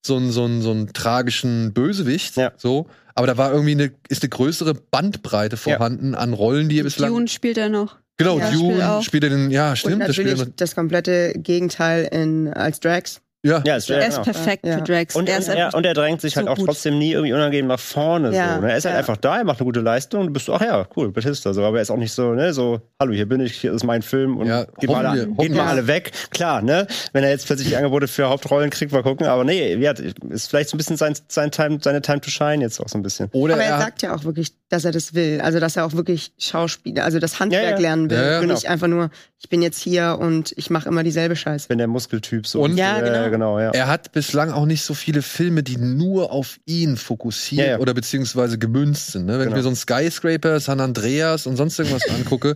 so einen, so einen, so einen tragischen Bösewicht, Ja. so. Aber da war irgendwie eine, ist eine größere Bandbreite vorhanden an Rollen, die er bislang. Dune spielt er noch. genau, Ja, Dune spielt spielt er den, ja, und stimmt, das spielt natürlich er das komplette Gegenteil in, als Drax. Ja. Ja, ist, Er ja, ist genau. perfekt Ja. für Drax. Und, er und, er, und er drängt sich halt so auch gut. trotzdem nie irgendwie unangenehm nach vorne. Ja, So, ne? Er ist halt einfach da, er macht eine gute Leistung und du bist so, ach ja, cool, Batista. So. Aber er ist auch nicht so, ne, so, hallo, hier bin ich, hier ist mein Film und Ja, geht, mal, wir- geht mal alle weg. Klar, ne? Wenn er jetzt plötzlich die Angebote für Hauptrollen kriegt, mal gucken. Aber nee, ja, ist vielleicht so ein bisschen sein, sein Time, seine Time to Shine jetzt auch so ein bisschen. Oder Aber er er, sagt ja auch wirklich, dass er das will. Also, dass er auch wirklich Schauspieler, also das Handwerk Ja, ja. lernen will. Ja, ja, und genau. nicht einfach nur, ich bin jetzt hier und ich mache immer dieselbe Scheiße. Wenn der Muskeltyp so. Und- Ja, äh, genau. Genau, ja. er hat bislang auch nicht so viele Filme, die nur auf ihn fokussiert Ja, ja. oder beziehungsweise gemünzt sind. Ne? Wenn Genau. ich mir so einen Skyscraper, San Andreas und sonst irgendwas angucke,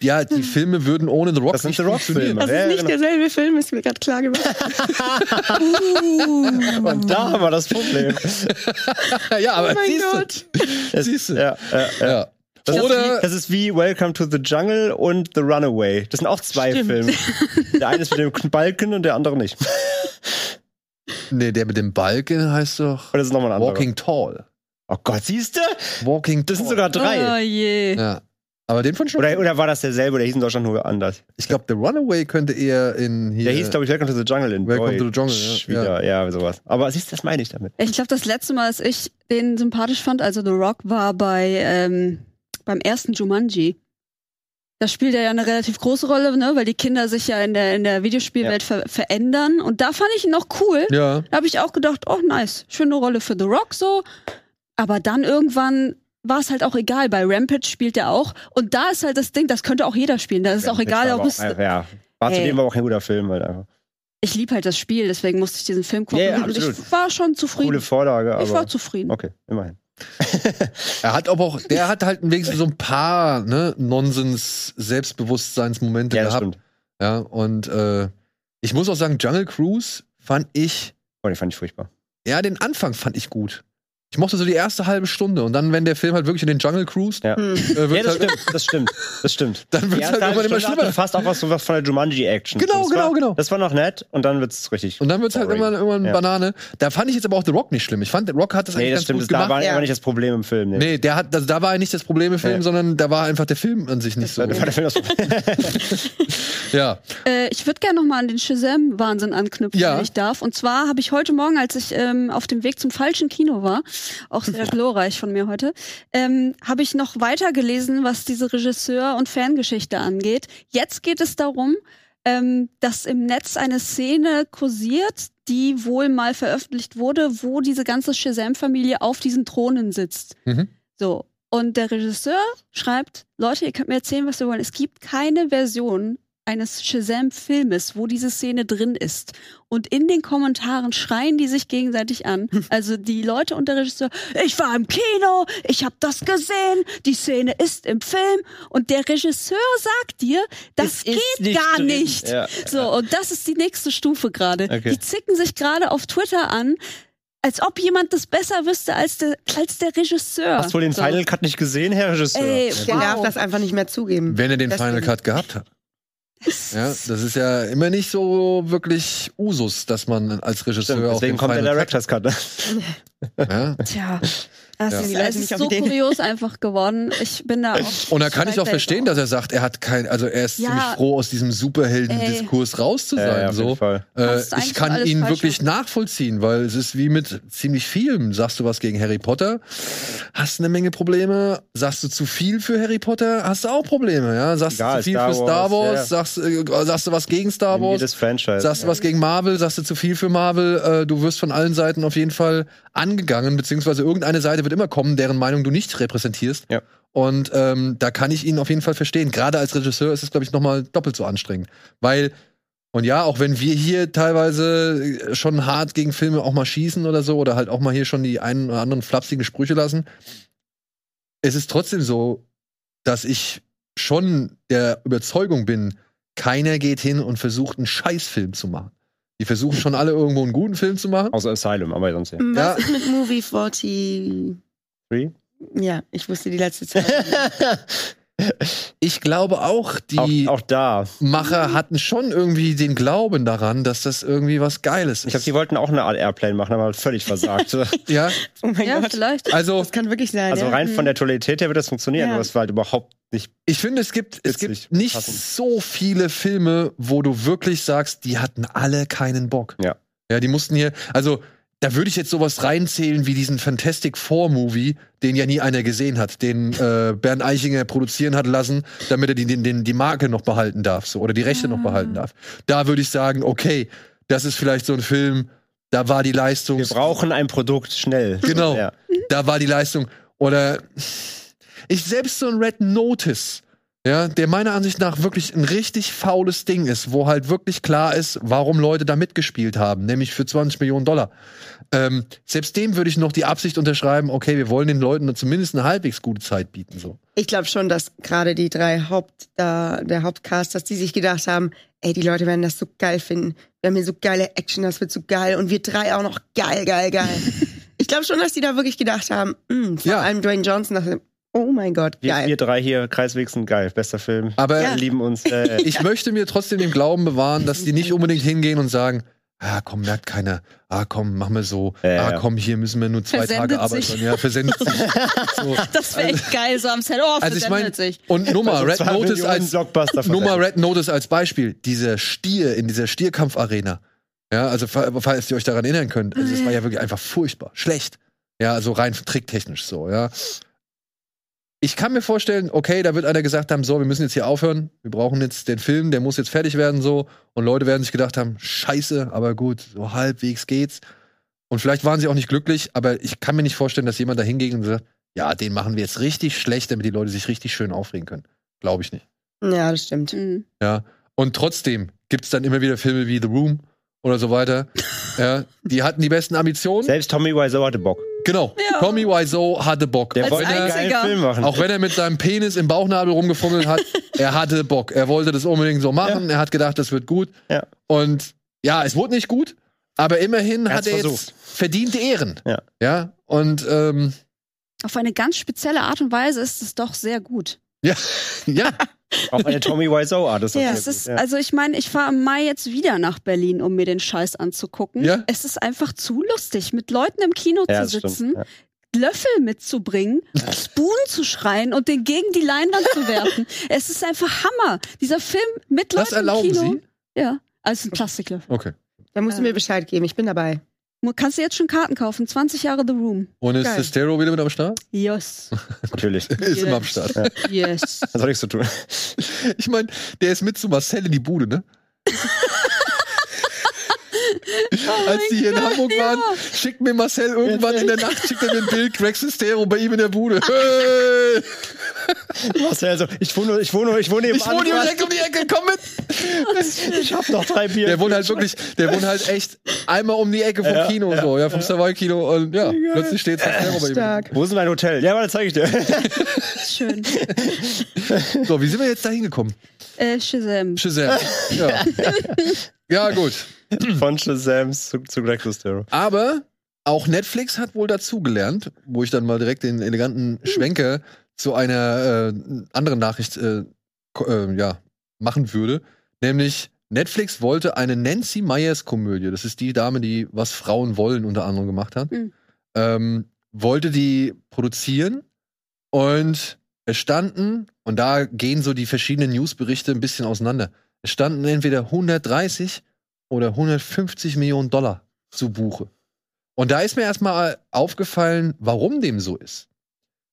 ja, die Filme würden ohne The Rock Das sind nicht The funktionieren. Rock-Filme. Das Ja, ist nicht genau. derselbe Film, ist mir gerade klar geworden. Und da haben wir das Problem. ja, aber oh mein siehst Gott. du, siehst du. ja, ja, ja. Ja. Das ist, Oder wie, das ist wie Welcome to the Jungle und The Runaway. Das sind auch zwei Stimmt. Filme. Der eine ist mit dem Balken und der andere nicht. nee, der mit dem Balken heißt doch Oder das ist nochmal ein anderer. Walking Tall. Oh Gott, siehst du? Walking Das sind Tall. sogar drei. Oh je. Ja. Aber den von schon. Oder, oder war das derselbe? Der hieß in Deutschland nur anders. ich glaube, The Runaway könnte eher in hier. Der hieß, glaube ich, Welcome to the Jungle in Welcome Deutsch. to the Jungle, ja. Wieder, ja. sowas. Aber siehst du, das meine ich damit. Ich glaube, das letzte Mal, dass ich den sympathisch fand, also The Rock, war bei ähm, beim ersten Jumanji. Da spielt er ja eine relativ große Rolle, ne, weil die Kinder sich ja in der in der Videospielwelt ver verändern. Und da fand ich ihn noch cool. ja. Da habe ich auch gedacht, oh nice, schöne Rolle für The Rock so. Aber dann irgendwann war es halt auch egal. Bei Rampage spielt er auch. Und da ist halt das Ding, das könnte auch jeder spielen. Da ist auch egal, ob aber es. Ja, war zudem aber auch kein guter Film halt einfach. Ich liebe halt das Spiel, deswegen musste ich diesen Film gucken. Ja, ja, und ich war schon zufrieden. Coole Vorlage, ich war aber. zufrieden. Okay, immerhin. Er hat aber auch, der hat halt wenigstens so ein paar ne, Nonsens-Selbstbewusstseinsmomente Ja, gehabt. stimmt. Ja, und äh, ich muss auch sagen, Jungle Cruise fand ich, Oh, den fand ich furchtbar. ja, den Anfang fand ich gut. Ich mochte so die erste halbe Stunde und dann, wenn der Film halt wirklich in den Jungle cruist, Ja. Äh, Ja, das halt, stimmt, das stimmt, das stimmt. dann wird's Die halt irgendwann immer Stunde schlimmer. fast auch was, so was von der Jumanji-Action. Genau, genau, war, genau. Das war noch nett und dann wird's richtig. Und dann wird's halt boring. irgendwann, irgendwann Ja. Banane. Da fand ich jetzt aber auch The Rock nicht schlimm. Ich fand, The Rock hat das Nee, eigentlich das ganz stimmt. gut Das, da gemacht. war Ja. aber nicht das Problem im Film. Nee. Nee, der hat, also da war nicht das Problem im Film, Ja. sondern da war einfach der Film an sich nicht so. Da war der Film das Problem. Ja. Äh, ich würde gerne noch mal an den Shazam-Wahnsinn anknüpfen, Ja. wenn ich darf. Und zwar habe ich heute Morgen, als ich ähm, auf dem Weg zum falschen Kino war, auch sehr glorreich von mir heute, ähm, habe ich noch weiter gelesen, was diese Regisseur- und Fangeschichte angeht. Jetzt geht es darum, ähm, dass im Netz eine Szene kursiert, die wohl mal veröffentlicht wurde, wo diese ganze Shazam-Familie auf diesen Thronen sitzt. Mhm. So. Und der Regisseur schreibt, Leute, ihr könnt mir erzählen, was ihr wollt. Es gibt keine Version eines Shazam-Filmes, wo diese Szene drin ist. Und in den Kommentaren schreien die sich gegenseitig an. Also die Leute und der Regisseur, ich war im Kino, ich habe das gesehen, die Szene ist im Film. Und der Regisseur sagt dir, das Es geht nicht gar drin. nicht. Ja. So, und das ist die nächste Stufe gerade. Okay. Die zicken sich gerade auf Twitter an, als ob jemand das besser wüsste als der, als der Regisseur. Hast du wohl den so. Final Cut nicht gesehen, Herr Regisseur? Ey, Der wow. darf das einfach nicht mehr zugeben. Wenn er den Deswegen. Final Cut gehabt hat. Ja, das ist ja immer nicht so wirklich Usus, dass man als Regisseur Stimmt, auch deswegen den kommt der Director's Cut. ne? Ja. Tja, Das Ja. die es ist so Ideen. kurios einfach geworden. Ich bin da auch. Und da kann ich auch verstehen, dass er sagt, er hat kein, also er ist Ja. ziemlich froh, aus diesem Superhelden-Diskurs raus zu sein. ja, auf jeden so. Fall. Äh, ich kann ihn falsch wirklich gemacht. nachvollziehen, weil es ist wie mit ziemlich vielem. Sagst du was gegen Harry Potter, hast eine Menge Probleme. Sagst du zu viel für Harry Potter, hast du auch Probleme. Ja, sagst Egal, du zu viel Star für Star Wars, Wars, ja. sagst, äh, sagst du was gegen Star In Wars, Jedes Franchise. sagst du was gegen Marvel, sagst du zu viel für Marvel. Äh, du wirst von allen Seiten auf jeden Fall angegangen, beziehungsweise irgendeine Seite wird immer kommen, deren Meinung du nicht repräsentierst. Ja. Und ähm, da kann ich ihn auf jeden Fall verstehen. Gerade als Regisseur ist es, glaube ich, noch mal doppelt so anstrengend. Weil, und ja, auch wenn wir hier teilweise äh, schon hart gegen Filme auch mal schießen oder so, oder halt auch mal hier schon die einen oder anderen flapsigen Sprüche lassen, es ist trotzdem so, dass ich schon der Überzeugung bin, keiner geht hin und versucht, einen Scheißfilm zu machen. Die versuchen schon alle irgendwo einen guten Film zu machen. Außer Asylum, aber sonst ja. Was Ja. ist mit Movie 40? Three? Ja, ich wusste die letzte Zeit. Ich glaube auch, die auch, auch da. Macher hatten schon irgendwie den Glauben daran, dass das irgendwie was Geiles ist. Ich glaube, die wollten auch eine Art Airplane machen, aber völlig versagt. ja, Oh mein Ja, Gott. vielleicht. also Das kann wirklich sein. Also ja. rein von der Tonalität her wird das funktionieren, Ja. aber es war halt überhaupt nicht. ich finde, es gibt, es gibt nicht passend. so viele Filme, wo du wirklich sagst, die hatten alle keinen Bock. Ja. Ja, die mussten hier, also da würde ich jetzt sowas reinzählen wie diesen Fantastic Four Movie, den ja nie einer gesehen hat, den äh, Bernd Eichinger produzieren hat lassen, damit er die, den, den, die Marke noch behalten darf, so oder die Rechte noch Ah. behalten darf. Da würde ich sagen, okay, das ist vielleicht so ein Film, da war die Leistung, Wir brauchen ein Produkt schnell. Genau. Ja. da war die Leistung oder ich selbst so ein Red Notice, ja, der meiner Ansicht nach wirklich ein richtig faules Ding ist, wo halt wirklich klar ist, warum Leute da mitgespielt haben, nämlich für 20 Millionen Dollar. Ähm, selbst dem würde ich noch die Absicht unterschreiben, okay, wir wollen den Leuten zumindest eine halbwegs gute Zeit bieten, so. Ich glaube schon, dass gerade die drei Haupt, da, der Hauptcast, dass die sich gedacht haben, ey, die Leute werden das so geil finden. Wir haben hier so geile Action, das wird so geil. Und wir drei auch noch geil, geil, geil. ich glaube schon, dass die da wirklich gedacht haben, mh, vor Ja. allem Dwayne Johnson, oh mein Gott, Wir, geil. wir drei hier, Kreiswichsen, geil, bester Film. Aber Ja. Wir lieben uns. Äh, ich möchte mir trotzdem den Glauben bewahren, dass die nicht unbedingt hingehen und sagen, ah, komm, merkt keiner. Ah, komm, machen wir so. Ja, ah, komm, hier müssen wir nur zwei Versendet Tage arbeiten. sich. Ja, versendet sich. So. Das wäre echt geil, so am Set. Oh, Also ich meine, versendet sich. und Nummer, Also Red Notice als versendet. Red Notice als Beispiel. Dieser Stier in dieser Stierkampfarena. Ja, also fa- falls ihr euch daran erinnern könnt, also es war ja wirklich einfach furchtbar, schlecht. Ja, also rein tricktechnisch so, ja. Ich kann mir vorstellen, okay, da wird einer gesagt haben, so, wir müssen jetzt hier aufhören, wir brauchen jetzt den Film, der muss jetzt fertig werden so und Leute werden sich gedacht haben, scheiße, aber gut, so halbwegs geht's. Und vielleicht waren sie auch nicht glücklich, aber ich kann mir nicht vorstellen, dass jemand da hingeht und sagt, ja, den machen wir jetzt richtig schlecht, damit die Leute sich richtig schön aufregen können. Glaube ich nicht. Ja, das stimmt. Mhm. Ja. Und trotzdem gibt's dann immer wieder Filme wie The Room oder so weiter. ja, die hatten die besten Ambitionen. Selbst Tommy Wiseau hatte Bock. Genau. Ja. Tommy Wiseau hatte Bock. Der wollte wenn einen er, geilen. Film machen. auch wenn er mit seinem Penis im Bauchnabel rumgefummelt hat, er hatte Bock. Er wollte das unbedingt so machen. Er hat gedacht, das wird gut. Ja. Und ja, es wurde nicht gut, aber immerhin Er hat er jetzt versucht. verdiente Ehren. Ja. Ja. Und ähm, Auf eine ganz spezielle Art und Weise ist es doch sehr gut. ja, ja. Auch eine Tommy Wiseau Art ist das Ja, es ist, ja. also ich meine, ich fahre im Mai jetzt wieder nach Berlin, um mir den Scheiß anzugucken. Ja. Es ist einfach zu lustig, mit Leuten im Kino Ja, zu sitzen, stimmt. Löffel mitzubringen, Spoon zu schreien und den gegen die Leinwand zu werfen. Es ist einfach Hammer. Dieser Film mit Leuten Das erlauben im Kino. Sie? Ja, als ein Plastiklöffel. Okay. Da musst du mir Bescheid geben, ich bin dabei. Kannst du jetzt schon Karten kaufen? 20 Jahre The Room. Und ist Geil. das Stereo wieder mit am Start? Yes. Natürlich. Ist immer am Yes. Start. Yes. Was soll ich so tun? Ich meine, der ist mit zu Marcel in die Bude, ne? Als die hier in Hamburg waren, schickt mir Marcel irgendwann in der Nacht, schickt er mir ein Bild, Greg Sestero bei ihm in der Bude. Hey! Marcel, also, ich wohne, ich wohne, ich wohne Ich wohne hier direkt um die Ecke, komm mit! Ich hab noch drei Bier. Der wohnt halt wirklich, der wohnt halt echt einmal um die Ecke vom Ja, Kino ja, so, ja, vom Savoy-Kino und ja, plötzlich steht Sestero bei ihm. Wo ist denn dein Hotel? Ja, warte, zeig ich dir. Schön. So, wie sind wir jetzt da hingekommen? Äh, Shazam. Shazam. Ja. ja, gut. Von Shazams zu, zu Greg Sestero. Aber auch Netflix hat wohl dazugelernt, wo ich dann mal direkt den eleganten Schwenker zu einer äh, anderen Nachricht äh, äh, ja, machen würde. Nämlich, Netflix wollte eine Nancy Meyers Komödie, das ist die Dame, die Was Frauen wollen unter anderem gemacht hat, Mhm. ähm, wollte die produzieren und es standen, und da gehen so die verschiedenen Newsberichte ein bisschen auseinander, es standen entweder 130 oder 150 Millionen Dollar zu Buche. Und da ist mir erstmal aufgefallen, warum dem so ist.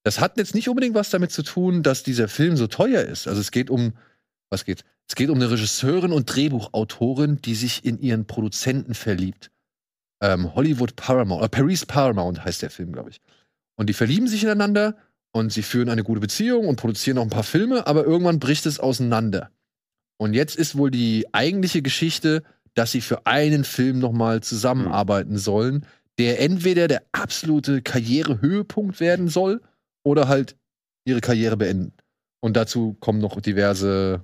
Das hat jetzt nicht unbedingt was damit zu tun, dass dieser Film so teuer ist. Also es geht um, was geht? Es geht um eine Regisseurin und Drehbuchautorin, die sich in ihren Produzenten verliebt. Ähm, Hollywood Paramount, äh, Paris Paramount heißt der Film, glaube ich. Und die verlieben sich ineinander und sie führen eine gute Beziehung und produzieren noch ein paar Filme, aber irgendwann bricht es auseinander. Und jetzt ist wohl die eigentliche Geschichte, dass sie für einen Film nochmal zusammenarbeiten sollen, der entweder der absolute Karrierehöhepunkt werden soll oder halt ihre Karriere beenden. Und dazu kommen noch diverse,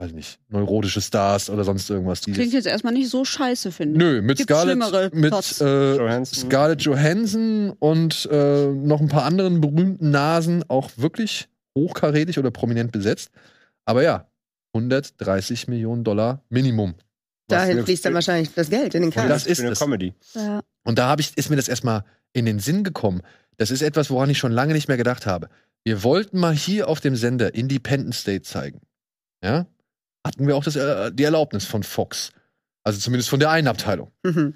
weiß nicht, neurotische Stars oder sonst irgendwas. Die Klingt jetzt erstmal nicht so scheiße, finde ich. Nö, mit Gibt's Scarlett, mit äh, Johansson. Scarlett Johansson und äh, noch ein paar anderen berühmten Nasen auch wirklich hochkarätig oder prominent besetzt. Aber ja, 130 Millionen Dollar Minimum. Dahin fließt dann wahrscheinlich das Geld in den Cast. das ist Für eine es. Comedy. Ja. Und da ich, ist mir das erstmal in den Sinn gekommen. Das ist etwas, woran ich schon lange nicht mehr gedacht habe. Wir wollten mal hier auf dem Sender Independent State zeigen. Ja? Hatten wir auch das, äh, die Erlaubnis von Fox. Also zumindest von der einen Abteilung. Mhm.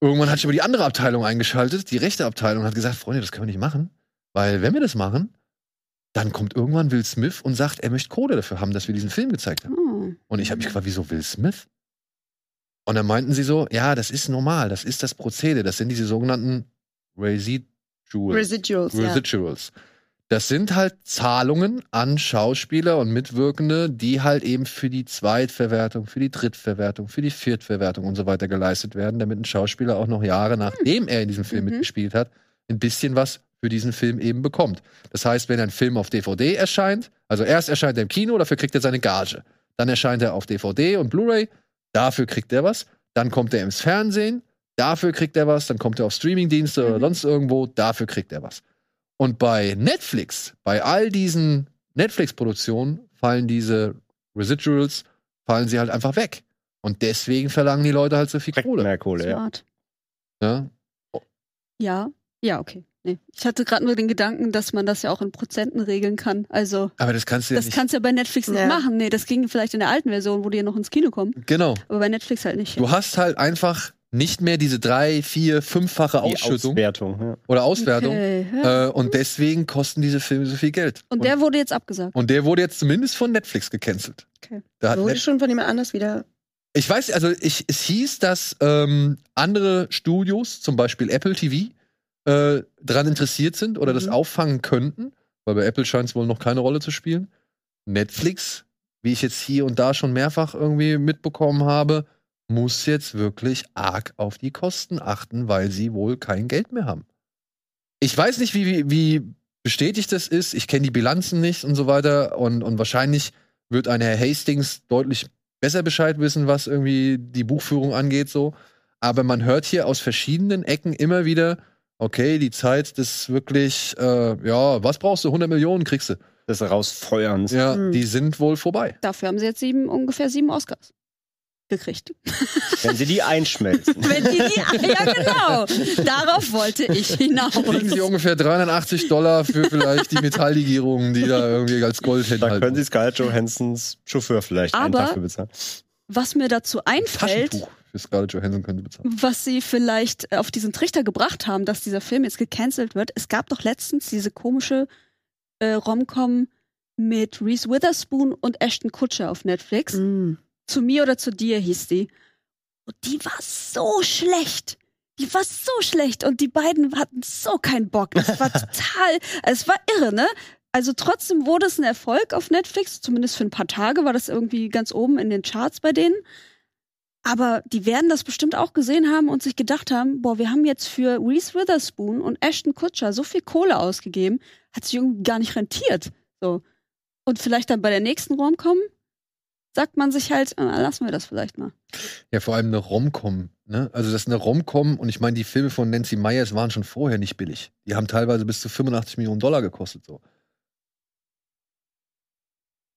Irgendwann hat sich aber die andere Abteilung eingeschaltet, die rechte Abteilung, und hat gesagt, Freunde, das können wir nicht machen. Weil wenn wir das machen, dann kommt irgendwann Will Smith und sagt, er möchte Kohle dafür haben, dass wir diesen Film gezeigt haben. Oh. Und ich habe mich gefragt, wieso Will Smith? Und dann meinten sie so, ja, das ist normal, das ist das Prozedere, das sind diese sogenannten Residuals. Residuals, ja. Residuals. Das sind halt Zahlungen an Schauspieler und Mitwirkende, die halt eben für die Zweitverwertung, für die Drittverwertung, für die Viertverwertung und so weiter geleistet werden, damit ein Schauspieler auch noch Jahre nachdem er in diesem Film Mhm. mitgespielt hat, ein bisschen was für diesen Film eben bekommt. Das heißt, wenn ein Film auf DVD erscheint, also erst erscheint er im Kino, dafür kriegt er seine Gage. Dann erscheint er auf DVD und Blu-ray, dafür kriegt er was. Dann kommt er ins Fernsehen, dafür kriegt er was. Dann kommt er auf Streamingdienste oder Mhm. sonst irgendwo, dafür kriegt er was. Und bei Netflix, bei all diesen Netflix-Produktionen, fallen diese Residuals, fallen sie halt einfach weg. Und deswegen verlangen die Leute halt so viel Kohle. mehr Kohle, ja. Smart. Ja? Ja, ja, okay. Nee. Ich hatte gerade nur den Gedanken, dass man das ja auch in Prozenten regeln kann. Also, Aber das kannst du ja das nicht. kannst du ja bei Netflix nicht Ja. machen. Nee, das ging vielleicht in der alten Version, wo die ja noch ins Kino kommen. genau. Aber bei Netflix halt nicht. Du hast halt einfach nicht mehr diese drei, vier, fünffache Die Ausschüttung Auswertung, ja. oder Auswertung. Okay, ja. Äh, und deswegen kosten diese Filme so viel Geld. Und der wurde jetzt abgesagt. und der wurde jetzt zumindest von Netflix gecancelt. Okay. Da hat Wurde Net schon von jemand anders wieder. ich weiß, also ich, es hieß, dass ähm, andere Studios, zum Beispiel Apple TV, äh, daran interessiert sind oder das Mhm. auffangen könnten, weil bei Apple scheint es wohl noch keine Rolle zu spielen. Netflix, wie ich jetzt hier und da schon mehrfach irgendwie mitbekommen habe, muss jetzt wirklich arg auf die Kosten achten, weil sie wohl kein Geld mehr haben. Ich weiß nicht, wie, wie, wie bestätigt das ist. Ich kenne die Bilanzen nicht und so weiter. Und, und wahrscheinlich wird ein Herr Hastings deutlich besser Bescheid wissen, was irgendwie die Buchführung angeht, so. Aber man hört hier aus verschiedenen Ecken immer wieder, okay, die Zeit des wirklich, äh, ja, was brauchst du? 100 Millionen kriegst du. Des Rausfeuerns. Ja, Mhm. die sind wohl vorbei. Dafür haben sie jetzt sieben, ungefähr sieben Oscars gekriegt. Wenn sie die einschmelzen. Wenn die, die ja genau, darauf wollte ich hinaus. Kriegen sie ungefähr 380 Dollar für vielleicht die Metalllegierungen, die da irgendwie als Gold Da hinhalten. können sie Scarlett Johansons Chauffeur vielleicht einen Aber- Tag für bezahlen. Was mir dazu einfällt, Taschentuch für Scarlett Johansson können sie bezahlen. was sie vielleicht auf diesen Trichter gebracht haben, dass dieser Film jetzt gecancelt wird. Es gab doch letztens diese komische äh, Romcom mit Reese Witherspoon und Ashton Kutcher auf Netflix. Mm. Zu mir oder zu dir hieß die. Und die war so schlecht. Die war so schlecht und die beiden hatten so keinen Bock. Das war total, es war irre, ne? Also trotzdem wurde es ein Erfolg auf Netflix, zumindest für ein paar Tage war das irgendwie ganz oben in den Charts bei denen. Aber die werden das bestimmt auch gesehen haben und sich gedacht haben, boah, wir haben jetzt für Reese Witherspoon und Ashton Kutcher so viel Kohle ausgegeben, hat sich irgendwie gar nicht rentiert. So. Und vielleicht dann bei der nächsten Romcom sagt man sich halt, äh, lassen wir das vielleicht mal. Ja, vor allem eine Romcom. Ne? Also das ist eine Romcom und ich meine, die Filme von Nancy Meyers waren schon vorher nicht billig. Die haben teilweise bis zu 85 Millionen Dollar gekostet. So.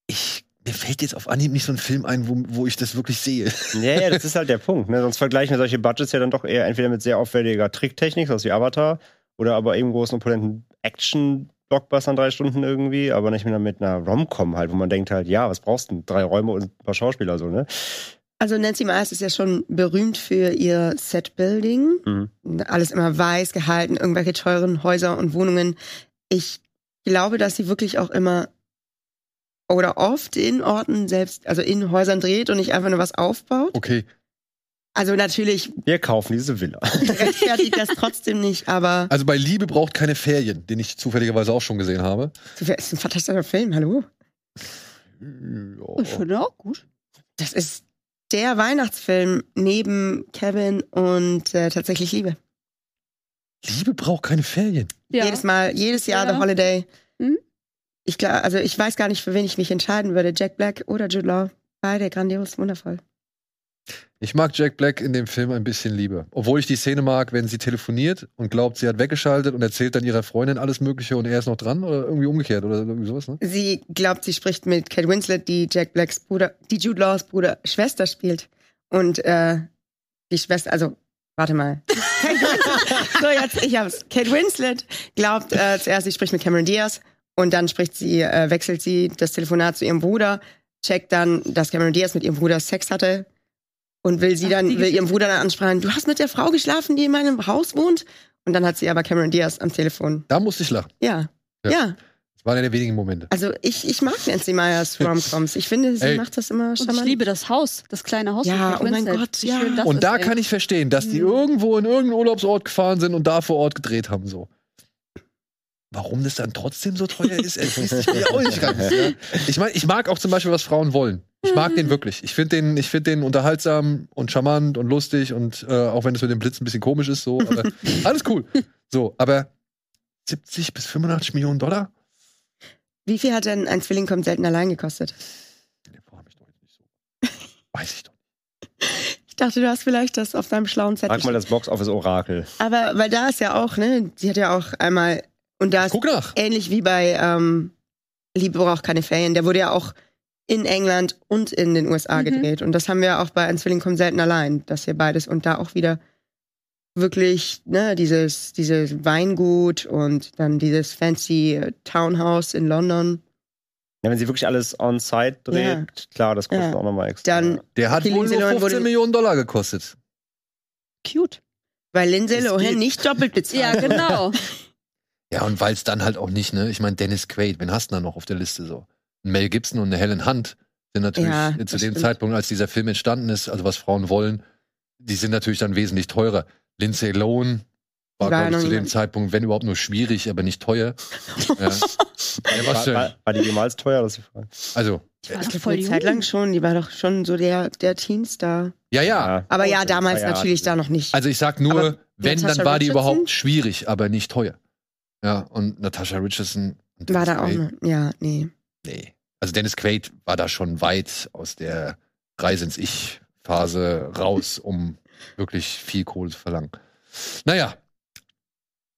Ich, mir fällt jetzt auf Anhieb nicht so ein Film ein, wo, wo ich das wirklich sehe. Ja, ja, das ist halt der Punkt. Ne? Sonst vergleichen wir solche Budgets ja dann doch eher entweder mit sehr aufwendiger Tricktechnik, sowas wie Avatar, oder aber eben großen opulenten Action-Blockbustern drei Stunden irgendwie, aber nicht mehr mit einer Rom-Com halt, wo man denkt halt, ja, was brauchst du denn? Drei Räume und ein paar Schauspieler so, ne? Also Nancy Myers ist ja schon berühmt für ihr Setbuilding. Mhm. Alles immer weiß gehalten, irgendwelche teuren Häuser und Wohnungen. Ich glaube, dass sie wirklich auch immer oder oft in Orten selbst, also in Häusern dreht und nicht einfach nur was aufbaut. Okay, Also natürlich Wir kaufen diese Villa. rechtfertigt das trotzdem nicht, aber also bei Liebe braucht keine Ferien, den ich zufälligerweise auch schon gesehen habe. das ist ein fantastischer Film, hallo? Ja. Ich finde auch gut. Das ist der Weihnachtsfilm neben Kevin und äh, tatsächlich Liebe. Liebe braucht keine Ferien. Ja. Jedes Mal, jedes Jahr Ja. The Holiday. Mhm. Ich glaube, also ich weiß gar nicht, für wen ich mich entscheiden würde. Jack Black oder Jude Law. Beide grandios, wundervoll. Ich mag Jack Black in dem Film ein bisschen lieber. Obwohl ich die Szene mag, wenn sie telefoniert und glaubt, sie hat weggeschaltet und erzählt dann ihrer Freundin alles Mögliche und er ist noch dran oder irgendwie umgekehrt oder irgendwie sowas, ne? Sie glaubt, sie spricht mit Kate Winslet, die Jack Blacks Bruder, die Jude Laws Bruder, Schwester spielt. Und äh, die Schwester, also, warte mal. so, jetzt, ich hab's. Kate Winslet glaubt äh, zuerst, sie spricht mit Cameron Diaz und dann spricht sie, äh, wechselt sie das Telefonat zu ihrem Bruder, checkt dann, dass Cameron Diaz mit ihrem Bruder Sex hatte und will sie Ach, dann, will ihrem Geschichte. Bruder dann ansprechen, du hast mit der Frau geschlafen, die in meinem Haus wohnt? Und dann hat sie aber Cameron Diaz am Telefon. Da musste ich lachen. Ja. Ja. Ja. Das war einer der wenigen Momente. Also ich, ich mag Nancy Meyers Rom-Coms. Ich finde, sie Ey. macht das immer Und ich liebe das Haus, das kleine Haus. Ja, oh mein Winslet. Gott, Wie ja. schön das Und da kann ich verstehen, dass die Mhm. irgendwo in irgendeinen Urlaubsort gefahren sind und da vor Ort gedreht haben. So. Warum das dann trotzdem so teuer ist, erschließt sich mir auch nicht ganz. Ja. Ich meine, ich mag auch zum Beispiel, was Frauen wollen. Ich mag den wirklich. Ich finde den, ich find den unterhaltsam und charmant und lustig und äh, auch wenn es mit dem Blitz ein bisschen komisch ist, so, aber alles cool. So, aber 70 bis 85 Millionen Dollar? Wie viel hat denn ein Zwilling kommt selten allein gekostet? Nee, mich doch jetzt nicht so. Weiß ich doch. Ich dachte, du hast vielleicht das auf deinem schlauen Zettel. Frag mal das Box Office Orakel. Aber weil da ist ja auch, ne, sie hat ja auch einmal, und da ist Guck nach. ähnlich wie bei ähm, Liebe braucht keine Ferien, der wurde ja auch in England und in den USA Mhm. gedreht. Und das haben wir auch bei Ein Zwilling kommt selten allein, dass hier beides und da auch wieder wirklich, ne, dieses, dieses Weingut und dann dieses fancy äh, Townhouse in London. Ja, wenn sie wirklich alles on-site dreht, Ja. klar, das kostet Ja. auch nochmal extra. Dann, Der hat Die wohl nur Lohan 15 wurde- Millionen Dollar gekostet. Cute. weil Lindsay Lohan nicht doppelt bezahlt. Ja, genau. Ja, und weil es dann halt auch nicht, ne? Ich meine, Dennis Quaid, wen hast du da noch auf der Liste so? Mel Gibson und eine Helen Hunt sind natürlich Ja, zu das dem stimmt. Zeitpunkt, als dieser Film entstanden ist, also was Frauen wollen, die sind natürlich dann wesentlich teurer. Lindsay Lohan war, Die war glaube ich, zu dem Zeitpunkt, wenn überhaupt nur schwierig, aber nicht teuer. ja. ja, war, war, war die jemals teuer? Das ist die Frage. Also, Die war Ich doch voll eine Zeit lang schon, die war doch schon so der, der Teenstar. ja, ja. Aber ja, damals ja, natürlich ja. da noch nicht. Also ich sag nur, Aber wenn, dann war die überhaupt schwierig, aber nicht teuer. Ja, und Natasha Richardson. und war da auch Quaid, noch. Ja, nee. Nee. Also Dennis Quaid war da schon weit aus der Reise ins Ich-Phase raus, um wirklich viel Kohle zu verlangen. Naja.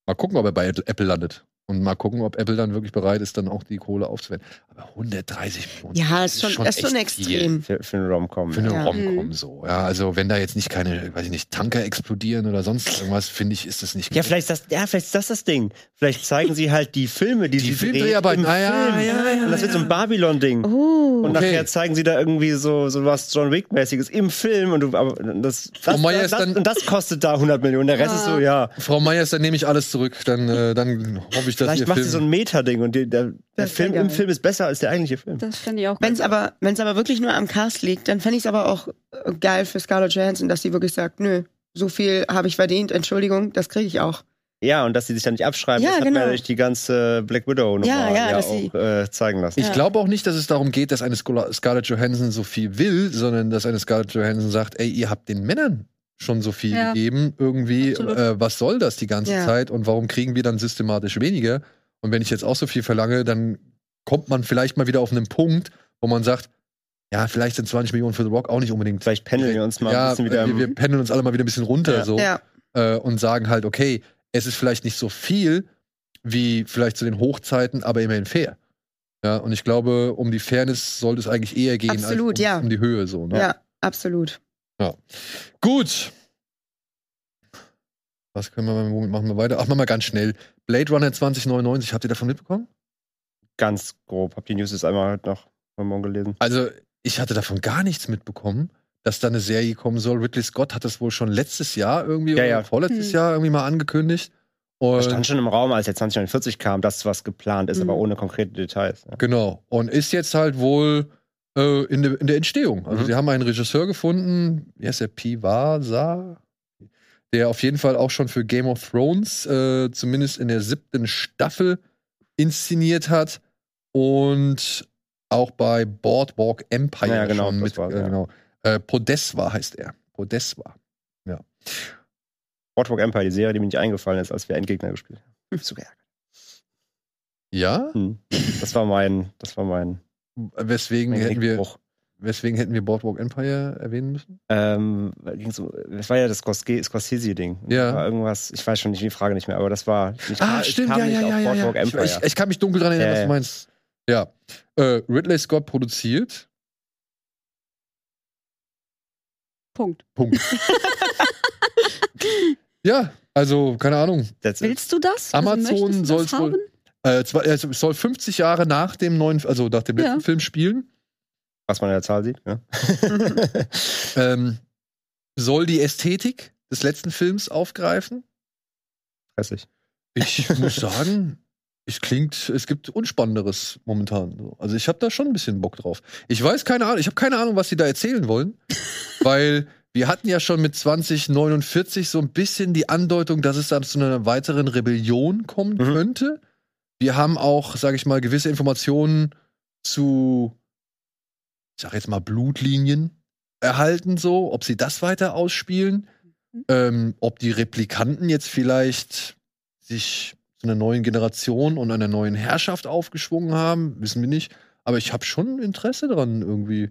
Mal gucken, ob er bei Apple landet. Und mal gucken, ob Apple dann wirklich bereit ist, dann auch die Kohle aufzuwenden. Aber 130 Millionen. Ja, ist schon, ist schon echt viel extrem. Für, für einen Rom-Com. Für eine Ja. Rom-Com Mhm. so. Ja, also wenn da jetzt nicht keine, weiß ich nicht, Tanker explodieren oder sonst irgendwas, finde ich, ist das nicht Ja, vielleicht ist das, ja, vielleicht ist das das Ding. Vielleicht zeigen sie halt die Filme, die, Die sie Filmdreharbeiten. Ah, ja, Film. ja, ja, Und das wird so ein. Babylon-Ding. Oh. Und Okay. nachher zeigen sie da irgendwie so, so was John Wick-mäßiges im Film und du, aber das, das, das, ist das, dann- und das kostet da 100 Millionen. Der Rest ist so, ja. Frau Meyers, dann nehme ich alles zurück. Dann, äh, dann hoffe ich, dass Vielleicht macht Film sie so ein Meta-Ding und die, der, der Film im. Film ist besser als der eigentliche Film. Das finde ich auch Wenn es aber, wenn's aber wirklich nur am Cast liegt, dann fände ich es aber auch äh, geil für Scarlett Johansson, dass sie wirklich sagt, nö, so viel habe ich verdient, Entschuldigung, das kriege ich auch. Ja, und dass sie sich da nicht abschreiben, Ja, das hat genau. man ja durch die ganze Black Widow Nummer Ja, ja, auch sie- äh, zeigen lassen. Ich Ja. glaube auch nicht, dass es darum geht, dass eine Scarlett Johansson so viel will, sondern dass eine Scarlett Johansson sagt, ey, ihr habt den Männern schon so viel Ja. gegeben, irgendwie, äh, was soll das die ganze Ja. Zeit und warum kriegen wir dann systematisch weniger? Und wenn ich jetzt auch so viel verlange, dann kommt man vielleicht mal wieder auf einen Punkt, wo man sagt, ja, vielleicht sind 20 Millionen für The Rock auch nicht unbedingt. Vielleicht pendeln wir uns mal ja, ein bisschen wieder. wir, wir pendeln uns alle mal wieder ein bisschen runter Ja. so Ja, äh, und sagen halt, okay, es ist vielleicht nicht so viel wie vielleicht zu den Hochzeiten, aber immerhin fair. Ja, und ich glaube, um die Fairness sollte es eigentlich eher gehen Absolut, als um, ja. um die Höhe so. Ne? ja, absolut. Gut. Was können wir womit machen wir weiter? Ach, machen wir ganz schnell. Blade Runner 2099, habt ihr davon mitbekommen? ganz grob. Hab die News jetzt einmal heute noch heute Morgen gelesen. Also, ich hatte davon gar nichts mitbekommen, dass da eine Serie kommen soll. Ridley Scott hat das wohl schon letztes Jahr irgendwie Ja, oder ja. vorletztes Hm. Jahr irgendwie mal angekündigt. Das Und stand schon im Raum, als der 2049 kam, dass was geplant ist, Mhm. aber ohne konkrete Details. Ja. Genau. Und ist jetzt halt wohl äh, in, de, in der Entstehung. Also, Mhm. sie haben einen Regisseur gefunden, wie heißt der? Pivasa? Der auf jeden Fall auch schon für Game of Thrones, äh, zumindest in der siebten Staffel, inszeniert hat. Und auch bei Boardwalk Empire Ja, genau, schon mit. war's, äh, ja. genau. Äh, Podeswa heißt er. Podeswa. Boardwalk Empire, die Serie, die mir nicht eingefallen ist, als wir Endgegner gespielt haben. Zu geärgert. Ja? Hm. Das war mein, das war mein, Weswegen mein hätten, wir, weswegen hätten wir Boardwalk Empire erwähnen müssen? Ähm, das war ja das Scorsese- Scorsese-Ding. Ja. War irgendwas, ich weiß schon nicht die Frage nicht mehr, aber das war nicht Ah, ich stimmt, kam ja, nicht ja, auf ja, ja. Boardwalk ja. Ich, Empire. ich, ich kann mich dunkel dran erinnern, Ja, was ja. du meinst. Ja. Äh, Ridley Scott produziert. Punkt. Punkt. ja, also, keine Ahnung. Willst du das? Amazon also, soll's das wohl- haben? Äh, zwar, also, es soll 50 Jahre nach dem neuen, also nach dem letzten Ja. Film spielen. Was man in der Zahl sieht. Ja. Ähm, soll die Ästhetik des letzten Films aufgreifen. Stressig. Ich muss sagen, es klingt, es gibt Unspannenderes momentan. so. Also ich habe da schon ein bisschen Bock drauf. Ich weiß keine Ahnung, ich habe keine Ahnung, was sie da erzählen wollen, weil wir hatten ja schon mit 2049 so ein bisschen die Andeutung, dass es dann zu einer weiteren Rebellion kommen Mhm. könnte. Wir haben auch, sage ich mal, gewisse Informationen zu, ich sag jetzt mal Blutlinien erhalten, so, ob sie das weiter ausspielen, Mhm. ähm, ob die Replikanten jetzt vielleicht sich zu einer neuen Generation und einer neuen Herrschaft aufgeschwungen haben, wissen wir nicht. Aber ich habe schon Interesse daran irgendwie.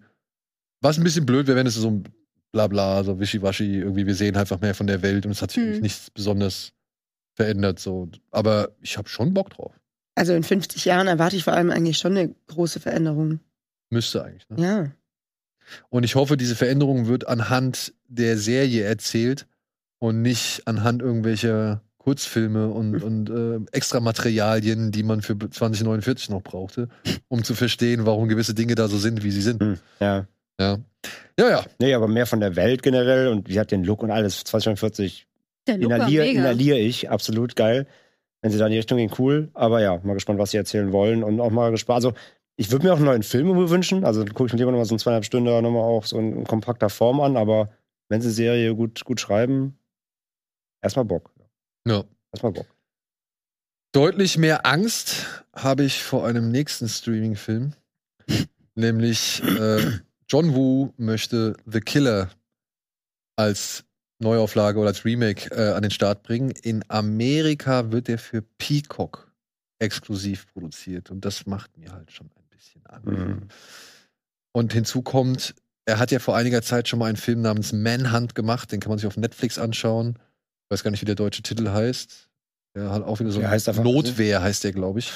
Was ein bisschen blöd wäre, wenn es so ein Blabla, so wischiwaschi, irgendwie, wir sehen einfach mehr von der Welt und es hat sich Hm. eigentlich nichts besonders verändert. So. Aber ich habe schon Bock drauf. Also in 50 Jahren erwarte ich vor allem eigentlich schon eine große Veränderung. Müsste eigentlich. Ne? Ja. Und ich hoffe, diese Veränderung wird anhand der Serie erzählt und nicht anhand irgendwelcher Kurzfilme und, und äh, extra Materialien, die man für 2049 noch brauchte, um zu verstehen, warum gewisse Dinge da so sind, wie sie sind. Hm. Ja. Ja, ja. ja. Nee, aber mehr von der Welt generell und die hat den Look und alles. 2049 Der Look war inhaliere mega. inhaliere ich. Absolut geil. Wenn sie da in die Richtung gehen, cool. Aber ja, mal gespannt, was sie erzählen wollen und auch mal gespannt. Also, ich würde mir auch einen neuen Film wünschen. Also, gucke ich mir lieber nochmal so ein zweieinhalb Stunden nochmal auch so in, kompakter Form an. Aber wenn sie Serie gut, gut schreiben, erstmal Bock. ja. Erstmal Bock. Deutlich mehr Angst habe ich vor einem nächsten Streaming-Film. Nämlich äh, John Woo möchte The Killer als Neuauflage oder als Remake äh, an den Start bringen. In Amerika wird er für Peacock exklusiv produziert. Und das macht mir halt schon ein bisschen Angst. Mhm. Und hinzu kommt, er hat ja vor einiger Zeit schon mal einen Film namens Manhunt gemacht. Den kann man sich auf Netflix anschauen. Ich weiß gar nicht, wie der deutsche Titel heißt. Der hat auch wieder so Der heißt Notwehr, heißt der, glaube ich.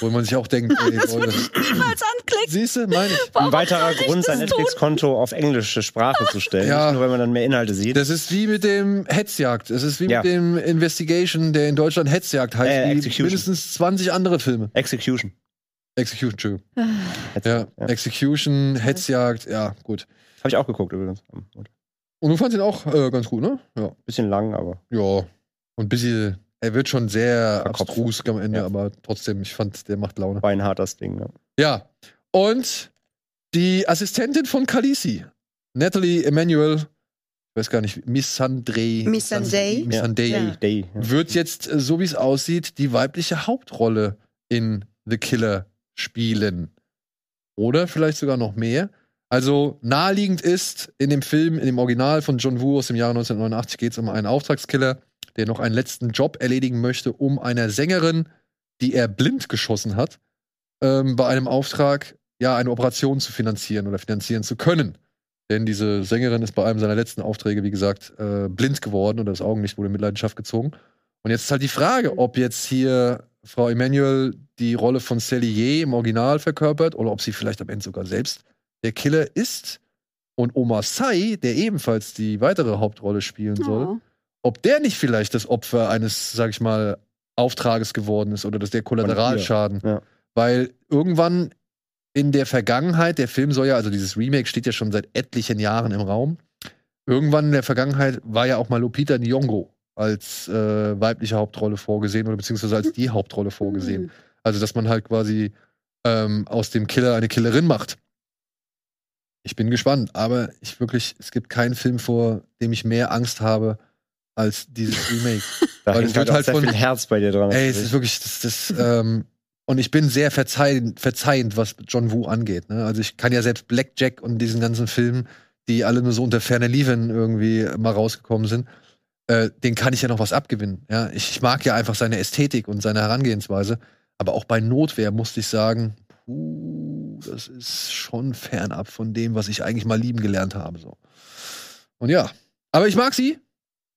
Wo man sich auch denkt, ey, Das Leute, würde ich niemals anklicken. siehst du, meine ich. Ein weiterer Grund, sein das? Netflix-Konto auf englische Sprache zu stellen. Ja. Nicht nur, weil man dann mehr Inhalte sieht. Das ist wie mit dem Hetzjagd. Es ist wie Ja. mit dem Investigation, der in Deutschland Hetzjagd heißt, Äh, wie Execution. mindestens 20 andere Filme. Execution. Execution, Entschuldigung. Jetzt- Ja, Execution, Hetzjagd, ja, gut. Habe ich auch geguckt übrigens. Und du fandst ihn auch äh, ganz gut, ne? Ja. Bisschen lang, aber Ja. Und ein bisschen, er wird schon sehr Verkopft. abstrus am Ende, Ja. aber trotzdem, ich fand, der macht Laune. war ein hartes Ding. Ne? Ja. Und die Assistentin von Khaleesi, Natalie Emanuel, ich weiß gar nicht, Missandei. Missandei? Missandei. Ja. Day. Ja. Wird jetzt, äh, so wie es aussieht, die weibliche Hauptrolle in The Killer spielen. Oder vielleicht sogar noch mehr. Also naheliegend ist, in dem Film, in dem Original von John Woo aus dem Jahre 1989 geht es um einen Auftragskiller, der noch einen letzten Job erledigen möchte, um einer Sängerin, die er blind geschossen hat, ähm, bei einem Auftrag ja eine Operation zu finanzieren oder finanzieren zu können. Denn diese Sängerin ist bei einem seiner letzten Aufträge, wie gesagt, äh, blind geworden oder das Augenlicht wurde in Mitleidenschaft gezogen. Und jetzt ist halt die Frage, ob jetzt hier Frau Emanuel die Rolle von Ye im Original verkörpert oder ob sie vielleicht am Ende sogar selbst der Killer ist. Und Omar Sy, der ebenfalls die weitere Hauptrolle spielen soll, Oh. Ob der nicht vielleicht das Opfer eines, sag ich mal, Auftrages geworden ist oder dass der Kollateralschaden. Ja. Weil irgendwann in der Vergangenheit, der Film soll ja, also dieses Remake steht ja schon seit etlichen Jahren im Raum. Irgendwann in der Vergangenheit war ja auch mal Lupita Nyong'o als äh, weibliche Hauptrolle vorgesehen oder beziehungsweise als die Hauptrolle vorgesehen. Hm. Also, dass man halt quasi ähm, aus dem Killer eine Killerin macht. Ich bin gespannt, aber ich wirklich, es gibt keinen Film, vor dem ich mehr Angst habe als dieses Remake. Da Weil es wird halt sehr von- viel Herz bei dir dran. Ey, es ist wirklich, das, das, ähm, und ich bin sehr verzeihend, verzeihend, was John Woo angeht. Ne? Also ich kann ja selbst Blackjack und diesen ganzen Filmen, die alle nur so unter ferner Liefen irgendwie mal rausgekommen sind, äh, den kann ich ja noch was abgewinnen. Ja? Ich, ich mag ja einfach seine Ästhetik und seine Herangehensweise. Aber auch bei Notwehr musste ich sagen, puh, das ist schon fernab von dem, was ich eigentlich mal lieben gelernt habe. So. Und ja, aber ich mag sie.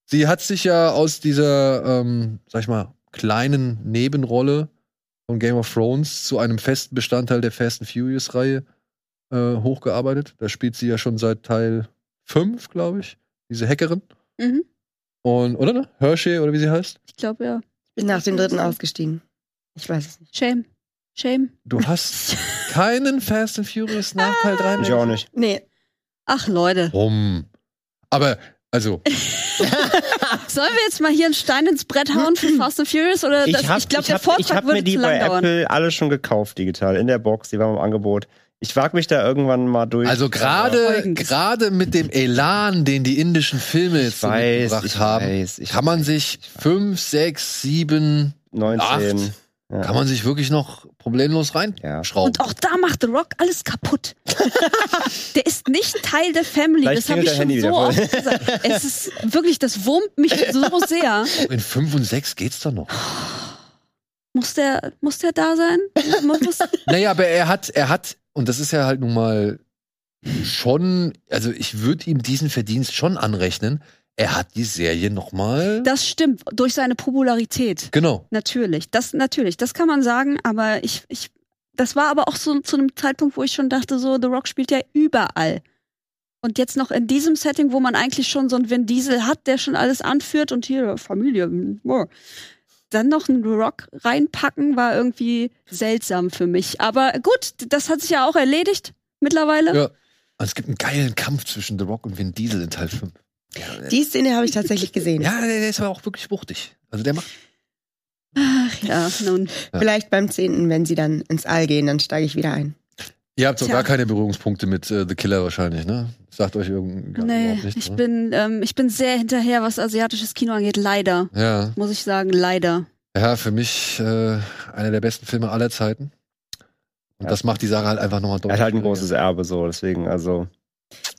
Sie hat sich ja aus dieser, ähm, sag ich mal, kleinen Nebenrolle von Game of Thrones zu einem festen Bestandteil der Fast and Furious-Reihe äh, hochgearbeitet. Da spielt sie ja schon seit Teil 5, glaube ich, diese Hackerin. Mhm. Und, oder ne? Hershey, oder wie sie heißt. Ich glaube ja. Bin nach dem dritten ausgestiegen. Ich weiß es nicht. Shame. Shame. Du hast keinen Fast and Furious nach Teil 3 Ich auch nicht. Nee, Ach, Leute. Rum. Aber, also, Sollen wir jetzt mal hier einen Stein ins Brett hauen für Fast and Furious? Oder das, ich, hab- glaube, der hab- ich Vortrag hab würde mir die zu bei dauern. Apple alle schon gekauft, digital, in der Box, die waren im Angebot. Ich wag mich da irgendwann mal durch. also gerade, gerade mit dem Elan, den die indischen Filme jetzt so weiß, mitgebracht ich haben, weiß, ich kann man sich fünf, sechs, sieben, 19. Ja. kann man sich wirklich noch problemlos reinschrauben. Und auch da macht The Rock alles kaputt. der ist nicht Teil der Family. Gleich das habe ich schon dein so Handy oft gesagt. Es ist wirklich, das wurmt mich so sehr. In fünf und sechs geht's doch noch. Muss der, muss der da sein? Muss, Naja, aber er hat, er hat, und das ist ja halt nun mal schon, also ich würde ihm diesen Verdienst schon anrechnen. Er hat die Serie noch mal, das stimmt, durch seine Popularität. genau. Natürlich, das natürlich, das kann man sagen, aber ich, ich, das war aber auch so zu einem Zeitpunkt, wo ich schon dachte, so The Rock spielt ja überall. Und jetzt noch in diesem Setting, wo man eigentlich schon so einen Vin Diesel hat, der schon alles anführt und hier Familie, oh. dann noch einen The Rock reinpacken, war irgendwie seltsam für mich. Aber gut, das hat sich ja auch erledigt mittlerweile. Ja. Und es gibt einen geilen Kampf zwischen The Rock und Vin Diesel in Teil 5. Die Szene habe ich tatsächlich gesehen. Ja, der der ist aber auch wirklich wuchtig. Also der macht. Ach ja, nun. Ja. Vielleicht beim zehnten, wenn sie dann ins All gehen, dann steige ich wieder ein. Ihr habt so Tja. gar keine Berührungspunkte mit äh, The Killer wahrscheinlich, ne? Sagt euch irgend gar Nee, nichts, ich ne? bin, ähm, ich bin sehr hinterher, was asiatisches Kino angeht. Leider, Ja. muss ich sagen, leider. Ja, für mich äh, einer der besten Filme aller Zeiten. Und Ja. das macht die Sache halt einfach nochmal Er deutlich. hat halt ein großes Erbe, so, deswegen, also.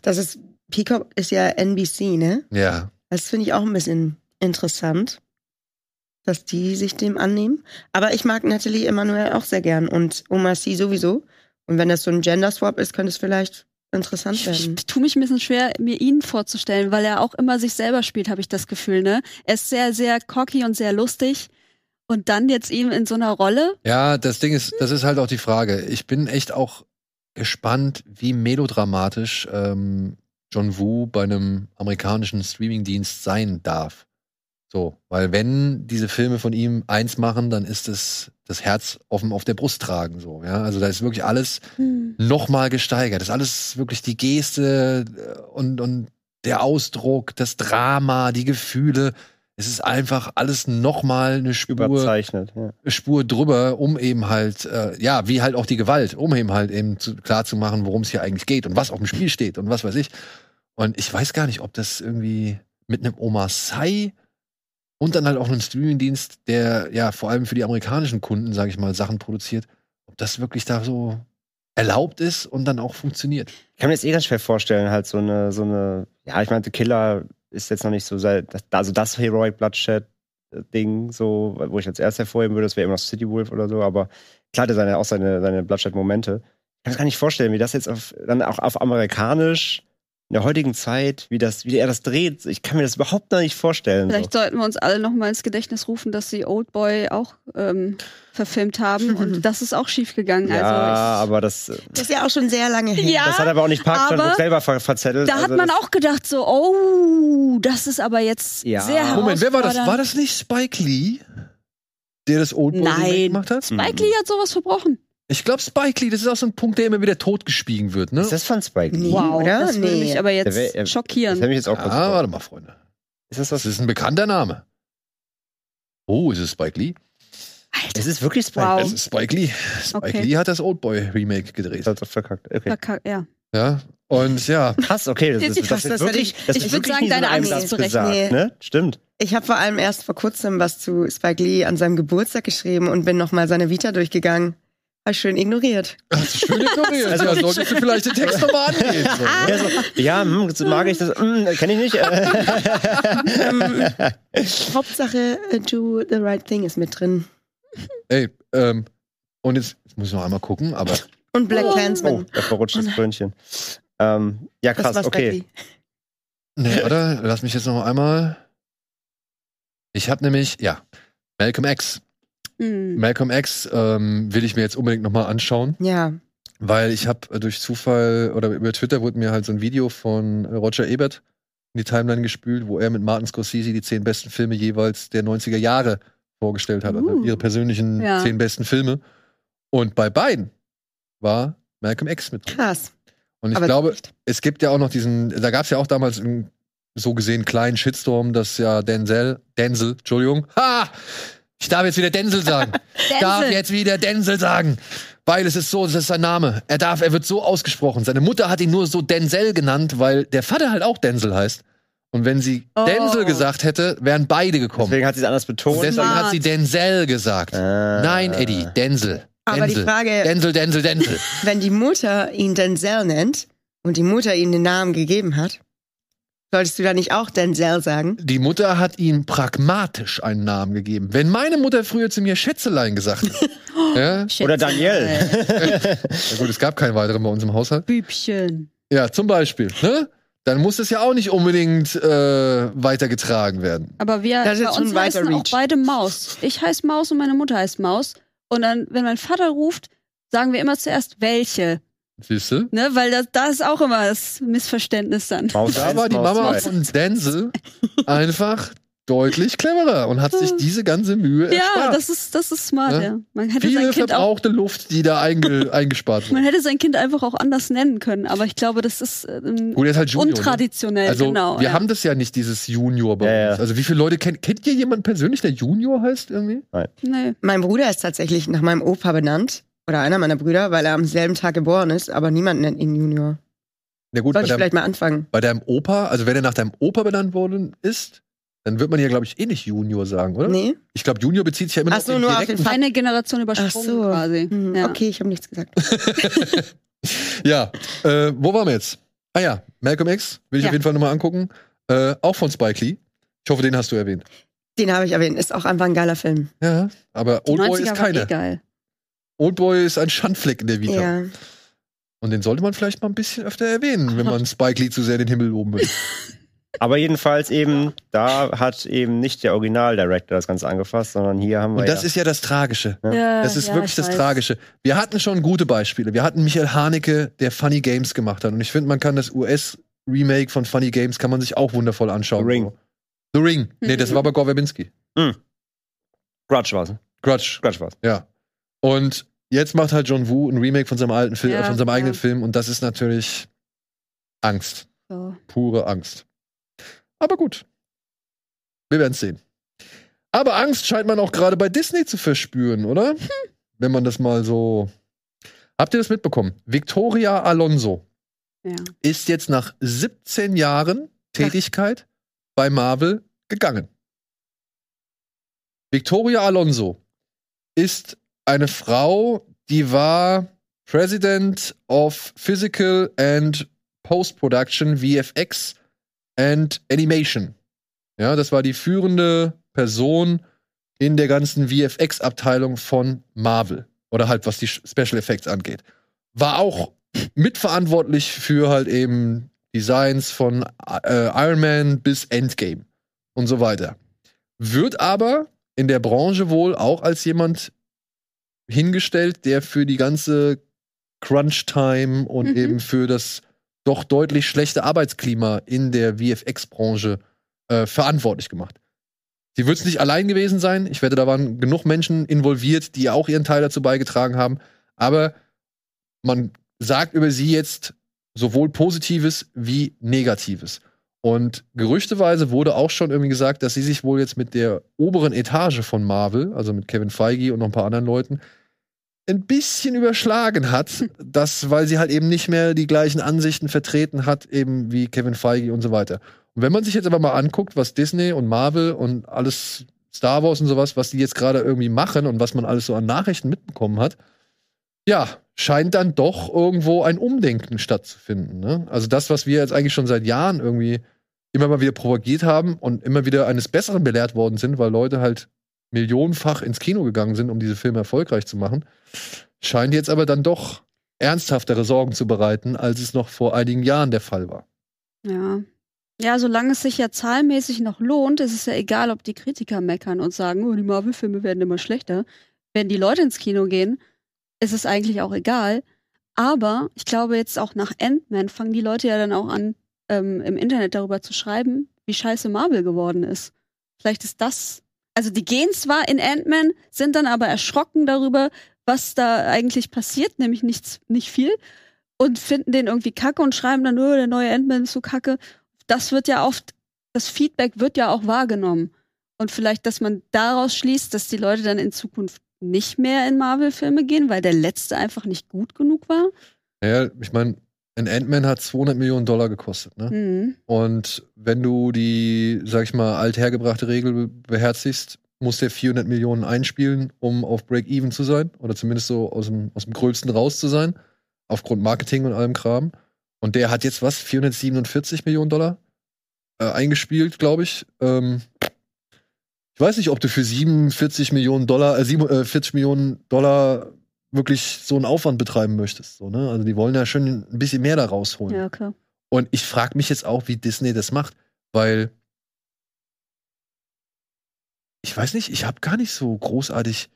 Das ist, Peacock ist ja NBC, ne? Ja. Das finde ich auch ein bisschen interessant, dass die sich dem annehmen. Aber ich mag Natalie Emanuel auch sehr gern und Omar Sy sowieso. Und wenn das so ein Gender-Swap ist, könnte es vielleicht interessant Ich, werden. ich tue mich ein bisschen schwer, mir ihn vorzustellen, weil er auch immer sich selber spielt, habe ich das Gefühl. Ne? Er ist sehr, sehr cocky und sehr lustig. Und dann jetzt ihm in so einer Rolle. Ja, das Ding ist, das ist halt auch die Frage. Ich bin echt auch gespannt, wie melodramatisch ähm, John Woo bei einem amerikanischen Streamingdienst sein darf. So, weil wenn diese Filme von ihm eins machen, dann ist es das Herz offen auf der Brust tragen. So, ja, also da ist wirklich alles noch mal gesteigert. Das ist alles wirklich die Geste äh, und, und der Ausdruck, das Drama, die Gefühle. Es ist einfach alles noch mal eine Spur Überzeichnet, ja. Spur drüber, um eben halt, äh, ja, wie halt auch die Gewalt, um eben halt eben zu, klar zu machen, worum es hier eigentlich geht und was auf dem Spiel steht und was weiß ich. Und ich weiß gar nicht, ob das irgendwie mit einem Oma Sai und dann halt auch einem Streamingdienst, der ja vor allem für die amerikanischen Kunden, sage ich mal, Sachen produziert, ob das wirklich da so erlaubt ist und dann auch funktioniert. Ich kann mir jetzt eh ganz schwer vorstellen, halt so eine, so eine, ja, ich meinte, Killer ist jetzt noch nicht so, also das Heroic Bloodshed Ding, so, wo ich als erstes hervorheben würde, das wäre immer noch City Wolf oder so, aber klar, der seine, auch seine, seine Bloodshed-Momente. Ich kann mir gar nicht vorstellen, wie das jetzt auf, dann auch auf amerikanisch in der heutigen Zeit, wie das, wie er das dreht. Ich kann mir das überhaupt noch nicht vorstellen. Vielleicht So. sollten wir uns alle noch mal ins Gedächtnis rufen, dass sie Oldboy auch ähm, verfilmt haben. Und das ist auch schief gegangen. Ja, also ich, aber das, Das ist ja auch schon sehr lange her. Ja, das hat aber auch nicht Park aber Chan-wook selber ver verzettelt. da hat Also man auch gedacht, so, oh, das ist aber jetzt Ja. sehr herausfordernd. Moment, wer war das? War das nicht Spike Lee, der das Oldboy Nein. Remake gemacht hat? Spike Lee hat sowas verbrochen. Ich glaube, Spike Lee, das ist auch so ein Punkt, der immer wieder totgeschwiegen wird, ne? Ist das von Spike Lee? Nee, oder? das würde Nee. mich aber jetzt wär- Das schockieren. hätte mich jetzt auch Ah, kurz warte mal, Freunde. Ist das Das was? ist ein bekannter Name. Oh, ist es Spike Lee? Es ist wirklich Spike Wow. Es ist Spike Lee. Spike Okay. Lee hat das Oldboy Remake gedreht. Das hat verkackt. Okay. Verkack- Ja. Ja. Und ja, Krass, okay, das ist, das das wirklich, ich- das ich ist würd wirklich sagen, deine Angst ist berechtigt. gesagt, Nee. ne? Stimmt. Ich habe vor allem erst vor kurzem was zu Spike Lee an seinem Geburtstag geschrieben und bin nochmal seine Vita durchgegangen. Ich schön ignoriert. hast du schön ignoriert. Also, ja, solltest du vielleicht den Text nochmal angehen. So, ne? Ja, so, ja hm, mag ich das, hm, kenne ich nicht. Hauptsache, äh, do the right thing ist mit drin. Ey, ähm, und jetzt, jetzt muss ich noch einmal gucken, aber Und Black oh, Clansman. da verrutscht Oh das Brötchen. Ähm, ja, krass, okay. Nee, oder? Lass mich jetzt noch einmal. Ich habe nämlich, ja, Malcolm X. Hm. Malcolm X ähm, will ich mir jetzt unbedingt nochmal anschauen, Ja. weil ich habe durch Zufall oder über Twitter wurde mir halt so ein Video von äh, Roger Ebert in die Timeline gespült, wo er mit Martin Scorsese die zehn besten Filme jeweils der 90er Jahre vorgestellt hat, also Uh. ihre persönlichen Ja. zehn besten Filme. Und bei beiden war Malcolm X mit drin. Krass. Und ich Aber glaube, nicht. es gibt ja auch noch diesen, da gab es ja auch damals einen so gesehen kleinen Shitstorm, dass ja Denzel, Denzel, Entschuldigung, ha! Ich darf jetzt wieder Denzel sagen. Ich darf Denzel. jetzt wieder Denzel sagen. Weil es ist so, das ist sein Name. Er darf, er wird so ausgesprochen. Seine Mutter hat ihn nur so Denzel genannt, weil der Vater halt auch Denzel heißt. Und wenn sie Oh. Denzel gesagt hätte, wären beide gekommen. Deswegen hat sie es anders betont. Und deswegen Smart. hat sie Denzel gesagt. Ah. Nein, Eddie, Denzel. Aber die Denzel. Frage- Denzel, Denzel, Denzel. Wenn die Mutter ihn Denzel nennt und die Mutter ihm den Namen gegeben hat, solltest du da nicht auch Denzel sagen? Die Mutter hat ihm pragmatisch einen Namen gegeben. Wenn meine Mutter früher zu mir Schätzelein gesagt hat, ja, Oder Daniel. ja gut, es gab keinen weiteren bei uns im Haushalt. Bübchen. Ja, zum Beispiel, ne? Dann muss es ja auch nicht unbedingt äh, weitergetragen werden. Aber wir Das bei schon uns weiter heißen auch beide Maus. Ich heiße Maus und meine Mutter heißt Maus. Und dann, wenn mein Vater ruft, sagen wir immer zuerst welche. Siehst du? Ne? Weil das, da ist auch immer das Missverständnis dann. Maus Da war die Maus Mama von Denzel einfach deutlich cleverer und hat sich diese ganze Mühe Ja, erspart. das ist, das ist smart, Ja. ja. Man hätte sein Viele Kind auch, verbrauchte Luft, die da einge eingespart man wurde. hätte sein Kind einfach auch anders nennen können. Aber ich glaube, das ist ähm, Gut, ist halt Junior. Ne? untraditionell, Also genau. wir ja. haben das ja nicht, dieses Junior bei Ja, uns. ja. Also wie viele Leute kennt, kennt ihr jemanden persönlich, der Junior heißt irgendwie? Nee. Mein Bruder ist tatsächlich nach meinem Opa benannt. Oder einer meiner Brüder, weil er am selben Tag geboren ist, aber niemand nennt ihn Junior. Na gut, bei Sollte ich deinem, vielleicht mal anfangen. bei deinem Opa, also wenn er nach deinem Opa benannt worden ist, dann wird man ja, glaube ich, eh nicht Junior sagen, oder? Nee? Ich glaube, Junior bezieht sich ja immer Ach noch so, auf den nur auf Eine Generation Ach übersprungen so. quasi. Hm, Ja. Okay, ich habe nichts gesagt. Ja, äh, wo waren wir jetzt? Ah ja, Malcolm X, will ich Ja. auf jeden Fall nochmal angucken. Äh, auch von Spike Lee. Ich hoffe, den hast du erwähnt. Den habe ich erwähnt. Ist auch einfach ein geiler Film. Ja, aber Oldboy 90er ist keiner. eh geil. Oldboy ist ein Schandfleck in der Vita. Ja. Und den sollte man vielleicht mal ein bisschen öfter erwähnen, wenn man Spike Lee zu sehr in den Himmel loben will. Aber jedenfalls eben, da hat eben nicht der Original-Director das Ganze angefasst, sondern hier haben wir Und das ja. ist ja das Tragische. Ja, Das ist ja, wirklich ich das weiß. Tragische. Wir hatten schon gute Beispiele. Wir hatten Michael Haneke, der Funny Games gemacht hat. Und ich finde, man kann das US-Remake von Funny Games kann man sich auch wundervoll anschauen. The Ring. The Ring. Nee, Mhm. das war bei Gore Verbinski. Grudge war's. Grudge. Grudge war's. Ja. Und jetzt macht halt John Woo ein Remake von seinem alten Film, Ja, von seinem eigenen ja. Film. Und das ist natürlich Angst. So. Pure Angst. Aber gut. Wir werden sehen. Aber Angst scheint man auch gerade bei Disney zu verspüren, oder? Wenn man das mal so. Habt ihr das mitbekommen? Victoria Alonso Ja. ist jetzt nach 17 Jahren Tätigkeit bei Marvel gegangen. Victoria Alonso ist eine Frau, die war President of Physical and Post-Production, VFX and Animation. Ja, das war die führende Person in der ganzen VFX-Abteilung von Marvel. Oder halt, was die Special Effects angeht. War auch mitverantwortlich für halt eben Designs von äh, Iron Man bis Endgame und so weiter. Wird aber in der Branche wohl auch als jemand hingestellt, der für die ganze Crunch-Time und Mhm. eben für das doch deutlich schlechte Arbeitsklima in der VFX-Branche äh, verantwortlich gemacht. Sie wird es nicht allein gewesen sein. Ich wette, da waren genug Menschen involviert, die auch ihren Teil dazu beigetragen haben. Aber man sagt über sie jetzt sowohl Positives wie Negatives. Und gerüchteweise wurde auch schon irgendwie gesagt, dass sie sich wohl jetzt mit der oberen Etage von Marvel, also mit Kevin Feige und noch ein paar anderen Leuten, ein bisschen überschlagen hat, das, weil sie halt eben nicht mehr die gleichen Ansichten vertreten hat, eben wie Kevin Feige und so weiter. Und wenn man sich jetzt aber mal anguckt, was Disney und Marvel und alles Star Wars und sowas, was die jetzt gerade irgendwie machen und was man alles so an Nachrichten mitbekommen hat, ja, scheint dann doch irgendwo ein Umdenken stattzufinden. Ne? Also das, was wir jetzt eigentlich schon seit Jahren irgendwie immer mal wieder propagiert haben und immer wieder eines Besseren belehrt worden sind, weil Leute halt millionenfach ins Kino gegangen sind, um diese Filme erfolgreich zu machen, scheint jetzt aber dann doch ernsthaftere Sorgen zu bereiten, als es noch vor einigen Jahren der Fall war. Ja. Ja, solange es sich ja zahlenmäßig noch lohnt, ist es ja egal, ob die Kritiker meckern und sagen, oh, die Marvel-Filme werden immer schlechter. Wenn die Leute ins Kino gehen, ist es eigentlich auch egal. Aber ich glaube, jetzt auch nach Ant-Man fangen die Leute ja dann auch an, ähm, im Internet darüber zu schreiben, wie scheiße Marvel geworden ist. Vielleicht ist das. Also die gehen zwar in Ant-Man, sind dann aber erschrocken darüber, was da eigentlich passiert, nämlich nichts, nicht viel, und finden den irgendwie kacke und schreiben dann, oh, der neue Ant-Man ist so kacke. Das wird ja oft das Feedback wird ja auch wahrgenommen. Und vielleicht, dass man daraus schließt, dass die Leute dann in Zukunft nicht mehr in Marvel-Filme gehen, weil der letzte einfach nicht gut genug war. Ja, ich meine, ein Ant-Man hat 200 Millionen Dollar gekostet, ne? Mhm. Und wenn du die, sag ich mal, althergebrachte Regel be- beherzigst, muss der 400 Millionen einspielen, um auf Break-Even zu sein. Oder zumindest so aus dem, aus dem Gröbsten raus zu sein. Aufgrund Marketing und allem Kram. Und der hat jetzt was? 447 Millionen Dollar äh, eingespielt, glaube ich. Ähm, ich weiß nicht, ob du für 47 Millionen Dollar, äh, 47 Millionen Dollar wirklich so einen Aufwand betreiben möchtest. So, ne? Also die wollen ja schon ein bisschen mehr da rausholen. Ja, klar. Und ich frage mich jetzt auch, wie Disney das macht, weil ich weiß nicht, ich habe gar nicht so großartig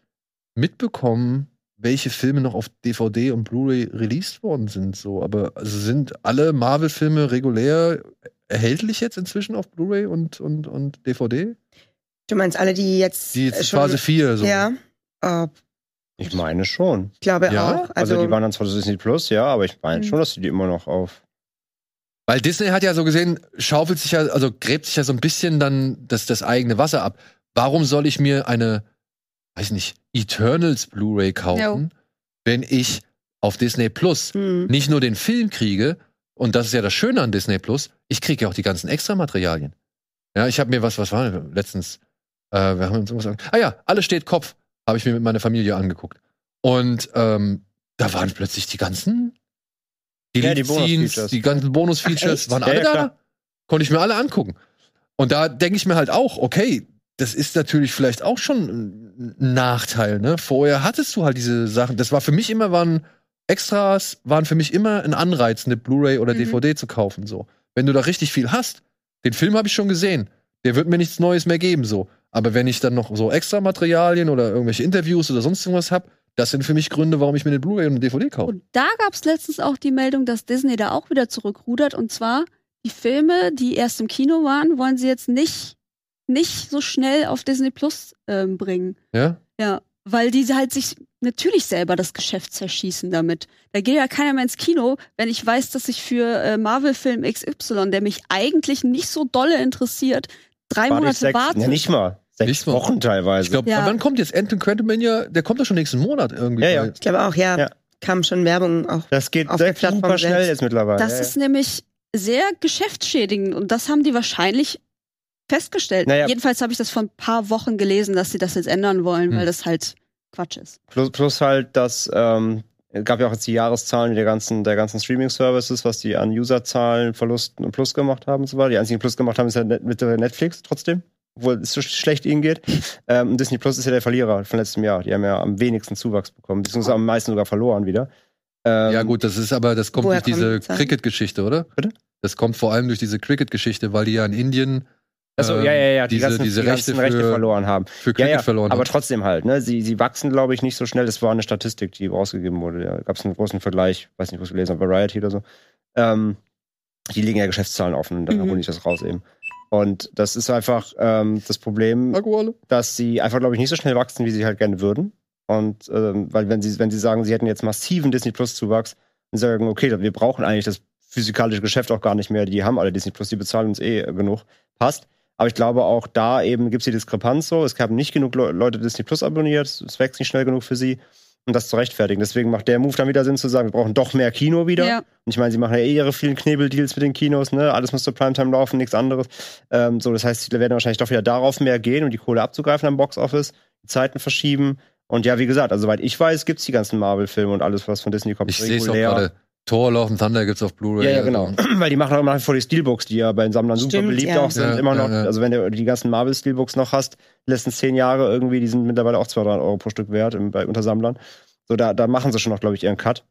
mitbekommen, welche Filme noch auf DVD und Blu-ray released worden sind. So, aber also sind alle Marvel-Filme regulär erhältlich jetzt inzwischen auf Blu-ray und, und, und DVD? Du meinst alle, die jetzt, Die jetzt schon, Phase 4 so. Ja. Äh, Ich meine schon. ich glaube Ja? auch. Also, Also, die waren dann zwar Disney Plus, ja, aber ich meine Mhm. schon, dass die die immer noch auf. Weil Disney hat ja so gesehen, schaufelt sich ja, also gräbt sich ja so ein bisschen dann das, das eigene Wasser ab. Warum soll ich mir eine, weiß nicht, Eternals Blu-ray kaufen, wenn ich auf Disney Plus hm. nicht nur den Film kriege, und das ist ja das Schöne an Disney Plus, ich kriege ja auch die ganzen Extramaterialien. Ja, ich habe mir was, was war denn letztens? Äh, wir haben uns irgendwas Ah ja, alles steht Kopf, habe ich mir mit meiner Familie angeguckt. Und ähm, da waren plötzlich die ganzen Ja, die Bonus-Features. die ganzen Bonus-Features, waren Ja, alle ja, da. klar. Konnte ich mir alle angucken. Und da denke ich mir halt auch, okay, das ist natürlich vielleicht auch schon ein Nachteil, ne? Vorher hattest du halt diese Sachen. Das war für mich immer, waren Extras, waren für mich immer ein Anreiz, eine Blu-ray oder Mhm. DVD zu kaufen, so. Wenn du da richtig viel hast, den Film habe ich schon gesehen. Der wird mir nichts Neues mehr geben, so. Aber wenn ich dann noch so extra Materialien oder irgendwelche Interviews oder sonst irgendwas habe, das sind für mich Gründe, warum ich mir eine Blu-ray und eine DVD kaufe. Und da gab es letztens auch die Meldung, dass Disney da auch wieder zurückrudert. Und zwar, die Filme, die erst im Kino waren, wollen sie jetzt nicht, nicht so schnell auf Disney Plus ähm, bringen. Ja? Ja, weil die halt sich natürlich selber das Geschäft zerschießen damit. Da geht ja keiner mehr ins Kino, wenn ich weiß, dass ich für äh, Marvel-Film XY, der mich eigentlich nicht so dolle interessiert, drei Warte Monate sechs, warte. ja, nicht mal. Sechs Nicht mal. Wochen teilweise. Ich glaube, Ja. wann kommt jetzt Anton Quantumania? Der kommt doch schon nächsten Monat irgendwie. Ja, ja. Ich glaube auch, ja. Ja. Kam schon Werbung auch. das geht auf der sehr Plattform super schnell selbst. jetzt mittlerweile. Das ja, ist nämlich sehr geschäftsschädigend und das haben die wahrscheinlich festgestellt. Naja. Jedenfalls habe ich das vor ein paar Wochen gelesen, dass sie das jetzt ändern wollen, Hm. weil das halt Quatsch ist. Plus, plus halt, dass ähm, gab ja auch jetzt die Jahreszahlen der ganzen, der ganzen Streaming-Services, was die an Userzahlen, Verlusten und Plus gemacht haben und so weiter. Die einzigen Plus gemacht haben, ist ja Net mit Netflix trotzdem, obwohl es so schlecht ihnen geht. Ähm, und Disney Plus ist ja der Verlierer von letztem Jahr. Die haben ja am wenigsten Zuwachs bekommen, beziehungsweise am meisten sogar verloren wieder. Ähm, Ja, gut, das ist aber, das kommt Woher durch diese? Cricket-Geschichte, oder? Bitte? Das kommt vor allem durch diese Cricket-Geschichte, weil die ja in Indien Ähm, ja, ja, ja, die diese, ganzen, diese die Rechte, ganzen Rechte für, verloren haben. für Ja, Cricket ja, verloren aber haben. trotzdem halt, ne? Sie, sie wachsen, glaube ich, nicht so schnell. Das war eine Statistik, die rausgegeben wurde. Da gab es einen großen Vergleich, weiß nicht, wo ich gelesen habe, Variety oder so. Ähm, die legen ja Geschäftszahlen offen und dann Mhm. hole ich das raus eben. Und das ist einfach ähm, das Problem, dass sie einfach, glaube ich, nicht so schnell wachsen, wie sie halt gerne würden. Und ähm, weil wenn sie, wenn sie sagen, sie hätten jetzt massiven Disney Plus Zuwachs und sagen, okay, wir brauchen eigentlich das physikalische Geschäft auch gar nicht mehr, die haben alle Disney Plus, die bezahlen uns eh genug, passt. Aber ich glaube auch da eben gibt es die Diskrepanz so. Es haben nicht genug Le Leute Disney Plus abonniert, es wächst nicht schnell genug für sie, um das zu rechtfertigen. Deswegen macht der Move dann wieder Sinn zu sagen, wir brauchen doch mehr Kino wieder. Ja. Und ich meine, sie machen ja eh ihre vielen Knebeldeals mit den Kinos, ne? Alles muss zur Primetime laufen, nichts anderes. Ähm, so, das heißt, sie werden wahrscheinlich doch wieder darauf mehr gehen und die Kohle abzugreifen am Boxoffice, die Zeiten verschieben. Und ja, wie gesagt, also soweit ich weiß, gibt's die ganzen Marvel-Filme und alles, was von Disney kommt. Ich sehe es auch regulär. gerade. Thor, Love and Thunder gibt's auf Blu-ray. Ja, ja, genau. Weil die machen auch nach wie vor die Steelbooks, die ja bei den Sammlern super Stimmt, beliebt ja. auch sind, Ja, immer noch. ja, ja. Also wenn du die ganzen Marvel-Steelbooks noch hast, die letzten zehn Jahre irgendwie, die sind mittlerweile auch 200 Euro pro Stück wert im, bei Untersammlern. So, da, da machen sie schon noch, glaube ich, ihren Cut.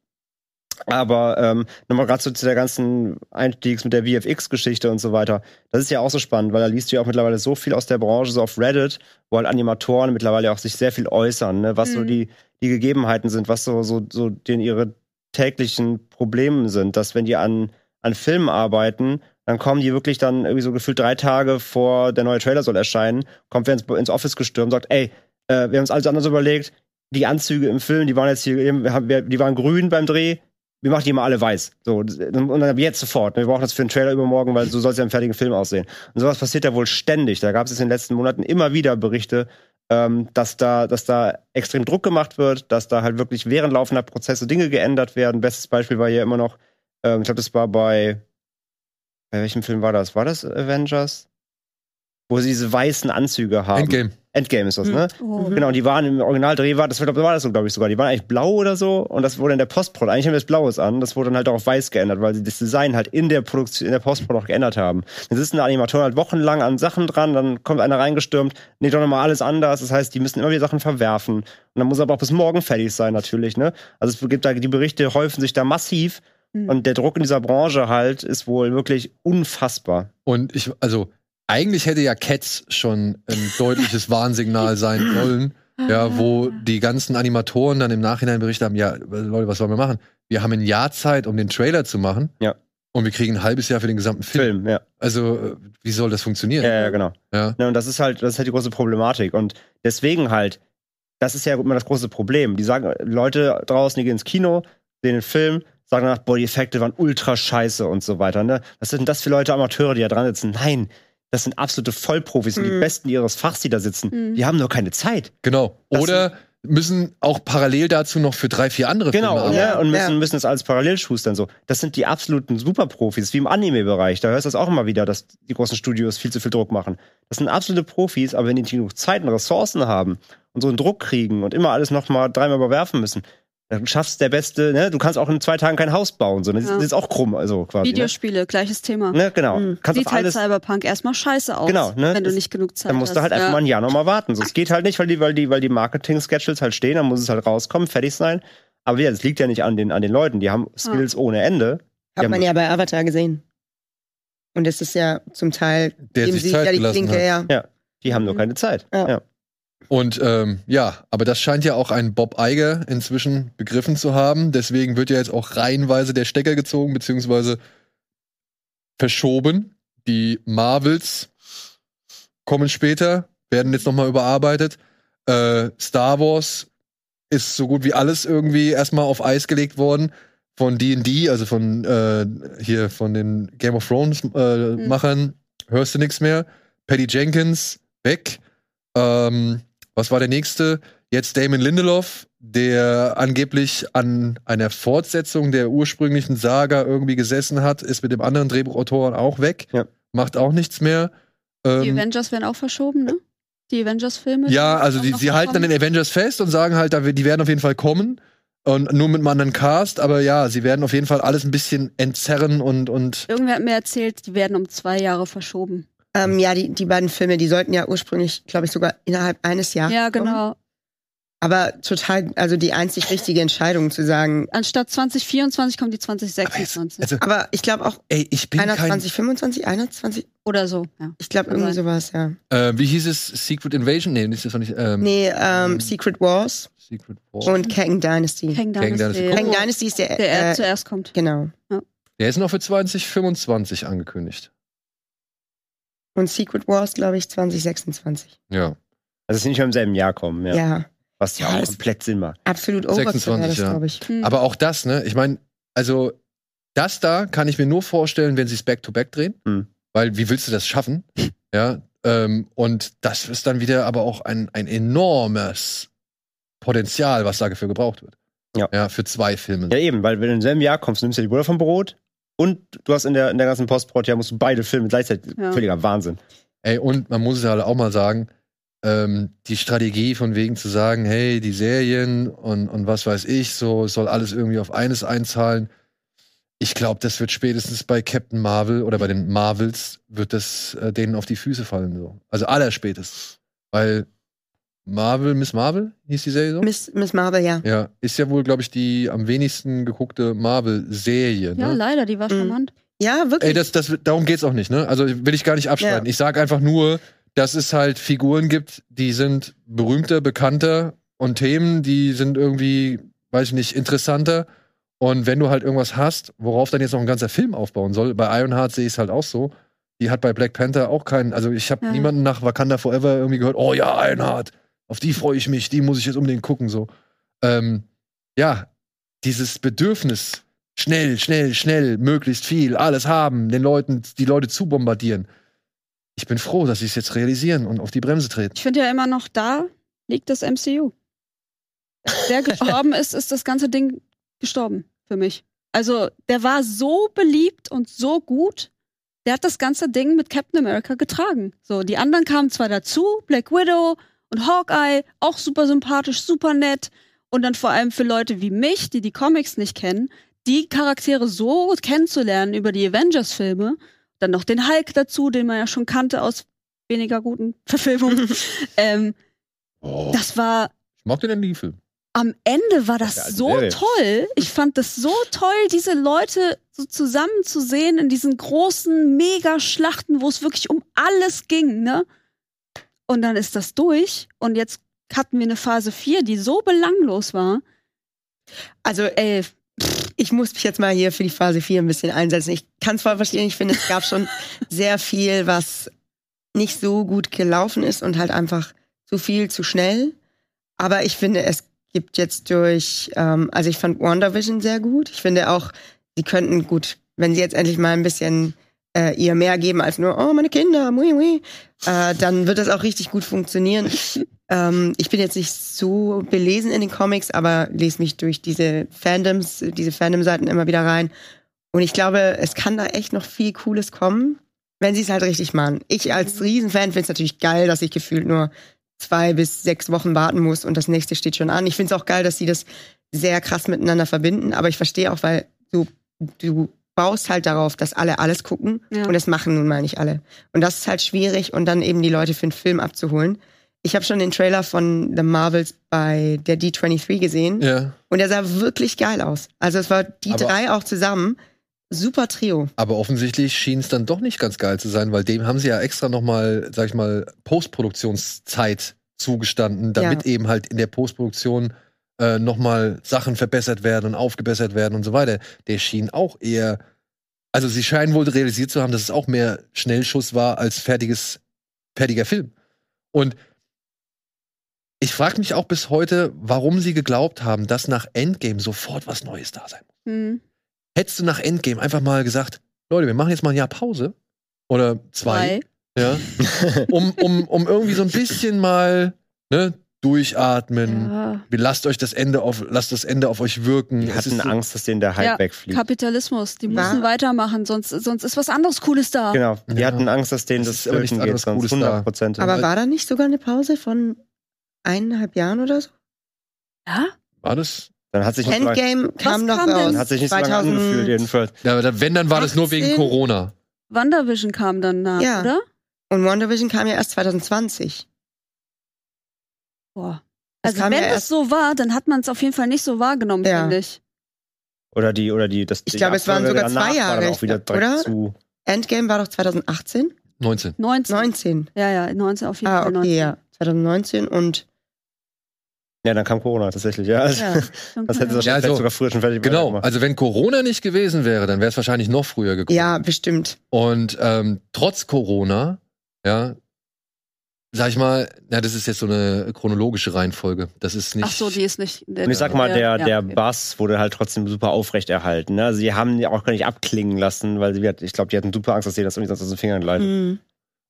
Aber ähm, nochmal gerade so zu der ganzen Einstiegs mit der VFX-Geschichte und so weiter. Das ist ja auch so spannend, weil da liest du ja auch mittlerweile so viel aus der Branche, so auf Reddit, wo halt Animatoren mittlerweile auch sich sehr viel äußern, ne? was so Mhm. die, die Gegebenheiten sind, was so, so, so den ihre täglichen Problemen sind, dass wenn die an, an Filmen arbeiten, dann kommen die wirklich dann irgendwie so gefühlt drei Tage vor der neue Trailer soll erscheinen, kommt wer ins, ins Office gestürmt, sagt, ey, äh, wir haben uns alles anders überlegt, die Anzüge im Film, die waren jetzt hier, die waren grün beim Dreh, wir machen die mal alle weiß. So, und dann jetzt sofort. Wir brauchen das für einen Trailer übermorgen, weil so soll es ja im fertigen Film aussehen. Und sowas passiert ja wohl ständig. Da gab es in den letzten Monaten immer wieder Berichte, ähm, dass da, dass da extrem Druck gemacht wird, dass da halt wirklich während laufender Prozesse Dinge geändert werden. Bestes Beispiel war hier immer noch, ähm, ich glaube, das war bei, bei welchem Film war das? War das Avengers? Wo sie diese weißen Anzüge haben. Endgame. Endgame ist das, ne? Oh. Genau, und die waren im Originaldreh, war, das war, war das so, glaube ich, sogar. Die waren eigentlich blau oder so und das wurde in der Postprod, eigentlich haben wir das Blaues an, das wurde dann halt auch auf weiß geändert, weil sie das Design halt in der Produktion, in der Postprod auch geändert haben. Dann sitzen da Animatoren halt wochenlang an Sachen dran, dann kommt einer reingestürmt, nee, doch nochmal alles anders. Das heißt, die müssen immer wieder Sachen verwerfen. Und dann muss aber auch bis morgen fertig sein, natürlich, ne? Also es gibt da, die Berichte häufen sich da massiv Hm. und der Druck in dieser Branche halt ist wohl wirklich unfassbar. Und ich, also, eigentlich hätte ja Cats schon ein deutliches Warnsignal sein sollen. Ja, wo die ganzen Animatoren dann im Nachhinein berichtet haben, ja, Leute, was sollen wir machen? Wir haben ein Jahr Zeit, um den Trailer zu machen. Ja. Und wir kriegen ein halbes Jahr für den gesamten Film. Film, ja. Also, äh, wie soll das funktionieren? Ja, ja, genau. Ja. Ne, und das ist halt, das ist halt die große Problematik. Und deswegen halt, das ist ja immer das große Problem. Die sagen, Leute draußen, die gehen ins Kino, sehen den Film, sagen danach, boah, die Effekte waren ultra scheiße und so weiter. Ne? Was sind denn das für Leute, Amateure, die da dran sitzen? Nein, das sind absolute Vollprofis, sind die Mhm. Besten ihres Fachs, die da sitzen. Mhm. Die haben nur keine Zeit. Genau. Das Oder müssen auch parallel dazu noch für drei, vier andere Genau, Filme ne? arbeiten. und müssen, Ja. müssen das alles parallel schustern. So. Das sind die absoluten Superprofis, wie im Anime-Bereich. Da hörst du das auch immer wieder, dass die großen Studios viel zu viel Druck machen. Das sind absolute Profis, aber wenn die nicht genug Zeit und Ressourcen haben und so einen Druck kriegen und immer alles noch mal dreimal überwerfen müssen, dann schaffst der Beste, ne? Du kannst auch in zwei Tagen kein Haus bauen. So. Das, Ja. ist auch krumm, also quasi. Videospiele, gleiches Thema. Ne? Ne? Genau. Mhm. Kannst Sieht auf halt alles. Cyberpunk erstmal scheiße aus, Genau, ne? wenn du nicht genug Zeit Dann musst hast. du halt einfach ja. mal ein Jahr noch mal warten. So, es geht halt nicht, weil die, weil die, weil die Marketing-Schedules halt stehen, dann muss es halt rauskommen, fertig sein. Aber ja, das liegt ja nicht an den, an den Leuten. Die haben Skills ohne Ende. Hat Ja, man ja bei Avatar gesehen. Und das ist ja zum Teil, Der dem sich sie Zeit ja die Klinke, hat. ja. Die haben nur Mhm. keine Zeit. Ja. Ja. Und ähm, ja, aber das scheint ja auch ein Bob Iger inzwischen begriffen zu haben. Deswegen wird ja jetzt auch reihenweise der Stecker gezogen, beziehungsweise verschoben. Die Marvels kommen später, werden jetzt nochmal überarbeitet. Äh, Star Wars ist so gut wie alles irgendwie erstmal auf Eis gelegt worden. Von D&D, also von äh, hier von den Game of Thrones äh, Machern, hörst du nichts mehr. Patty Jenkins weg. Ähm, was war der nächste? Jetzt Damon Lindelof, der angeblich an einer Fortsetzung der ursprünglichen Saga irgendwie gesessen hat, ist mit dem anderen Drehbuchautoren auch weg. Ja. Macht auch nichts mehr. Die Ähm, Avengers werden auch verschoben, ne? Die Avengers-Filme. ja, die also die, sie halten dann kommen. den Avengers fest und sagen halt, die werden auf jeden Fall kommen. Und nur mit einem anderen Cast, aber ja, sie werden auf jeden Fall alles ein bisschen entzerren und, und Irgendwer hat mir erzählt, die werden um zwei Jahre verschoben. Ähm, ja, die, die beiden Filme, die sollten ja ursprünglich, glaube ich, sogar innerhalb eines Jahres. Ja, kommen. genau. Aber total, also die einzig richtige Entscheidung zu sagen. Anstatt 2024 kommt die 2026. also, Aber ich glaube auch ey, ich bin kein 21, 25, 21, Oder so, ja. ich glaube irgendwie sowas, ja. äh, wie hieß es? Secret Invasion? Nee, das ist doch nicht ähm, Nee, ähm, Secret Wars Secret War. und Kang Dynasty. Kang Kang Dynasty. Dynasty. Kang Dynasty ist der, Der äh, zuerst kommt. genau. Der ist noch für 2025 angekündigt. Und Secret Wars, glaube ich, 2026. Ja. Also, sie nicht mehr im selben Jahr kommen, ja. Ja, Was ja Ja, auch komplett Sinn macht. absolut Overkill war 26, das, ja. glaube ich. Hm. Aber auch das, ne? Ich meine, also das da kann ich mir nur vorstellen, wenn sie es back-to-back drehen. Hm. Weil wie willst du das schaffen? Ja. Ähm, und das ist dann wieder aber auch ein, ein enormes Potenzial, was dafür gebraucht wird. Ja. Ja, für zwei Filme. Ja, eben, weil wenn du im selben Jahr kommst, nimmst du die Butter vom Brot und du hast in der, in der ganzen Postprod, ja, musst du beide Filme gleichzeitig. Ja. Völliger Wahnsinn. Ey, und man muss es halt auch mal sagen, ähm, die Strategie von wegen zu sagen, hey, die Serien und, und was weiß ich, so es soll alles irgendwie auf eines einzahlen. Ich glaube, das wird spätestens bei Captain Marvel oder bei den Marvels wird das äh, denen auf die Füße fallen so. Also allerspätestens, weil Marvel, Miss Marvel hieß die Serie so? Miss, Miss Marvel, ja. Ja, ist ja wohl, glaube ich, die am wenigsten geguckte Marvel-Serie. Ja, Ne? leider, die war Mhm. charmant. Ja, wirklich. Ey, das, das, darum geht's auch nicht, ne? Also will ich gar nicht abstreiten. Ja. Ich sage einfach nur, dass es halt Figuren gibt, die sind berühmter, bekannter und Themen, die sind irgendwie, weiß ich nicht, interessanter. Und wenn du halt irgendwas hast, worauf dann jetzt noch ein ganzer Film aufbauen soll, bei Ironheart sehe ich es halt auch so. Die hat bei Black Panther auch keinen, also ich habe Ja. niemanden nach Wakanda Forever irgendwie gehört, oh ja, Ironheart, auf die freue ich mich, die muss ich jetzt unbedingt gucken, so. Ähm, ja, dieses Bedürfnis schnell, schnell, schnell, möglichst viel, alles haben, den Leuten, die Leute zu bombardieren. Ich bin froh, dass sie es jetzt realisieren und auf die Bremse treten. Ich finde ja immer noch, da liegt das MCU. Der gestorben ist, ist das ganze Ding gestorben für mich. Also, der war so beliebt und so gut. Der hat das ganze Ding mit Captain America getragen. So, die anderen kamen zwar dazu, Black Widow und Hawkeye, auch super sympathisch, super nett. Und dann vor allem für Leute wie mich, die die Comics nicht kennen, die Charaktere so kennenzulernen über die Avengers-Filme. Dann noch den Hulk dazu, den man ja schon kannte aus weniger guten Verfilmungen. ähm, Oh, das war ich mag den nie Film. am Ende war das Ja, also so Serie. toll. Ich fand das so toll, diese Leute so zusammen zu sehen in diesen großen Mega-Schlachten, wo es wirklich um alles ging, ne? Und dann ist das durch und jetzt hatten wir eine Phase 4, die so belanglos war. Also, ey, ich muss mich jetzt mal hier für die Phase 4 ein bisschen einsetzen. Ich kann es voll verstehen. Ich finde, es gab schon sehr viel, was nicht so gut gelaufen ist und halt einfach zu viel, zu schnell. Aber ich finde, es gibt jetzt durch, ähm, also ich fand WandaVision sehr gut. Ich finde auch, sie könnten gut, wenn sie jetzt endlich mal ein bisschen äh, ihr mehr geben als nur, oh, meine Kinder, mui, mui, äh, dann wird das auch richtig gut funktionieren. Ähm, ich bin jetzt nicht so belesen in den Comics, aber lese mich durch diese Fandoms, diese Fandom-Seiten immer wieder rein. Und ich glaube, es kann da echt noch viel Cooles kommen, wenn sie es halt richtig machen. Ich als Riesenfan finde es natürlich geil, dass ich gefühlt nur zwei bis sechs Wochen warten muss und das nächste steht schon an. Ich finde es auch geil, dass sie das sehr krass miteinander verbinden, aber ich verstehe auch, weil du, du baust halt darauf, dass alle alles gucken Ja. und das machen nun mal nicht alle. Und das ist halt schwierig und dann eben die Leute für einen Film abzuholen. Ich habe schon den Trailer von The Marvels bei der D23 gesehen Ja. und der sah wirklich geil aus. Also es war die Aber- drei auch zusammen. Super Trio. Aber offensichtlich schien es dann doch nicht ganz geil zu sein, weil dem haben sie ja extra nochmal, sag ich mal, Postproduktionszeit zugestanden, damit Ja. eben halt in der Postproduktion äh, nochmal Sachen verbessert werden und aufgebessert werden und so weiter. Der schien auch eher, also sie scheinen wohl realisiert zu haben, dass es auch mehr Schnellschuss war als fertiges, fertiger Film. Und ich frage mich auch bis heute, warum sie geglaubt haben, dass nach Endgame sofort was Neues da sein muss. Hm. Hättest du nach Endgame einfach mal gesagt, Leute, wir machen jetzt mal ein Jahr Pause oder zwei, ja, um, um, um irgendwie so ein bisschen mal ne, durchatmen. Ja. Lasst euch das Ende auf, lasst das Ende auf euch wirken. Die Es hatten so- Angst, dass denen der Hype Ja, wegfliegt. Kapitalismus, die War- müssen weitermachen, sonst, sonst ist was anderes Cooles da. Genau. Die Ja. hatten Angst, dass denen das aber nichts geht, anderes sonst Cooles da. 100 Prozent. Aber war da nicht sogar eine Pause von eineinhalb Jahren oder so? Ja? War das? Dann hat sich nicht Endgame kam noch kam raus. hat sich nicht so lange 2000 angefühlt, jedenfalls. Ja, wenn, dann war das nur wegen 18? Corona. WandaVision kam dann nach, Ja. oder? Und WandaVision kam ja erst 2020. Boah. Das Also wenn erst- so war, dann hat man es auf jeden Fall nicht so wahrgenommen, Ja. finde ich. Oder die, oder die, das Ich glaube, es waren sogar zwei Jahre, auch wieder direkt oder? Zu. Endgame war doch 2018? 19. 19. 19. Ja, ja, 19 auf jeden Ah, Fall. okay, 19. ja. 2019 und Ja, dann kam Corona tatsächlich, ja. Also, ja. Das hätte sie Ja, wahrscheinlich also- sogar früher schon fertig Genau. gemacht. Also wenn Corona nicht gewesen wäre, dann wäre es wahrscheinlich noch früher gekommen. ja, bestimmt. Und ähm, trotz Corona, ja, sag ich mal, na, das ist jetzt so eine chronologische Reihenfolge. Das ist nicht. Ach so, die ist nicht. Und ich sag mal, der, ja, der okay. Bass wurde halt trotzdem super aufrecht erhalten. Ne? Also sie haben ihn auch gar nicht abklingen lassen, weil sie, ich glaube, die hatten super Angst, dass sie das irgendwie sonst aus den Fingern gleitet. Mhm.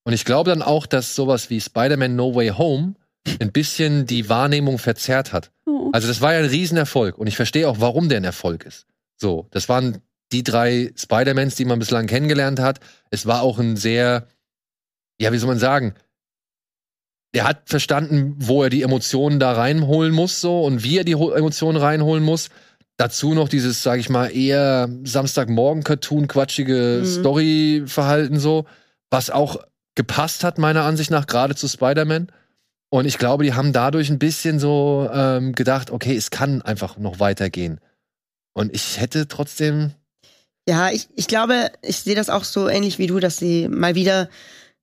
Und ich glaube dann auch, dass sowas wie Spider-Man No Way Home ein bisschen die Wahrnehmung verzerrt hat. Oh. Also das war ja ein Riesenerfolg und ich verstehe auch, warum der ein Erfolg ist. So, das waren die drei Spider-Mans, die man bislang kennengelernt hat. Es war auch ein sehr, ja, wie soll man sagen, er hat verstanden, wo er die Emotionen da reinholen muss, so und wie er die Emotionen reinholen muss. Dazu noch dieses, sag ich mal, eher Samstagmorgen-Cartoon, quatschige Mhm. Story-Verhalten so, was auch gepasst hat, meiner Ansicht nach, gerade zu Spider-Man. Und ich glaube, die haben dadurch ein bisschen so ähm, gedacht, okay, es kann einfach noch weitergehen. Und ich hätte trotzdem, Ja, ich, ich glaube, ich sehe das auch so ähnlich wie du, dass sie mal wieder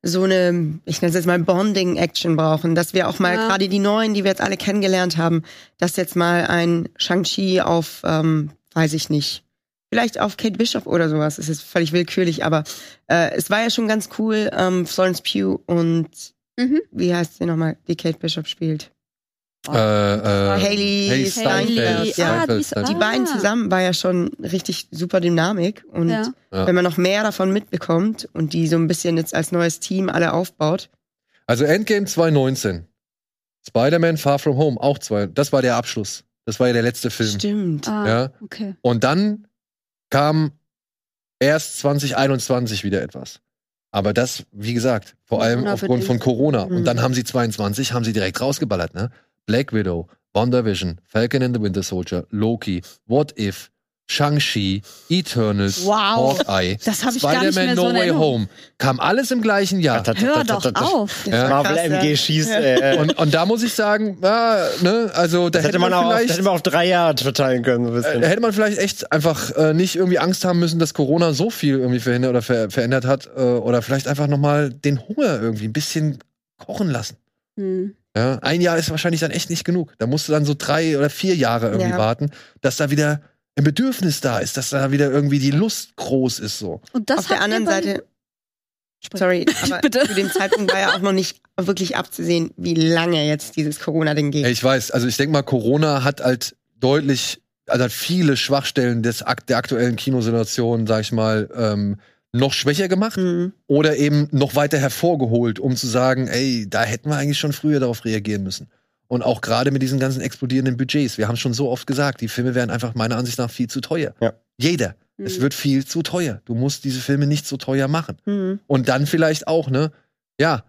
so eine, ich nenne es jetzt mal Bonding-Action brauchen, dass wir auch mal Ja. gerade die neuen, die wir jetzt alle kennengelernt haben, dass jetzt mal ein Shang-Chi auf, ähm, weiß ich nicht, vielleicht auf Kate Bishop oder sowas, es ist völlig willkürlich, aber äh, es war ja schon ganz cool, ähm, Florence Pugh und Mhm. wie heißt sie nochmal, die Kate Bishop spielt? Äh, äh, Haley Haley Steinfeld, Steinfeld. ja. Steinfeld, die-. Die beiden Ah. zusammen war ja schon richtig super Dynamik. Und Ja. Wenn man noch mehr davon mitbekommt und die so ein bisschen jetzt als neues Team alle aufbaut, Also Endgame 2019. Spider-Man Far From Home, auch zwei. Das war der Abschluss. Das war ja der letzte Film. stimmt. Ah, Ja. okay. Und dann kam erst 2021 wieder etwas. Aber das, wie gesagt, vor allem Corona aufgrund von Corona. Und Mhm. dann haben sie 22, haben sie direkt rausgeballert, ne? Black Widow, WandaVision, Falcon and the Winter Soldier, Loki, What If, Shang-Chi, Eternals, Wow. Hawkeye, Spider-Man so No Way. Home. Kam alles im gleichen Jahr. Hör doch auf. Ja. Marvel. MG schießt. Äh, Und, und da muss ich sagen, ja, ne, also da das hätte man, auch, das vielleicht hätte man auf drei Jahre verteilen können. So ein bisschen. Äh, hätte man vielleicht echt einfach äh, nicht irgendwie Angst haben müssen, dass Corona so viel irgendwie verhindert oder ver verändert hat äh, oder vielleicht einfach noch mal den Hunger irgendwie ein bisschen kochen lassen. Hm. Ja, ein Jahr ist wahrscheinlich dann echt nicht genug. Da musst du dann so drei oder vier Jahre irgendwie Ja. warten, dass da wieder ein Bedürfnis da ist, dass da wieder irgendwie die Lust groß ist so. Und das Auf der anderen Seite, sorry, aber Bitte. zu dem Zeitpunkt war ja auch noch nicht wirklich abzusehen, wie lange jetzt dieses Corona-Ding geht. Ich weiß, also ich denke mal, Corona hat halt deutlich, also hat viele Schwachstellen des, der aktuellen Kinosituation, sag ich mal, ähm, noch schwächer gemacht. Mhm. oder eben noch weiter hervorgeholt, um zu sagen, ey, da hätten wir eigentlich schon früher darauf reagieren müssen. Und auch gerade mit diesen ganzen explodierenden Budgets. Wir haben schon so oft gesagt, die Filme wären einfach meiner Ansicht nach viel zu teuer. Ja. Jeder. Hm. Es wird viel zu teuer. Du musst diese Filme nicht so teuer machen. Mhm. Und dann vielleicht auch, ne, ja,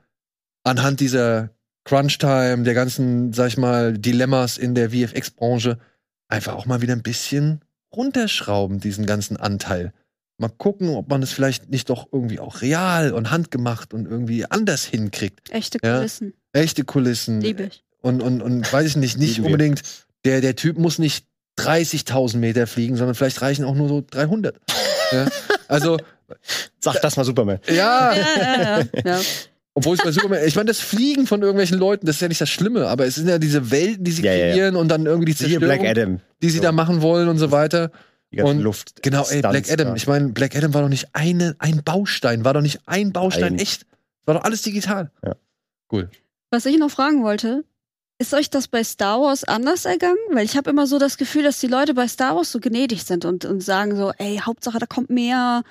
anhand dieser Crunch-Time, der ganzen, sag ich mal, Dilemmas in der VFX-Branche, einfach auch mal wieder ein bisschen runterschrauben, diesen ganzen Anteil. Mal gucken, ob man es vielleicht nicht doch irgendwie auch real und handgemacht und irgendwie anders hinkriegt. Echte Ja. Kulissen. Echte Kulissen. Liebe ich. Und, und, und weiß ich nicht, nicht unbedingt, der, der Typ muss nicht 30.000 Meter fliegen, sondern vielleicht reichen auch nur so 300. ja? Also, Sag das mal Superman. ja, Ja, ja, ja. ja. obwohl es bei Superman, ich meine, das Fliegen von irgendwelchen Leuten, das ist ja nicht das Schlimme, aber es sind ja diese Welten, die sie Ja, ja, ja. kreieren und dann irgendwie die Zerstörung, Black Adam. die sie So. da machen wollen und so weiter. Die ganze Und Luft. Genau, ey, Black Adam. da. Ich meine, Black Adam war doch nicht eine, ein Baustein, war doch nicht ein Baustein Ein. echt. War doch alles digital. Ja. Cool. Was ich noch fragen wollte, ist euch das bei Star Wars anders ergangen? Weil ich habe immer so das Gefühl, dass die Leute bei Star Wars so gnädig sind und, und sagen so, ey, Hauptsache da kommt mehr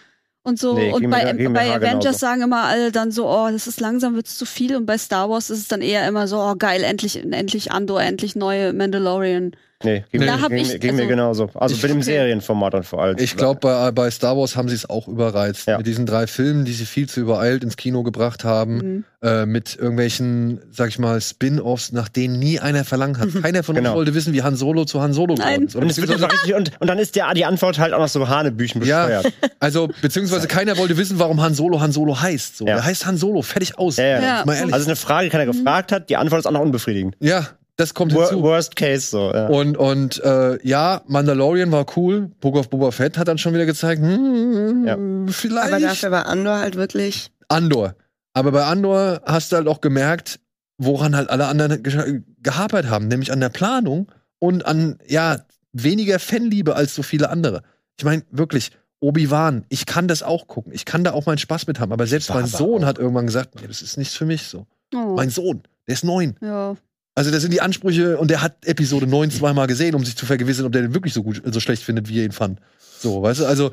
und so. Nee, und bei, mir bei Avengers so. sagen immer alle dann so, oh, das ist langsam, wird's zu viel. Und bei Star Wars ist es dann eher immer so, oh geil, endlich, endlich Andor, endlich neue Mandalorian. Nee, ging, Nee. mir, Da ging, ich- mir- ging mir also- genauso. Also Ich- mit dem okay. Serienformat dann vor allem. Ich glaube, bei, bei Star Wars haben sie es auch überreizt. Ja. Mit diesen drei Filmen, die sie viel zu übereilt ins Kino gebracht haben. Mhm. Äh, mit irgendwelchen, sag ich mal, Spin-Offs, nach denen nie einer verlangt hat. Keiner von uns Genau. wollte wissen, wie Han Solo zu Han Solo Nein. geworden ist. Und, es wird beziehungsweise- einfach richtig, und, und dann ist der, die Antwort halt auch noch so Hanebüchen Ja, bescheuert. also, beziehungsweise keiner wollte wissen, warum Han Solo Han Solo heißt. So, Ja. Der heißt Han Solo, fertig aus. Ja, ja. Ja. Also eine Frage, die keiner gefragt hat, die Antwort ist auch noch unbefriedigend. ja, das kommt Wor hinzu. worst case so. Ja. Und, und äh, ja, Mandalorian war cool. Book of Boba Fett hat dann schon wieder gezeigt, hm, Ja. vielleicht Aber dafür war Andor halt wirklich. Andor. Aber bei Andor hast du halt auch gemerkt, woran halt alle anderen ge gehapert haben, nämlich an der Planung und an, ja, weniger Fanliebe als so viele andere. Ich meine, wirklich, Obi-Wan, ich kann das auch gucken. Ich kann da auch meinen Spaß mit haben. Aber selbst mein aber Sohn auch- hat irgendwann gesagt, nee, das ist nichts für mich so. Oh. Mein Sohn, der ist neun. ja. Also das sind die Ansprüche und der hat Episode 9 zweimal gesehen, um sich zu vergewissern, ob der den wirklich so gut, so schlecht findet, wie er ihn fand. So, weißt du, also,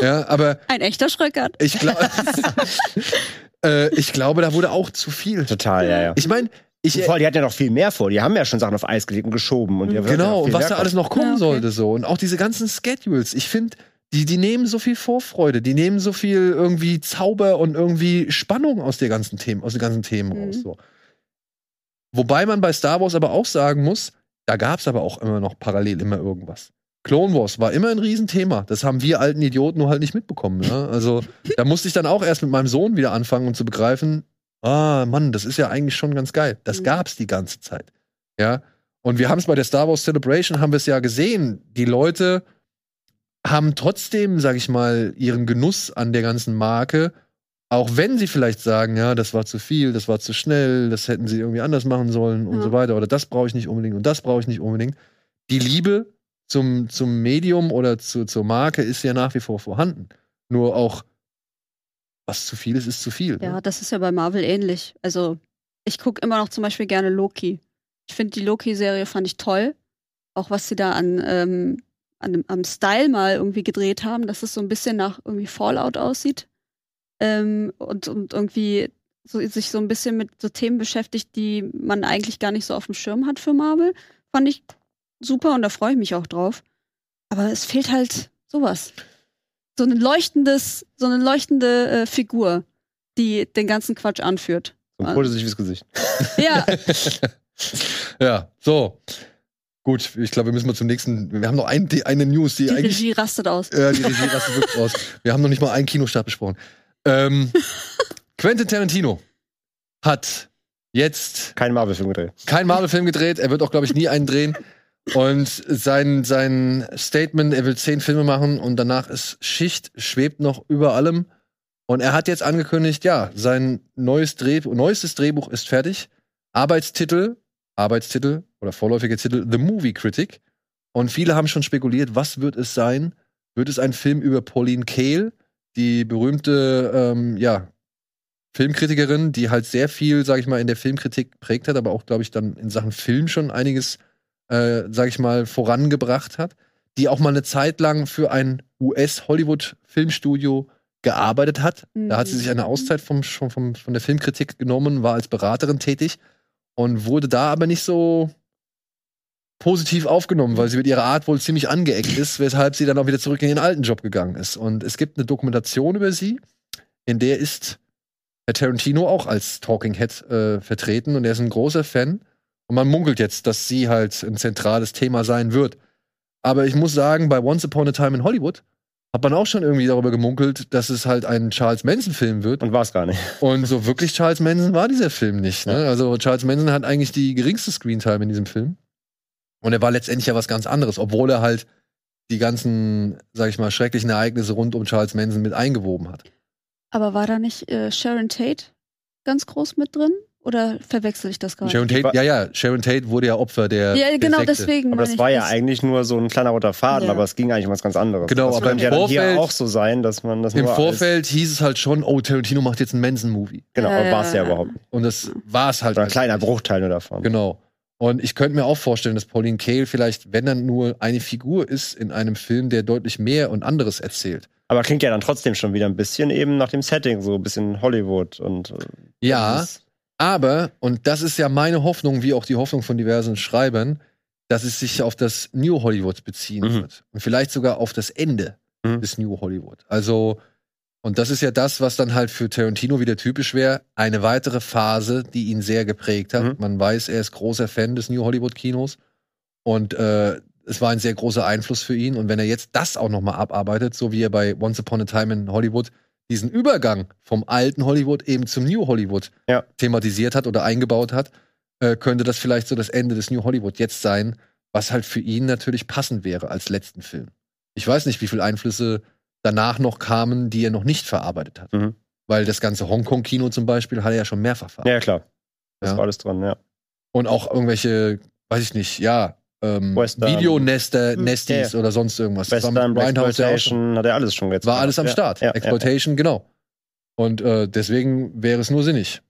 ja, aber Ein echter Schröckert. ich glaube, äh, ich glaube, da wurde auch zu viel. Total, ja, ja. Ich meine, ich, Vor allem, die hatten ja noch viel mehr vor. Die haben ja schon Sachen auf Eis gelegt und geschoben. Und ja genau, und was da alles noch Ja, kommen okay. sollte, so. Und auch diese ganzen Schedules. Ich finde, die, die nehmen so viel Vorfreude, die nehmen so viel irgendwie Zauber und irgendwie Spannung aus der ganzen Themen, aus den ganzen Themen Mhm. raus, so. Wobei man bei Star Wars aber auch sagen muss, da gab es aber auch immer noch parallel immer irgendwas. Clone Wars war immer ein Riesenthema. Das haben wir alten Idioten nur halt nicht mitbekommen. Ne? Also da musste ich dann auch erst mit meinem Sohn wieder anfangen und zu begreifen, ah Mann, das ist ja eigentlich schon ganz geil. Das Mhm. gab's die ganze Zeit. Ja. Und wir haben es bei der Star Wars Celebration, haben wir es ja gesehen. Die Leute haben trotzdem, sag ich mal, ihren Genuss an der ganzen Marke, auch wenn sie vielleicht sagen, ja, das war zu viel, das war zu schnell, das hätten sie irgendwie anders machen sollen und Ja. so weiter, oder das brauche ich nicht unbedingt und das brauche ich nicht unbedingt. Die Liebe zum, zum Medium oder zu, zur Marke ist ja nach wie vor vorhanden. Nur auch, was zu viel ist, ist zu viel. Ja, Ne? das ist ja bei Marvel ähnlich. Also, ich gucke immer noch zum Beispiel gerne Loki. Ich finde die Loki-Serie fand ich toll. Auch was sie da an, ähm, an am Style mal irgendwie gedreht haben, dass es so ein bisschen nach irgendwie Fallout aussieht. Ähm, und, und irgendwie so, sich so ein bisschen mit so Themen beschäftigt, die man eigentlich gar nicht so auf dem Schirm hat für Marvel. Fand ich super und da freue ich mich auch drauf. Aber es fehlt halt sowas. So ein leuchtendes, so eine leuchtende äh, Figur, die den ganzen Quatsch anführt. So ein positives Gesicht. Ja, ja, so. Gut, ich glaube, wir müssen mal zum nächsten. Wir haben noch ein, die, eine News, die, die eigentlich. Regie rastet aus. Ja, die Regie rastet wirklich aus. Wir haben noch nicht mal einen Kinostart besprochen. Ähm, Quentin Tarantino hat jetzt Kein Marvel-Film gedreht. keinen Marvel-Film gedreht. Er wird auch, glaube ich, nie einen drehen. Und sein, sein Statement, er will zehn Filme machen und danach ist Schicht, schwebt noch über allem. Und er hat jetzt angekündigt, ja, sein neues Dreh, neuestes Drehbuch ist fertig. Arbeitstitel, Arbeitstitel oder vorläufiger Titel The Movie Critic. Und viele haben schon spekuliert, was wird es sein? Wird es ein Film über Pauline Kael, die berühmte, ähm, ja, Filmkritikerin, die halt sehr viel, sag ich mal, in der Filmkritik prägt hat, aber auch, glaube ich, dann in Sachen Film schon einiges, äh, sag ich mal, vorangebracht hat, die auch mal eine Zeit lang für ein US-Hollywood-Filmstudio gearbeitet hat. Da hat sie sich eine Auszeit vom, vom, vom, von der Filmkritik genommen, war als Beraterin tätig und wurde da aber nicht so positiv aufgenommen, weil sie mit ihrer Art wohl ziemlich angeeckt ist, weshalb sie dann auch wieder zurück in ihren alten Job gegangen ist. Und es gibt eine Dokumentation über sie, in der ist Herr Tarantino auch als Talking Head äh, vertreten und er ist ein großer Fan. Und man munkelt jetzt, dass sie halt ein zentrales Thema sein wird. Aber ich muss sagen, bei Once Upon a Time in Hollywood hat man auch schon irgendwie darüber gemunkelt, dass es halt ein Charles Manson-Film wird. Und war es gar nicht. Und so wirklich Charles Manson war dieser Film nicht. Ne? Also Charles Manson hat eigentlich die geringste Screentime in diesem Film. Und er war letztendlich ja was ganz anderes, obwohl er halt die ganzen, sag ich mal, schrecklichen Ereignisse rund um Charles Manson mit eingewoben hat. Aber war da nicht äh, Sharon Tate ganz groß mit drin? Oder verwechsel ich das gerade? Sharon Tate, ja, ja, Sharon Tate wurde ja Opfer der. ja, der genau, Sekte. deswegen. Aber das ich war ja das. eigentlich nur so ein kleiner roter Faden, Ja. aber es ging eigentlich um was ganz anderes. Genau, das aber könnte im ja dann hier Vorfeld- auch so sein, dass man das Im Vorfeld hieß es halt schon, oh, Tarantino macht jetzt einen Manson-Movie. Genau, Ja, aber war es ja ja. überhaupt nicht. Und das war es halt. Oder ein kleiner Bruchteil nur davon. Genau. Und ich könnte mir auch vorstellen, dass Pauline Kael vielleicht, wenn dann nur eine Figur ist in einem Film, der deutlich mehr und anderes erzählt. Aber klingt ja dann trotzdem schon wieder ein bisschen eben nach dem Setting, so ein bisschen Hollywood und äh, Ja, aber, und das ist ja meine Hoffnung, wie auch die Hoffnung von diversen Schreibern, dass es sich auf das New Hollywood beziehen Mhm. wird. Und vielleicht sogar auf das Ende Mhm. des New Hollywood. Also, und das ist ja das, was dann halt für Tarantino wieder typisch wäre, eine weitere Phase, die ihn sehr geprägt hat. Mhm. Man weiß, er ist großer Fan des New Hollywood-Kinos. Und äh, es war ein sehr großer Einfluss für ihn. Und wenn er jetzt das auch nochmal abarbeitet, so wie er bei Once Upon a Time in Hollywood diesen Übergang vom alten Hollywood eben zum New Hollywood Ja. thematisiert hat oder eingebaut hat, äh, könnte das vielleicht so das Ende des New Hollywood jetzt sein, was halt für ihn natürlich passend wäre als letzten Film. Ich weiß nicht, wie viele Einflüsse danach noch kamen, die er noch nicht verarbeitet hat. Mhm. Weil das ganze Hongkong-Kino zum Beispiel hat er ja schon mehrfach verarbeitet. Ja, klar. Das Ja. war alles dran, ja. Und auch irgendwelche, weiß ich nicht, ja, ähm. Videonester, Mhm. Nesties Ja, oder sonst irgendwas. Das war mit Western. Exploitation, hat er alles schon jetzt War alles am ja. Start. Ja, ja, Exploitation, genau. Und äh, deswegen wäre es nur sinnig.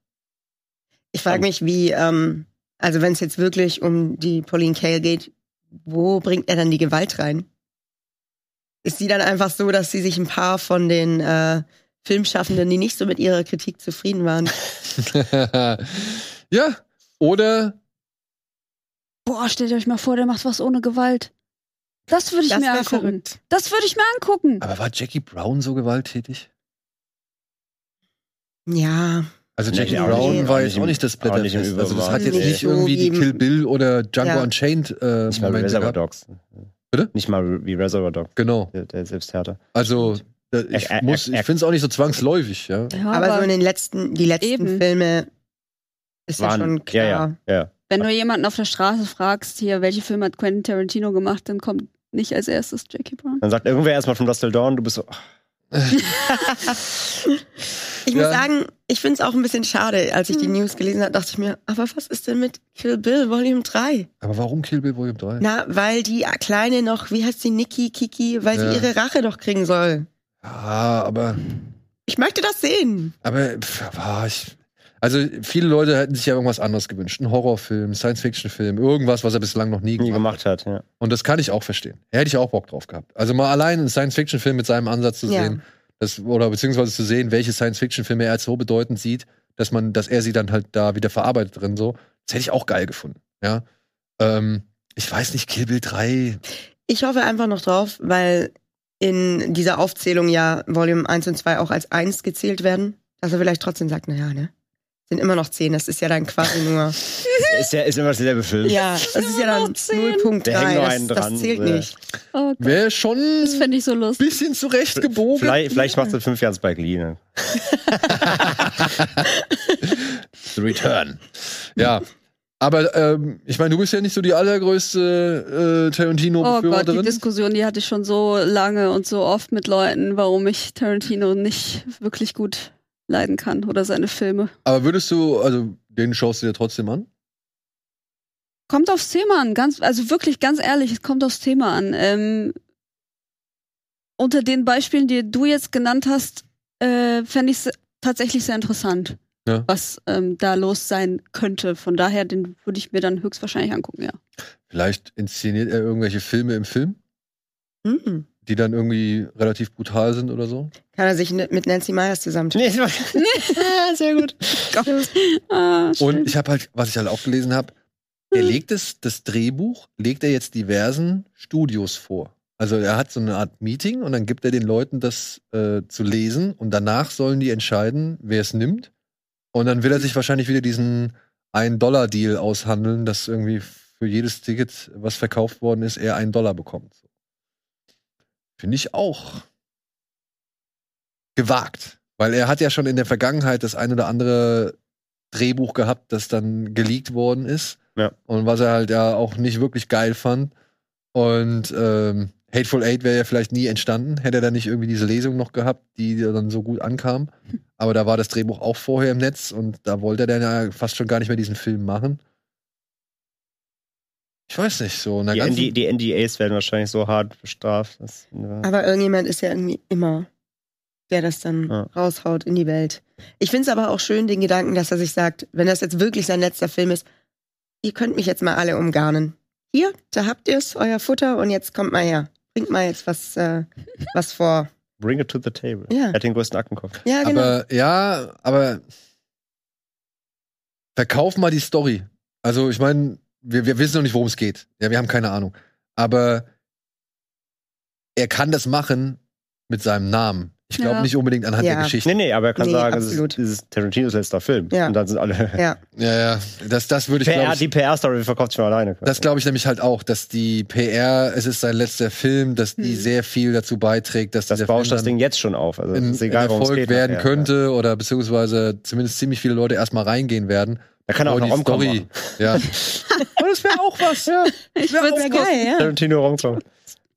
Ich frage mich, wie, ähm, also wenn es jetzt wirklich um die Pauline Kael geht, wo bringt er dann die Gewalt rein? Ist sie dann einfach so, dass sie sich ein paar von den äh, Filmschaffenden, die nicht so mit ihrer Kritik zufrieden waren, ja. Oder Boah, stellt euch mal vor, der macht was ohne Gewalt. Das würde ich das mir wäre angucken. verrückt. Das würde ich mir angucken. aber war Jackie Brown so gewalttätig? Ja, Also Nee, Jackie auch Brown nicht- war jetzt nicht auch nicht das Blätterfest. Also das hat jetzt Übermaß. nicht irgendwie die Kill Bill oder Django Ja. Unchained äh, wie Momente gehabt. Bitte? Nicht mal wie Reservoir Dogs, Genau. der, der selbst härter. Also da- ich Er- er- muss, er- ich finde es auch nicht so zwangsläufig, ja. Ja, aber, so in den letzten, die letzten Eben. Filme ist ja Waren- schon klar. Ja, ja, ja. wenn du jemanden auf der Straße fragst, hier, welche Filme hat Quentin Tarantino gemacht, dann kommt nicht als erstes Jackie Brown. Dann sagt irgendwer erstmal von Dustle Dawn, du bist so, ach, Ich muss Ja. sagen, ich finde es auch ein bisschen schade. Als ich die News gelesen habe, dachte ich mir, aber was ist denn mit Kill Bill Volume 3? Aber warum Kill Bill Volume 3? Na, weil die Kleine noch, wie heißt sie, Nikki, Kiki, weil Ja. sie ihre Rache doch kriegen soll. Ja, aber Ich möchte das sehen. Aber pf, ah, ich, Also viele Leute hätten sich ja irgendwas anderes gewünscht. Ein Horrorfilm, Science-Fiction-Film, irgendwas, was er bislang noch nie Nie gemacht gemacht hat, ja. Und das kann ich auch verstehen. Hätte ich auch Bock drauf gehabt. Also mal allein einen Science-Fiction-Film mit seinem Ansatz zu Ja. sehen, das, oder beziehungsweise zu sehen, welche Science-Fiction-Filme er als so bedeutend sieht, dass man, dass er sie dann halt da wieder verarbeitet drin so. Das hätte ich auch geil gefunden. Ja. Ähm, ich weiß nicht, Kill Bill 3. Ich hoffe einfach noch drauf, weil in dieser Aufzählung ja Volume 1 und 2 auch als 1 gezählt werden, dass er vielleicht trotzdem sagt, naja, ne? Sind immer noch 10, das ist ja dann quasi nur. Ist ja ist immer derselbe Film. ja, das ist ja dann 0.3. Der hängt nur einen Das, dran. das zählt Ja. nicht. Oh Wäre schon das ein fände ich so lustig. bisschen zurechtgebogen. Vielleicht, vielleicht macht es in fünf Jahren Spike Lee. Ne? The Return. Ja. Aber ähm, ich meine, du bist ja nicht so die allergrößte äh, Oh Gott, die Tarantino-Befürworterin. Diskussion, die hatte ich schon so lange und so oft mit Leuten, warum ich Tarantino nicht wirklich gut leiden kann oder seine Filme. Aber würdest du, also den schaust du dir trotzdem an? Kommt aufs Thema an, ganz, also wirklich ganz ehrlich, es kommt aufs Thema an. Ähm, unter den Beispielen, die du jetzt genannt hast, äh, fände ich es tatsächlich sehr interessant, Ja. was ähm, da los sein könnte. Von daher, den würde ich mir dann höchstwahrscheinlich angucken, ja. Vielleicht inszeniert er irgendwelche Filme im Film, Mhm. Die dann irgendwie relativ brutal sind oder so. Kann er sich mit Nancy Myers zusammentun? Nee, sehr gut. Ah. Und ich habe halt, was ich halt auch gelesen habe, er legt es, das Drehbuch, legt er jetzt diversen Studios vor. Also er hat so eine Art Meeting und dann gibt er den Leuten das äh, zu lesen und danach sollen die entscheiden, wer es nimmt. Und dann will er sich wahrscheinlich wieder diesen 1-Dollar-Deal aushandeln, dass irgendwie für jedes Ticket, was verkauft worden ist, er einen Dollar bekommt. Finde ich auch gewagt. Weil er hat ja schon in der Vergangenheit das ein oder andere Drehbuch gehabt, das dann geleakt worden ist. Ja. Und was er halt ja auch nicht wirklich geil fand. Und ähm, Hateful Eight wäre ja vielleicht nie entstanden, hätte er da nicht irgendwie diese Lesung noch gehabt, die dann so gut ankam. Aber da war das Drehbuch auch vorher im Netz und da wollte er dann ja fast schon gar nicht mehr diesen Film machen. Ich weiß nicht, so. Die, ganzen- ND, die NDAs werden wahrscheinlich so hart bestraft. dass- ja. Aber irgendjemand ist ja irgendwie immer, der das dann Ja. raushaut in die Welt. Ich finde es aber auch schön, den Gedanken, dass er sich sagt, wenn das jetzt wirklich sein letzter Film ist, ihr könnt mich jetzt mal alle umgarnen. Hier, da habt ihr es, euer Futter, und jetzt kommt mal her. Bringt mal jetzt was, äh, was vor. Bring it to the table. Ja. Er hat den größten Aktenkopf. Ja, genau. Aber ja, aber verkauf mal die Story. Also ich meine, wir, wir wissen noch nicht, worum es geht. Ja, wir haben keine Ahnung. Aber er kann das machen mit seinem Namen. Ich glaube Ja. nicht unbedingt anhand Ja. der Geschichte. Nee, nee, aber er kann Nee, sagen, es ist, absolut. es ist Tarantinos letzter Film. Ja. Und dann sind alle. ja. Ja, ja, das, das würde ich PR, glaube die PR-Story verkauft sich schon alleine. Das glaube ich nämlich halt auch, dass die PR, es ist sein letzter Film, dass die Hm. sehr viel dazu beiträgt, dass das bauscht das Ding jetzt schon auf. Also in, ist egal, Erfolg geht. werden nachher. könnte oder beziehungsweise zumindest ziemlich viele Leute erstmal reingehen werden. Da kann er auch noch die Romcom Story, machen. ja. Das wäre auch was. Ja. ich würde Wäre geil, ja. Tarantino Romcom.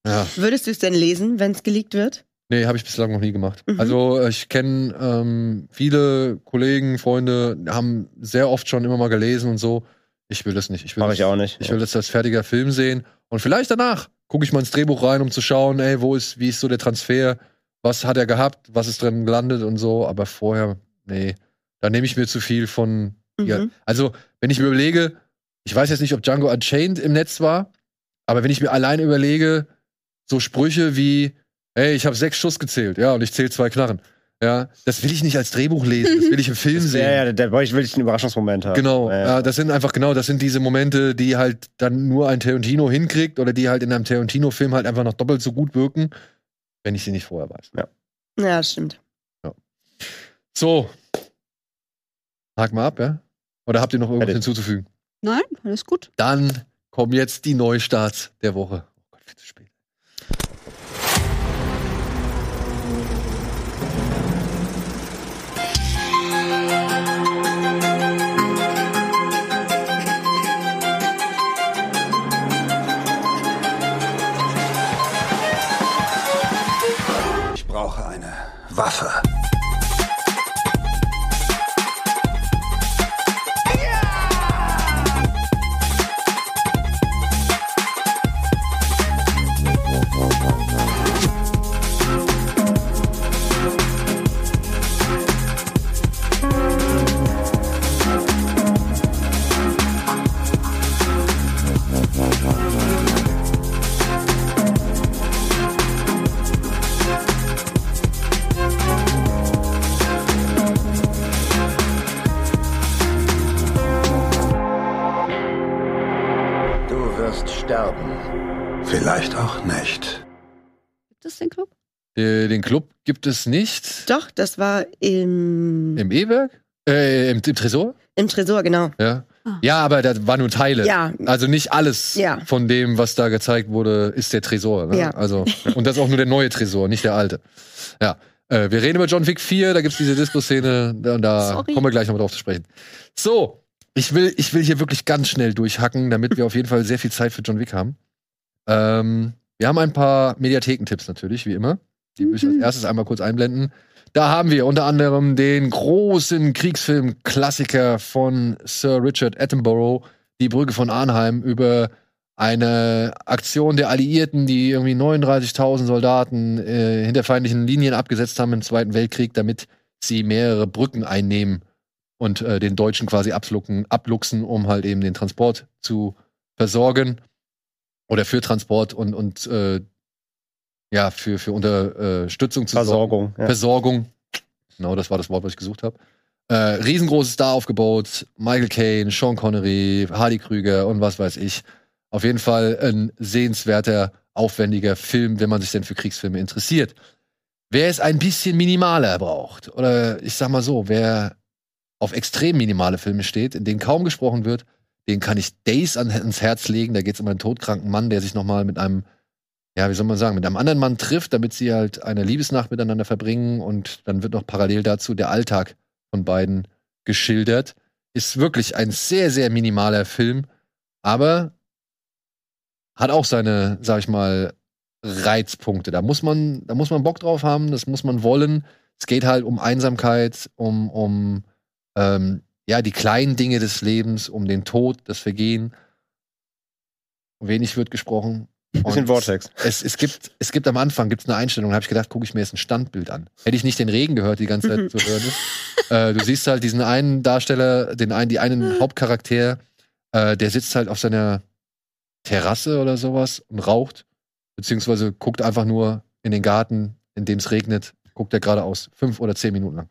ja. Würdest du es denn lesen, wenn es geleakt wird? Nee, habe ich bislang noch nie gemacht. Mhm. Also ich kenne ähm, viele Kollegen, Freunde, haben sehr oft schon immer mal gelesen und so. Ich will das nicht. Ich will, Mache das, ich auch nicht. ich will das als fertiger Film sehen. Und vielleicht danach gucke ich mal ins Drehbuch rein, um zu schauen, ey, wo ist, wie ist so der Transfer, was hat er gehabt, was ist drin gelandet und so. Aber vorher, nee, da nehme ich mir zu viel von. Ja. Mhm. Also, wenn ich mir überlege, ich weiß jetzt nicht, ob Django Unchained im Netz war, aber wenn ich mir allein überlege, so Sprüche wie, hey, ich habe sechs Schuss gezählt, ja, und ich zähle zwei Knarren. Ja, das will ich nicht als Drehbuch lesen, das will ich im Film Das, sehen. ja, ja, der wollte ich wirklich einen Überraschungsmoment haben. Genau, Ja, ja, ja. das sind einfach genau, das sind diese Momente, die halt dann nur ein Tarantino hinkriegt oder die halt in einem Tarantino-Film halt einfach noch doppelt so gut wirken, wenn ich sie nicht vorher weiß. Ja, das stimmt. So. Hak mal ab, ja? Oder habt ihr noch irgendwas hinzuzufügen? Nein, alles gut. Dann kommen jetzt die Neustarts der Woche. Oh Gott, viel zu spät. Ich brauche eine Waffe. Den Club gibt es nicht. Doch, das war im, Im E-Werk? Äh, im, im Tresor? im Tresor, genau. Ja. Ah. Ja, aber da waren nur Teile. Ja, Also nicht alles Ja. von dem, was da gezeigt wurde, ist der Tresor. Ne? Ja. Also, und das ist auch nur der neue Tresor, nicht der alte. Ja. Äh, wir reden über John Wick 4, da gibt's diese Disco-Szene, da, und da Sorry. kommen wir gleich nochmal drauf zu sprechen. So, ich will, ich will hier wirklich ganz schnell durchhacken, damit wir auf jeden Fall sehr viel Zeit für John Wick haben. Ähm, wir haben ein paar Mediathekentipps natürlich, wie immer. Die will ich als Mhm. erstes einmal kurz einblenden. Da haben wir unter anderem den großen Kriegsfilm-Klassiker von Sir Richard Attenborough, Die Brücke von Arnheim, über eine Aktion der Alliierten, die irgendwie 39.000 Soldaten äh, hinter feindlichen Linien abgesetzt haben im Zweiten Weltkrieg, damit sie mehrere Brücken einnehmen und äh, den Deutschen quasi ablucken, abluchsen, um halt eben den Transport zu versorgen oder für Transport und, und äh, ja, für, für Unterstützung zu sorgen. Versorgung. Ja. Versorgung. Genau, das war das Wort, was ich gesucht habe. Äh, riesengroßes Star aufgebaut. Michael Caine, Sean Connery, Hardy Krüger und was weiß ich. Auf jeden Fall ein sehenswerter, aufwendiger Film, wenn man sich denn für Kriegsfilme interessiert. Wer es ein bisschen minimaler braucht, oder ich sag mal so, wer auf extrem minimale Filme steht, in denen kaum gesprochen wird, den kann ich Days an, ans Herz legen. Da geht es um einen todkranken Mann, der sich nochmal mit einem ja, wie soll man sagen, mit einem anderen Mann trifft, damit sie halt eine Liebesnacht miteinander verbringen und dann wird noch parallel dazu der Alltag von beiden geschildert. Ist wirklich ein sehr, sehr minimaler Film, aber hat auch seine, sag ich mal, Reizpunkte. Da muss man, da muss man Bock drauf haben, das muss man wollen. Es geht halt um Einsamkeit, um, um ähm, ja, die kleinen Dinge des Lebens, um den Tod, das Vergehen. Wenig wird gesprochen. Bisschen Und Vortex. Es, es, gibt, es gibt am Anfang gibt's eine Einstellung, da habe ich gedacht, gucke ich mir jetzt ein Standbild an. Hätte ich nicht den Regen gehört, die ganze Zeit zu hören ist. Äh, du siehst halt diesen einen Darsteller, den einen, die einen Hauptcharakter, äh, der sitzt halt auf seiner Terrasse oder sowas und raucht, beziehungsweise guckt einfach nur in den Garten, in dem es regnet, guckt er geradeaus. Fünf oder zehn Minuten lang.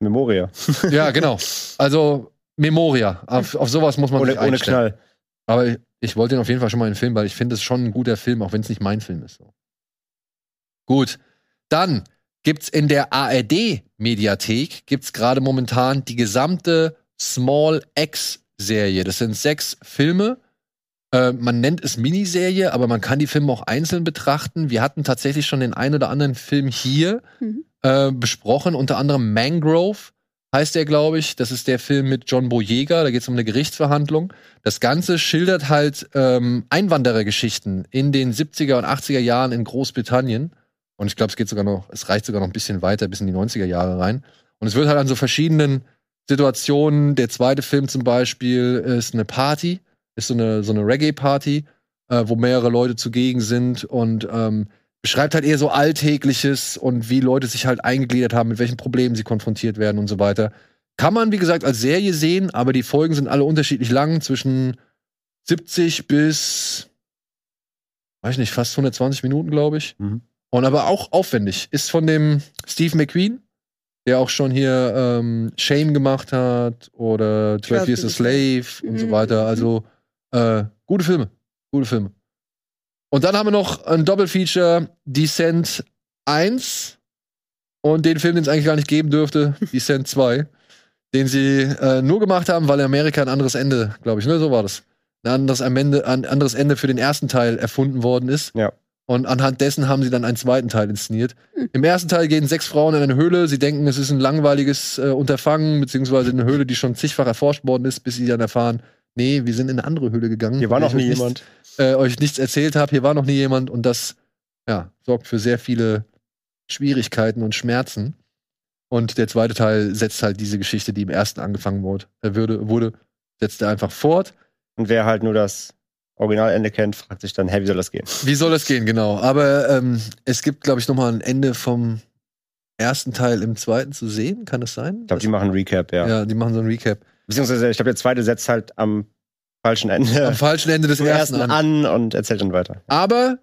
Memoria. Ja, genau. Also Memoria. Auf, auf sowas muss man Ohne, sich ohne einstellen. Knall. Aber ich, ich wollte ihn auf jeden Fall schon mal in den Film, weil ich finde es schon ein guter Film, auch wenn es nicht mein Film ist. So. Gut. Dann gibt's in der ARD-Mediathek gibt's gerade momentan die gesamte Small X-Serie. Das sind sechs Filme. Äh, man nennt es Miniserie, aber man kann die Filme auch einzeln betrachten. Wir hatten tatsächlich schon den einen oder anderen Film hier Mhm. äh, besprochen, unter anderem Mangrove heißt der, glaube ich. Das ist der Film mit John Boyega. Da geht es um eine Gerichtsverhandlung. Das Ganze schildert halt ähm, Einwanderergeschichten in den 70er und 80er Jahren in Großbritannien. Und ich glaube, es geht sogar noch, es reicht sogar noch ein bisschen weiter bis in die 90er Jahre rein. Und es wird halt an so verschiedenen Situationen. Der zweite Film zum Beispiel ist eine Party, ist so eine, so eine Reggae-Party, äh, wo mehrere Leute zugegen sind und ähm, beschreibt halt eher so Alltägliches und wie Leute sich halt eingegliedert haben, mit welchen Problemen sie konfrontiert werden und so weiter. Kann man, wie gesagt, als Serie sehen, aber die Folgen sind alle unterschiedlich lang, zwischen 70 bis, weiß ich nicht, fast 120 Minuten, glaube ich. Mhm. Und aber auch aufwendig. Ist von dem Steve McQueen, der auch schon hier ähm, Shame gemacht hat oder 12 Years a Slave und so Mhm. weiter. Also äh, gute Filme. Gute Filme. Und dann haben wir noch ein Doppelfeature, Descent 1 und den Film, den es eigentlich gar nicht geben dürfte, Descent 2, den sie äh, nur gemacht haben, weil in Amerika ein anderes Ende, glaube ich, ne, so war das. Ein anderes Ende, ein anderes Ende für den ersten Teil erfunden worden ist. Ja. Und anhand dessen haben sie dann einen zweiten Teil inszeniert. Im ersten Teil gehen sechs Frauen in eine Höhle. Sie denken, es ist ein langweiliges äh, Unterfangen, beziehungsweise eine Höhle, die schon zigfach erforscht worden ist, bis sie dann erfahren, nee, wir sind in eine andere Höhle gegangen. Hier war noch nie jemand. Äh, euch nichts erzählt habe. Hier war noch nie jemand und das ja, sorgt für sehr viele Schwierigkeiten und Schmerzen. Und der zweite Teil setzt halt diese Geschichte, die im ersten angefangen wurde, äh, würde, wurde, setzt er einfach fort. Und wer halt nur das Originalende kennt, fragt sich dann, hey, wie soll das gehen? Wie soll das gehen, genau. Aber ähm, es gibt, glaube ich, noch mal ein Ende vom ersten Teil im zweiten zu sehen. Kann das sein? Ich glaube, die machen Recap, ja. ja, die machen so ein Recap. Beziehungsweise, ich glaube, der zweite setzt halt am falschen Ende Am falschen Ende des ersten ersten an. an und erzählt dann weiter. Aber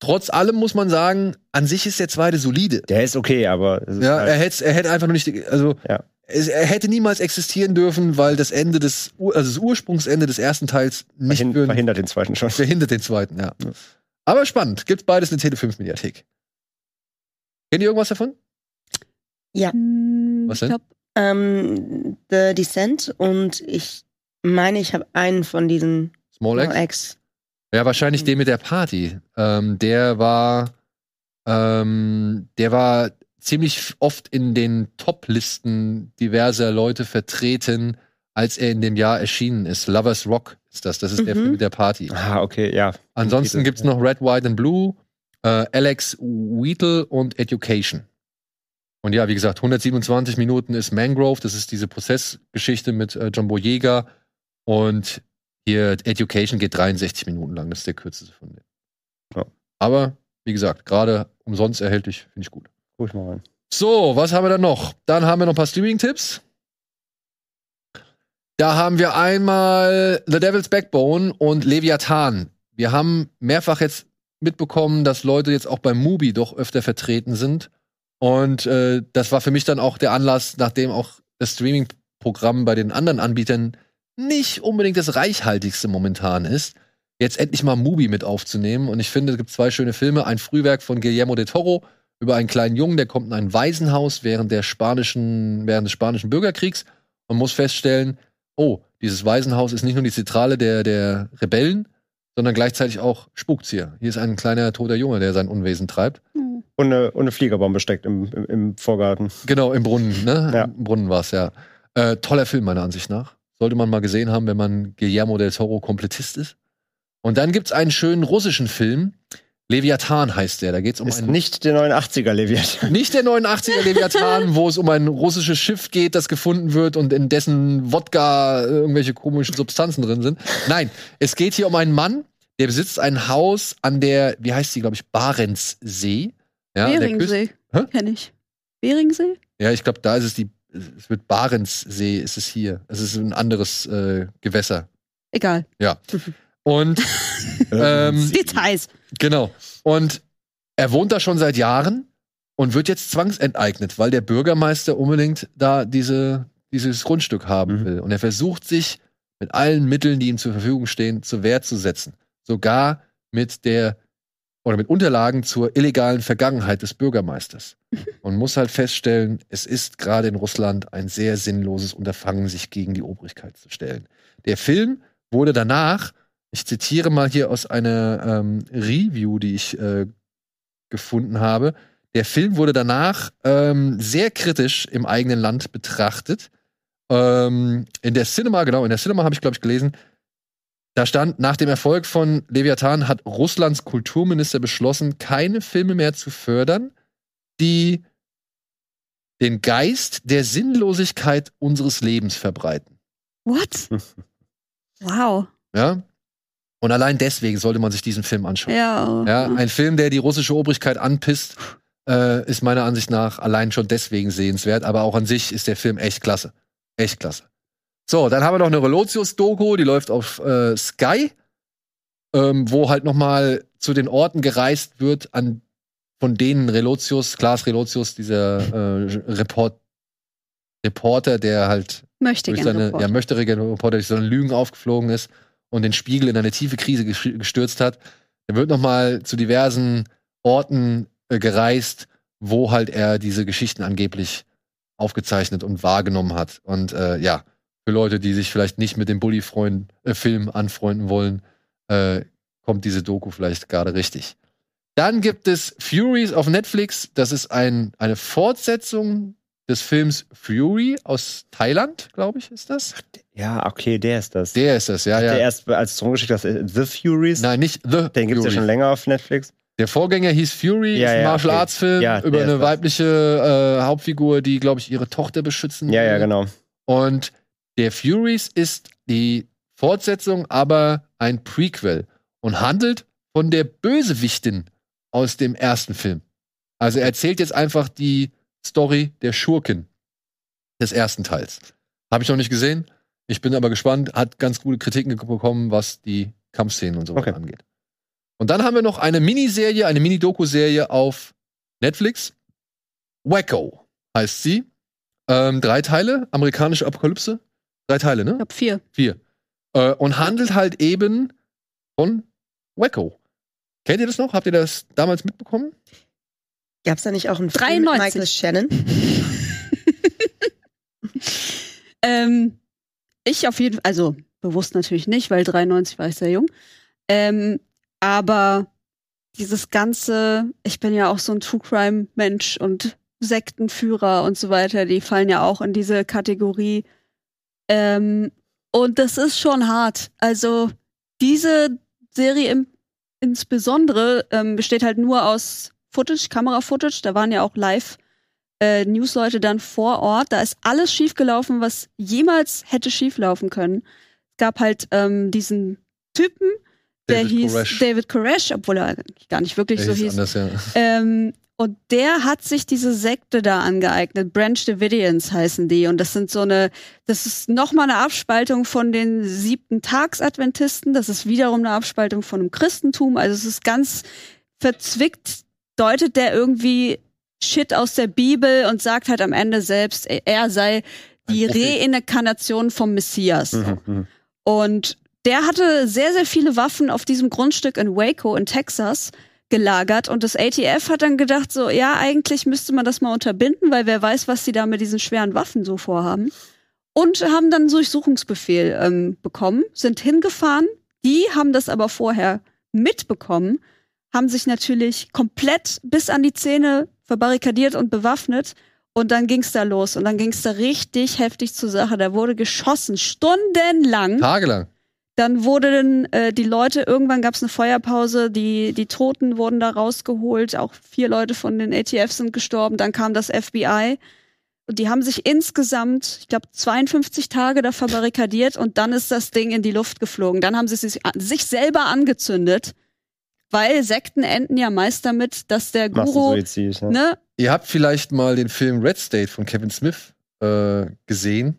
trotz allem muss man sagen, an sich ist der zweite solide. Der ist okay, aber es ist Ja, halt, er hätte, er hätte einfach noch nicht, also Ja. es, er hätte niemals existieren dürfen, weil das Ende des, also das Ursprungsende des ersten Teils nicht verhin verhindert den zweiten schon. verhindert den zweiten, ja. Aber spannend. Gibt beides in der Tele5-Mediathek. Kennt ihr irgendwas davon? Ja. Was ich denn? glaub, Ähm, The Descent und ich meine, ich habe einen von diesen Small X? X. Ja, wahrscheinlich Mhm. den mit der Party. Ähm, der war, ähm, der war ziemlich oft in den Top-Listen diverser Leute vertreten, als er in dem Jahr erschienen ist. Lovers Rock ist das. Das ist der Mhm. Film mit der Party. Ah, okay, ja. Ansonsten Titel, gibt's noch Red, White and Blue, äh, Alex Wheatle und Education. Und ja, wie gesagt, 127 Minuten ist Mangrove. Das ist diese Prozessgeschichte mit äh, John Boyega. Und hier Education geht 63 Minuten lang. Das ist der kürzeste von denen. Ja. Aber wie gesagt, gerade umsonst erhältlich, finde ich gut. Guck ich mal rein. So, was haben wir dann noch? Dann haben wir noch ein paar Streaming-Tipps. Da haben wir einmal The Devil's Backbone und Leviathan. Wir haben mehrfach jetzt mitbekommen, dass Leute jetzt auch beim Mubi doch öfter vertreten sind. Und äh, das war für mich dann auch der Anlass, nachdem auch das Streaming-Programm bei den anderen Anbietern nicht unbedingt das reichhaltigste momentan ist, jetzt endlich mal Mubi mit aufzunehmen. Und ich finde, es gibt zwei schöne Filme. Ein Frühwerk von Guillermo de Toro über einen kleinen Jungen, der kommt in ein Waisenhaus während der spanischen, während des spanischen Bürgerkriegs und muss feststellen, oh, dieses Waisenhaus ist nicht nur die Zentrale der, der Rebellen, sondern gleichzeitig auch spukt's hier. Hier ist ein kleiner toter Junge, der sein Unwesen treibt. hm. Und eine, und eine Fliegerbombe steckt im, im, im Vorgarten. Genau, im Brunnen, ne? Ja. Im Brunnen war's, ja. Äh, toller Film, meiner Ansicht nach. Sollte man mal gesehen haben, wenn man Guillermo del Toro Komplettist ist. Und dann gibt's einen schönen russischen Film. Leviathan heißt der. Da geht's um Ist einen nicht der 89er Leviathan. Nicht der 89er Leviathan, wo es um ein russisches Schiff geht, das gefunden wird und in dessen Wodka äh, irgendwelche komischen Substanzen drin sind. Nein, es geht hier um einen Mann, der besitzt ein Haus an der, wie heißt die, glaube ich, Barentssee. Ja, an der Küste. Beringsee. Hä? Kenn ich. Beringsee? Ja, ich glaube, da ist es die, es wird Barentssee, ist es hier. Es ist ein anderes äh, Gewässer. Egal. Und ähm, Details. Genau. Und er wohnt da schon seit Jahren und wird jetzt zwangsenteignet, weil der Bürgermeister unbedingt da diese, dieses Grundstück haben Mhm. will. Und er versucht sich mit allen Mitteln, die ihm zur Verfügung stehen, zur Wehr zu setzen. Sogar mit der oder mit Unterlagen zur illegalen Vergangenheit des Bürgermeisters. Und muss halt feststellen, es ist gerade in Russland ein sehr sinnloses Unterfangen, sich gegen die Obrigkeit zu stellen. Der Film wurde danach, ich zitiere mal hier aus einer ähm, Review, die ich äh, gefunden habe, der Film wurde danach ähm, sehr kritisch im eigenen Land betrachtet. Ähm, in der Cinema, genau, in der Cinema habe ich, glaube ich, gelesen, da stand, nach dem Erfolg von Leviathan hat Russlands Kulturminister beschlossen, keine Filme mehr zu fördern, die den Geist der Sinnlosigkeit unseres Lebens verbreiten. What? Wow. Ja? Und allein deswegen sollte man sich diesen Film anschauen. Ja. Ja, ein Film, der die russische Obrigkeit anpisst, äh, ist meiner Ansicht nach allein schon deswegen sehenswert, aber auch an sich ist der Film echt klasse. Echt klasse. So, dann haben wir noch eine Relotius-Doku, die läuft auf äh, Sky, ähm, wo halt noch mal zu den Orten gereist wird, an von denen Relotius, Klaas Relotius, dieser äh, Report, Reporter, der halt Möchte durch seine, Reporter. ja, möchte Reporter durch seine Lügen aufgeflogen ist und den Spiegel in eine tiefe Krise gestürzt hat. Er wird nochmal zu diversen Orten äh, gereist, wo halt er diese Geschichten angeblich aufgezeichnet und wahrgenommen hat. Und äh, ja, für Leute, die sich vielleicht nicht mit dem Bully-Film anfreunden wollen, äh, kommt diese Doku vielleicht gerade richtig. Dann gibt es Furies auf Netflix. Das ist ein, eine Fortsetzung des Films Fury aus Thailand, glaube ich, ist das. Ja, okay, der ist das. Der ist das, ja, Der ja. erst als du rumgeschickt hast, äh, The Furies. Nein, nicht The Den gibt's ja Fury. schon länger auf Netflix. Der Vorgänger hieß Fury, Ja, ist ein ja, Martial okay. Arts Film Ja, über der eine das. weibliche äh, Hauptfigur, die, glaube ich, ihre Tochter beschützen Ja, ja, will. genau. Und der Furies ist die Fortsetzung, aber ein Prequel und handelt von der Bösewichtin aus dem ersten Film. Also er erzählt jetzt einfach die Story der Schurkin des ersten Teils. Habe ich noch nicht gesehen. Ich bin aber gespannt. Hat ganz gute Kritiken bekommen, was die Kampfszenen und so weiter Okay. angeht. Und dann haben wir noch eine Miniserie, eine Mini-Doku-Serie auf Netflix. Wacko heißt sie. Ähm, drei Teile, amerikanische Apokalypse. Drei Teile, ne? Ich glaube vier. Vier. Äh, und handelt halt eben von Wacko. Kennt ihr das noch? Habt ihr das damals mitbekommen? Gab es da nicht auch einen Film mit 93. Michael Shannon? Ähm, ich auf jeden Fall, also bewusst natürlich nicht, weil 93 war ich sehr jung. Ähm, aber dieses ganze, ich bin ja auch so ein True Crime Mensch und Sektenführer und so weiter, die fallen ja auch in diese Kategorie. Ähm, und das ist schon hart. Also diese Serie im, insbesondere ähm, besteht halt nur aus Footage, Kamera-Footage. Da waren ja auch live äh, Newsleute dann vor Ort. Da ist alles schiefgelaufen, was jemals hätte schieflaufen können. Es gab halt ähm, diesen Typen, der David hieß Koresh. David Koresh, obwohl er gar nicht wirklich Der so hieß anders, ja. Ähm, und der hat sich diese Sekte da angeeignet. Branch Davidians heißen die. Und das sind so eine, das ist nochmal eine Abspaltung von den siebten Tags-Adventisten. Das ist wiederum eine Abspaltung von dem Christentum. Also es ist ganz verzwickt, deutet der irgendwie Shit aus der Bibel und sagt halt am Ende selbst, er sei die. Reinkarnation vom Messias. Mhm, mhm. Und der hatte sehr, sehr viele Waffen auf diesem Grundstück in Waco in Texas gelagert und das ATF hat dann gedacht so, ja, eigentlich müsste man das mal unterbinden, weil wer weiß, was sie da mit diesen schweren Waffen so vorhaben. Und haben dann einen Durchsuchungsbefehl ähm, bekommen, sind hingefahren, die haben das aber vorher mitbekommen, haben sich natürlich komplett bis an die Zähne verbarrikadiert und bewaffnet und dann ging's da los und dann ging's da richtig heftig zur Sache. Da wurde geschossen, stundenlang. Tagelang. Dann wurden äh, die Leute, irgendwann gab es eine Feuerpause, die, die Toten wurden da rausgeholt, auch vier Leute von den ATF sind gestorben, dann kam das FBI und die haben sich insgesamt, ich glaube, 52 Tage da verbarrikadiert und dann ist das Ding in die Luft geflogen. Dann haben sie sich, sich selber angezündet, weil Sekten enden ja meist damit, dass der Guru, ja. ne, Ihr habt vielleicht mal den Film Red State von Kevin Smith äh, gesehen.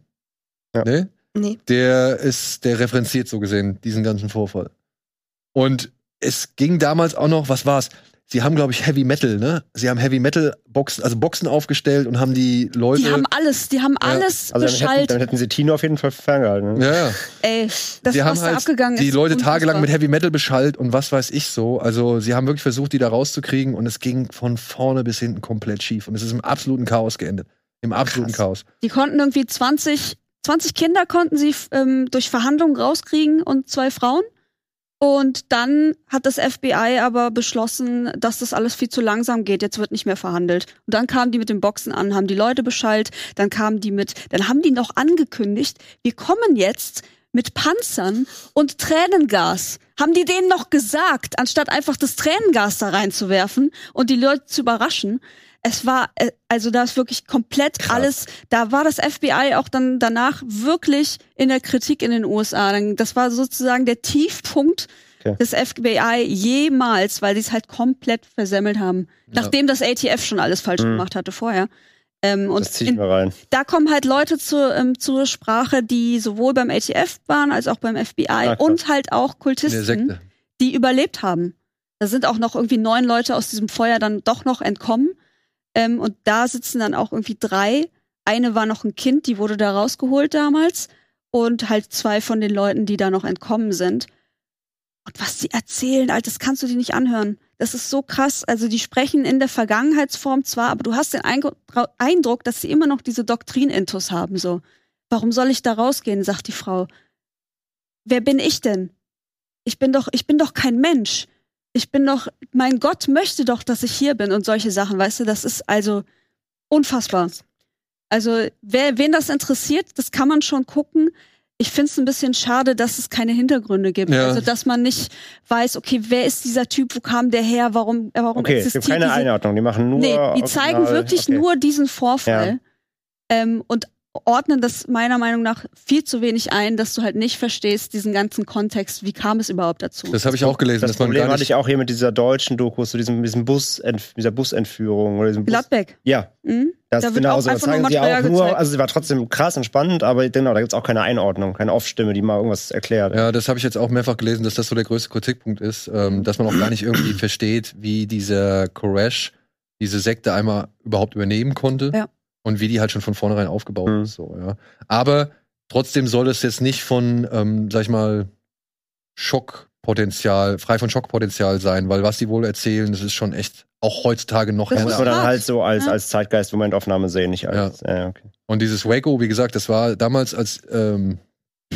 Ja. Ne? Nee. Der ist, der referenziert so gesehen diesen ganzen Vorfall. Und es ging damals auch noch, was war's? Sie haben, glaube ich, Heavy Metal, ne? Sie haben Heavy Metal Boxen, also Boxen aufgestellt und haben die Leute. die haben alles, die haben Ja, alles Also damit hätten, beschallt. damit hätten sie Tino auf jeden Fall ferngehalten. Ne? ja, ja. Ey, das, sie haben was da halt abgegangen die ist. Leute unfassbar. tagelang mit Heavy Metal beschallt und was weiß ich so. Also sie haben wirklich versucht, die da rauszukriegen und es ging von vorne bis hinten komplett schief. Und es ist im absoluten Chaos geendet. Im absoluten Krass. Chaos. Die konnten irgendwie 20, 20 Kinder konnten sie ähm, durch Verhandlungen rauskriegen und zwei Frauen. Und dann hat das FBI aber beschlossen, dass das alles viel zu langsam geht. Jetzt wird nicht mehr verhandelt. Und dann kamen die mit den Boxen an, haben die Leute beschallt, dann kamen die mit, dann haben die noch angekündigt, wir kommen jetzt mit Panzern und Tränengas. Haben die denen noch gesagt, anstatt einfach das Tränengas da reinzuwerfen und die Leute zu überraschen. Es war, äh, also da ist wirklich komplett Krass. alles, da war das FBI auch dann danach wirklich in der Kritik in den USA. Das war sozusagen der Tiefpunkt Okay. des FBI jemals, weil die es halt komplett versemmelt haben. Ja. Nachdem das ATF schon alles falsch Mhm. gemacht hatte vorher. Ähm, und Das zieh ich in, mir rein. da kommen halt Leute zur, ähm, zur Sprache, die sowohl beim ATF waren als auch beim FBI Ah, und halt auch Kultisten, die überlebt haben. Da sind auch noch irgendwie neun Leute aus diesem Feuer dann doch noch entkommen. Ähm, und da sitzen dann auch irgendwie drei. Eine war noch ein Kind, die wurde da rausgeholt damals. Und halt zwei von den Leuten, die da noch entkommen sind. Und was die erzählen, Alter, das kannst du dir nicht anhören. Das ist so krass. Also die sprechen in der Vergangenheitsform zwar, aber du hast den Eindruck, dass sie immer noch diese Doktrin-Intus haben. So, warum soll ich da rausgehen, sagt die Frau. Wer bin ich denn? Ich bin doch, ich bin doch kein Mensch. Ich bin doch, mein Gott möchte doch, dass ich hier bin und solche Sachen, weißt du, das ist also unfassbar. Also, wer, wen das interessiert, das kann man schon gucken. Ich finde es ein bisschen schade, dass es keine Hintergründe gibt. Ja. Also, dass man nicht weiß, okay, wer ist dieser Typ, wo kam der her, warum, äh, warum Okay, es existiert gibt keine diese Einordnung. Die machen nur. Nee, die zeigen wirklich okay. nur diesen Vorfall ähm, und ordnen das meiner Meinung nach viel zu wenig ein, dass du halt nicht verstehst, diesen ganzen Kontext, wie kam es überhaupt dazu. Das habe ich auch gelesen, Das dass man Problem hatte ich auch hier mit dieser deutschen Doku, zu diesem, diesem Bus, dieser Busentführung oder diesem Bus. Gladbeck. Ja, Mhm. das Da genau auch so. Das zeigen sie auch nur, gezeigt. also sie war trotzdem krass und spannend, aber genau, da gibt's auch keine Einordnung, keine Off-Stimme, die mal irgendwas erklärt. Ja, das habe ich jetzt auch mehrfach gelesen, dass das so der größte Kritikpunkt ist, ähm, dass man auch gar nicht irgendwie versteht, wie dieser Koresh diese Sekte einmal überhaupt übernehmen konnte Ja. Und wie die halt schon von vornherein aufgebaut Mhm. ist. So, ja. Aber trotzdem soll es jetzt nicht von, ähm, sag ich mal, Schock Schockpotenzial, frei von Schockpotenzial sein, weil was die wohl erzählen, das ist schon echt auch heutzutage noch Das Das muss man dann halt so als, Ja. als Zeitgeist-Momentaufnahme sehen, nicht als. Ja. okay. Und dieses Waco, wie gesagt, das war damals, als, ähm,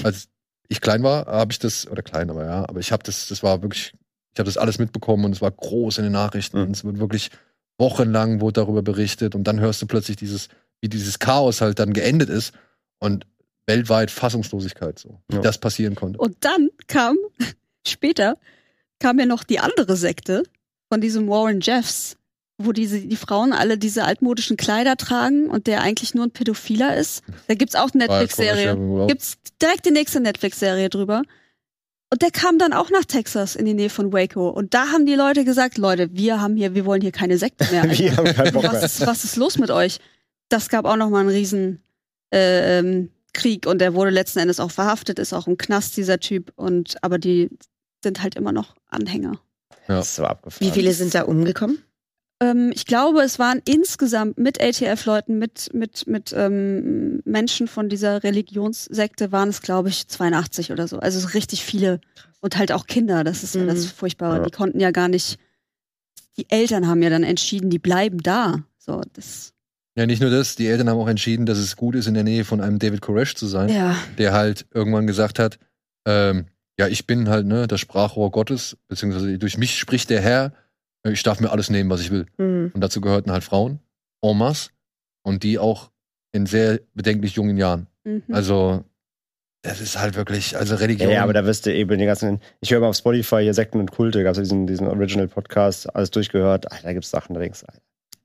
als ich klein war, habe ich das, oder klein, aber ja, aber ich habe das, das war wirklich, ich habe das alles mitbekommen und es war groß in den Nachrichten Mhm. und es wird wirklich wochenlang wurde darüber berichtet und dann hörst du plötzlich dieses, wie dieses Chaos halt dann geendet ist und weltweit Fassungslosigkeit so, wie Ja. das passieren konnte. Und dann kam, später, kam ja noch die andere Sekte von diesem Warren Jeffs, wo diese, die Frauen alle diese altmodischen Kleider tragen und der eigentlich nur ein Pädophiler ist. Da gibt's auch eine Netflix-Serie. Gibt's direkt die nächste Netflix-Serie drüber. Und der kam dann auch nach Texas in die Nähe von Waco. Und da haben die Leute gesagt, Leute, wir haben hier, wir wollen hier keine Sekte mehr. Wir haben keinen Bock was, mehr. ist, was ist los mit euch? Das gab auch noch mal einen riesen äh, ähm, Krieg und der wurde letzten Endes auch verhaftet, ist auch im Knast, dieser Typ. Und aber die sind halt immer noch Anhänger. Ja. Das ist so abgefahren. Wie viele sind da umgekommen? Ähm, ich glaube, es waren insgesamt mit ATF-Leuten, mit, mit, mit ähm, Menschen von dieser Religionssekte waren es, glaube ich, 82 oder so. Also richtig viele. Und halt auch Kinder, das ist ja Mhm. das Furchtbare. Ja. Die konnten ja gar nicht, die Eltern haben ja dann entschieden, die bleiben da. So, das, Ja, nicht nur das, die Eltern haben auch entschieden, dass es gut ist, in der Nähe von einem David Koresh zu sein, ja. der halt irgendwann gesagt hat, ähm, ja, ich bin halt ne, das Sprachrohr Gottes, beziehungsweise durch mich spricht der Herr, ich darf mir alles nehmen, was ich will. Mhm. Und dazu gehörten halt Frauen, en masse, und die auch in sehr bedenklich jungen Jahren. Mhm. Also, das ist halt wirklich, also Ja, Religion. ja, aber da wirst du eben den ganzen. Ich höre mal auf Spotify hier Sekten und Kulte, gab es diesen, diesen Original-Podcast, alles durchgehört. Alter, da gibt's Sachen, da denkst du, Alter,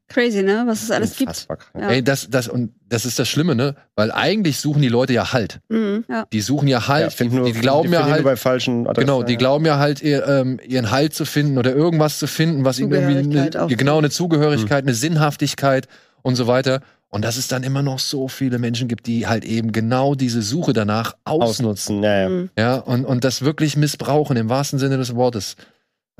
Crazy, ne? Was es alles gibt. unfassbar krank. Ja. Ey, das, das, und das ist das Schlimme, ne? Weil eigentlich suchen die Leute ja Halt. Mhm. Die suchen ja Halt. Ja, finden nur- die, die glauben die ja halt, bei falschen Adressen, Genau, die ja. glauben ja halt, ihr, ähm, ihren Halt zu finden oder irgendwas zu finden, was ihnen irgendwie eine, auch. genau eine Zugehörigkeit, eine Sinnhaftigkeit und so weiter. Und dass es dann immer noch so viele Menschen gibt, die halt eben genau diese Suche danach ausnutzen. ausnutzen. Ja, ja. Mhm. Ja, und, und das wirklich missbrauchen im wahrsten Sinne des Wortes.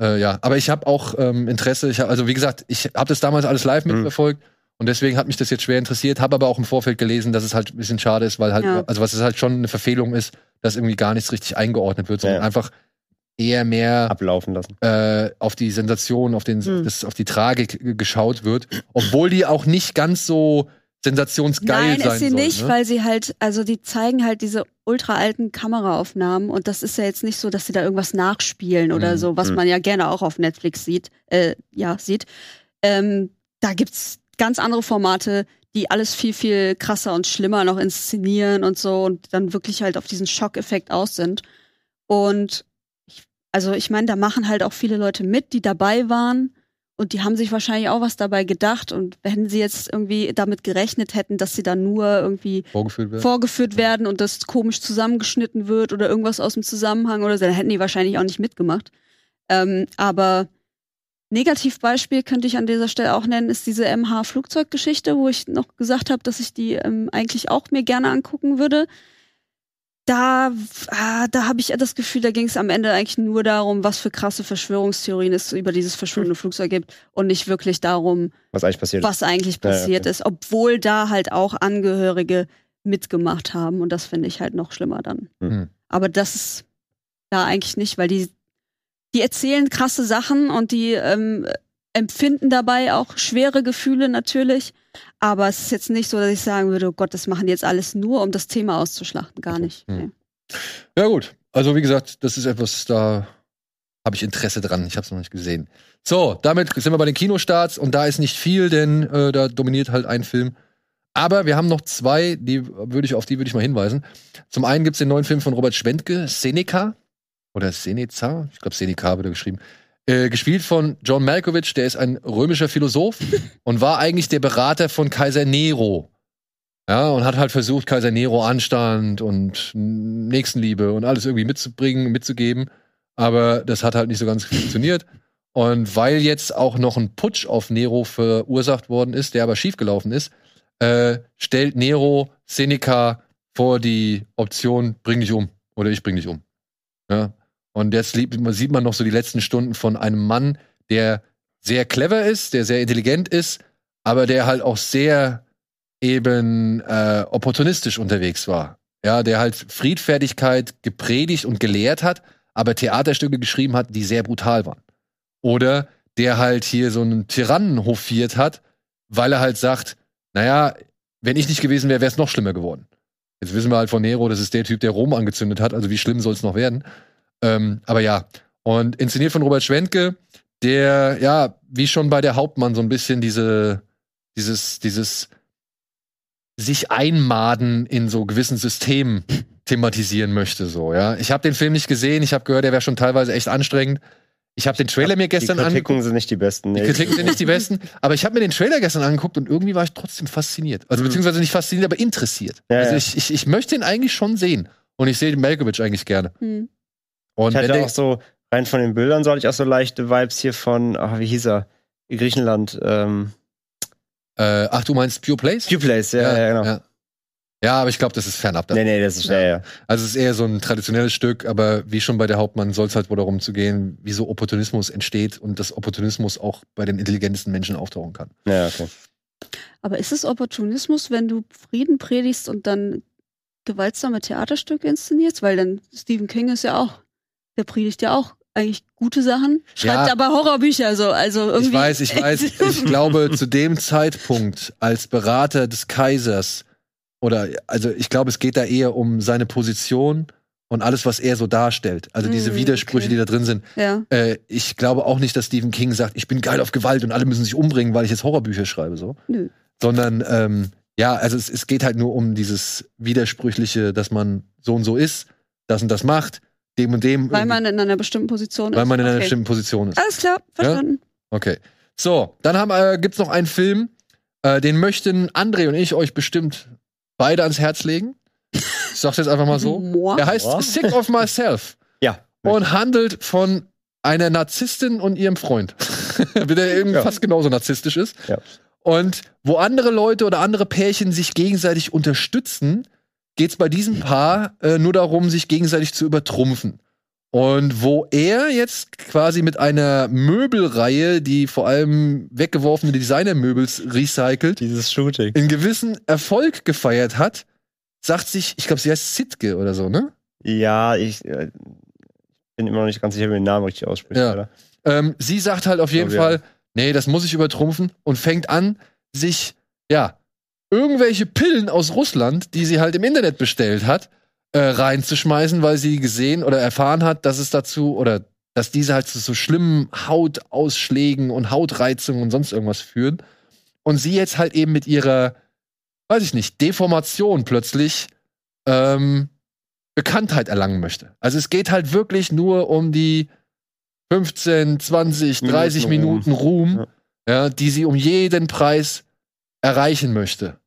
Äh, ja, aber ich habe auch ähm, Interesse. Ich hab, also wie gesagt, ich habe das damals alles live Mhm. mitverfolgt und deswegen hat mich das jetzt schwer interessiert. Habe aber auch im Vorfeld gelesen, dass es halt ein bisschen schade ist, weil halt, Ja. also was es halt schon eine Verfehlung ist, dass irgendwie gar nichts richtig eingeordnet wird, sondern Ja. einfach eher mehr Ablaufen lassen. äh, auf die Sensation, auf den, Hm. das, auf die Tragik g- geschaut wird, obwohl die auch nicht ganz so sensationsgeil Nein, sein ist sie soll, nicht, ne? weil sie halt, also die zeigen halt diese ultra alten Kameraaufnahmen und das ist ja jetzt nicht so, dass sie da irgendwas nachspielen oder Mhm. so, was Mhm. man ja gerne auch auf Netflix sieht, äh, ja, sieht. Ähm, da gibt's ganz andere Formate, die alles viel, viel krasser und schlimmer noch inszenieren und so und dann wirklich halt auf diesen Schockeffekt aus sind. Und ich, also ich meine, da machen halt auch viele Leute mit, die dabei waren. Und die haben sich wahrscheinlich auch was dabei gedacht. Und wenn sie jetzt irgendwie damit gerechnet hätten, dass sie dann nur irgendwie vorgeführt wird. vorgeführt werden und das komisch zusammengeschnitten wird oder irgendwas aus dem Zusammenhang oder so, dann hätten die wahrscheinlich auch nicht mitgemacht. Ähm, aber Negativbeispiel könnte ich an dieser Stelle auch nennen, ist diese MH-Flugzeuggeschichte, wo ich noch gesagt habe, dass ich die ähm, eigentlich auch mir gerne angucken würde. Da, ah, da habe ich das Gefühl, da ging es am Ende eigentlich nur darum, was für krasse Verschwörungstheorien es über dieses verschwundene Flugzeug gibt und nicht wirklich darum, Was eigentlich passiert ist. was eigentlich Ja, ja, passiert okay. ist, obwohl da halt auch Angehörige mitgemacht haben und das finde ich halt noch schlimmer dann. Mhm. Aber das ist da eigentlich nicht, weil die die erzählen krasse Sachen und die ähm, empfinden dabei auch schwere Gefühle natürlich, aber es ist jetzt nicht so, dass ich sagen würde, oh Gott, das machen die jetzt alles nur, um das Thema auszuschlachten, gar nicht. Nee. Ja, gut. Also, wie gesagt, das ist etwas, da habe ich Interesse dran. Ich habe es noch nicht gesehen. So, damit sind wir bei den Kinostarts und da ist nicht viel, denn äh, da dominiert halt ein Film. Aber wir haben noch zwei, die würde ich, auf die würde ich mal hinweisen. Zum einen gibt es den neuen Film von Robert Schwentke, Seneca. Oder Seneca, ich glaube Seneca wird er geschrieben. Äh, gespielt von John Malkovich, der ist ein römischer Philosoph und war eigentlich der Berater von Kaiser Nero. Ja, und hat halt versucht, Kaiser Nero Anstand und Nächstenliebe und alles irgendwie mitzubringen, mitzugeben. Aber das hat halt nicht so ganz funktioniert. Und weil jetzt auch noch ein Putsch auf Nero verursacht worden ist, der aber schiefgelaufen ist, äh, stellt Nero Seneca vor die Option, bring dich um oder ich bring dich um. Ja. Und jetzt sieht man noch so die letzten Stunden von einem Mann, der sehr clever ist, der sehr intelligent ist, aber der halt auch sehr eben äh, opportunistisch unterwegs war. Ja, der halt Friedfertigkeit gepredigt und gelehrt hat, aber Theaterstücke geschrieben hat, die sehr brutal waren. Oder der halt hier so einen Tyrannen hofiert hat, weil er halt sagt, naja, wenn ich nicht gewesen wäre, wäre es noch schlimmer geworden. Jetzt wissen wir halt von Nero, das ist der Typ, der Rom angezündet hat, also wie schlimm soll es noch werden. Ähm, aber ja, und inszeniert von Robert Schwentke, der, ja, wie schon bei der Hauptmann so ein bisschen diese, dieses, dieses sich einmaden in so gewissen Systemen thematisieren möchte, so, ja. Ich habe den Film nicht gesehen, ich habe gehört, er wäre schon teilweise echt anstrengend. Ich habe den Trailer mir gestern die angeguckt. Kritiken sind nicht die besten. Die Nee. Kritiken sind nicht die besten, aber ich habe mir den Trailer gestern angeguckt und irgendwie war ich trotzdem fasziniert. Also Mhm. beziehungsweise nicht fasziniert, aber interessiert. Ja, also ich, ich, ich möchte ihn eigentlich schon sehen. Und ich sehe den Malkovich eigentlich gerne. Hm. Und Ich wenn hatte auch so, rein von den Bildern, so hatte ich auch so leichte Vibes hier von, ach, wie hieß er? Griechenland. Ähm, äh, ach, du meinst Pure Place? Few Place, ja, ja, genau. Ja, Ja, aber ich glaube, das ist fernab davon. Nee, nee, das ist, ja, ja. Also es ist eher so ein traditionelles Stück, aber wie schon bei der Hauptmann soll es halt wohl darum zu gehen, wie so Opportunismus entsteht und dass Opportunismus auch bei den intelligentesten Menschen auftauchen kann. Ja, okay. Aber ist es Opportunismus, wenn du Frieden predigst und dann gewaltsame Theaterstücke inszenierst? Weil dann Stephen King ist ja auch, der predigt ja auch eigentlich gute Sachen, schreibt Ja. aber Horrorbücher so. Also irgendwie. Ich weiß, ich weiß, ich glaube, zu dem Zeitpunkt als Berater des Kaisers oder also ich glaube, es geht da eher um seine Position und alles, was er so darstellt. Also diese Mm, Widersprüche, okay. die da drin sind. ja. Äh, ich glaube auch nicht, dass Stephen King sagt, ich bin geil auf Gewalt und alle müssen sich umbringen, weil ich jetzt Horrorbücher schreibe, so. Nö. Sondern, ähm, ja, also es, es geht halt nur um dieses Widersprüchliche, dass man so und so ist, das und das macht, dem und dem. Weil man in einer bestimmten Position ist. weil man in einer okay. bestimmten Position ist. Alles klar, verstanden. Okay. So, dann haben, äh, gibt's noch einen Film, äh, den möchten André und ich euch bestimmt beide ans Herz legen. Ich sag's jetzt einfach mal so. Er heißt Ja. Sick of Myself Ja. und handelt von einer Narzisstin und ihrem Freund. der eben Ja. fast genauso narzisstisch ist. Ja. Und wo andere Leute oder andere Pärchen sich gegenseitig unterstützen, geht's bei diesem Paar äh, nur darum, sich gegenseitig zu übertrumpfen. Und wo er jetzt quasi mit einer Möbelreihe, die vor allem weggeworfene Designermöbels recycelt, Dieses Shooting. in gewissen Erfolg gefeiert hat, sagt sich, ich glaube, sie heißt Sitke oder so, ne? Ja, ich äh, bin immer noch nicht ganz sicher, wie man den Namen richtig ausspricht. Ja. Ähm, sie sagt halt auf jeden Oh, ja. Fall, nee, das muss ich übertrumpfen und fängt an, sich, ja, irgendwelche Pillen aus Russland, die sie halt im Internet bestellt hat, äh, reinzuschmeißen, weil sie gesehen oder erfahren hat, dass es dazu oder dass diese halt zu so schlimmen Hautausschlägen und Hautreizungen und sonst irgendwas führen. Und sie jetzt halt eben mit ihrer, weiß ich nicht, Deformation plötzlich ähm, Bekanntheit erlangen möchte. Also es geht halt wirklich nur um die 15, 20, 30 Minuten, Minuten Ruhm, ja. die sie um jeden Preis erreichen möchte.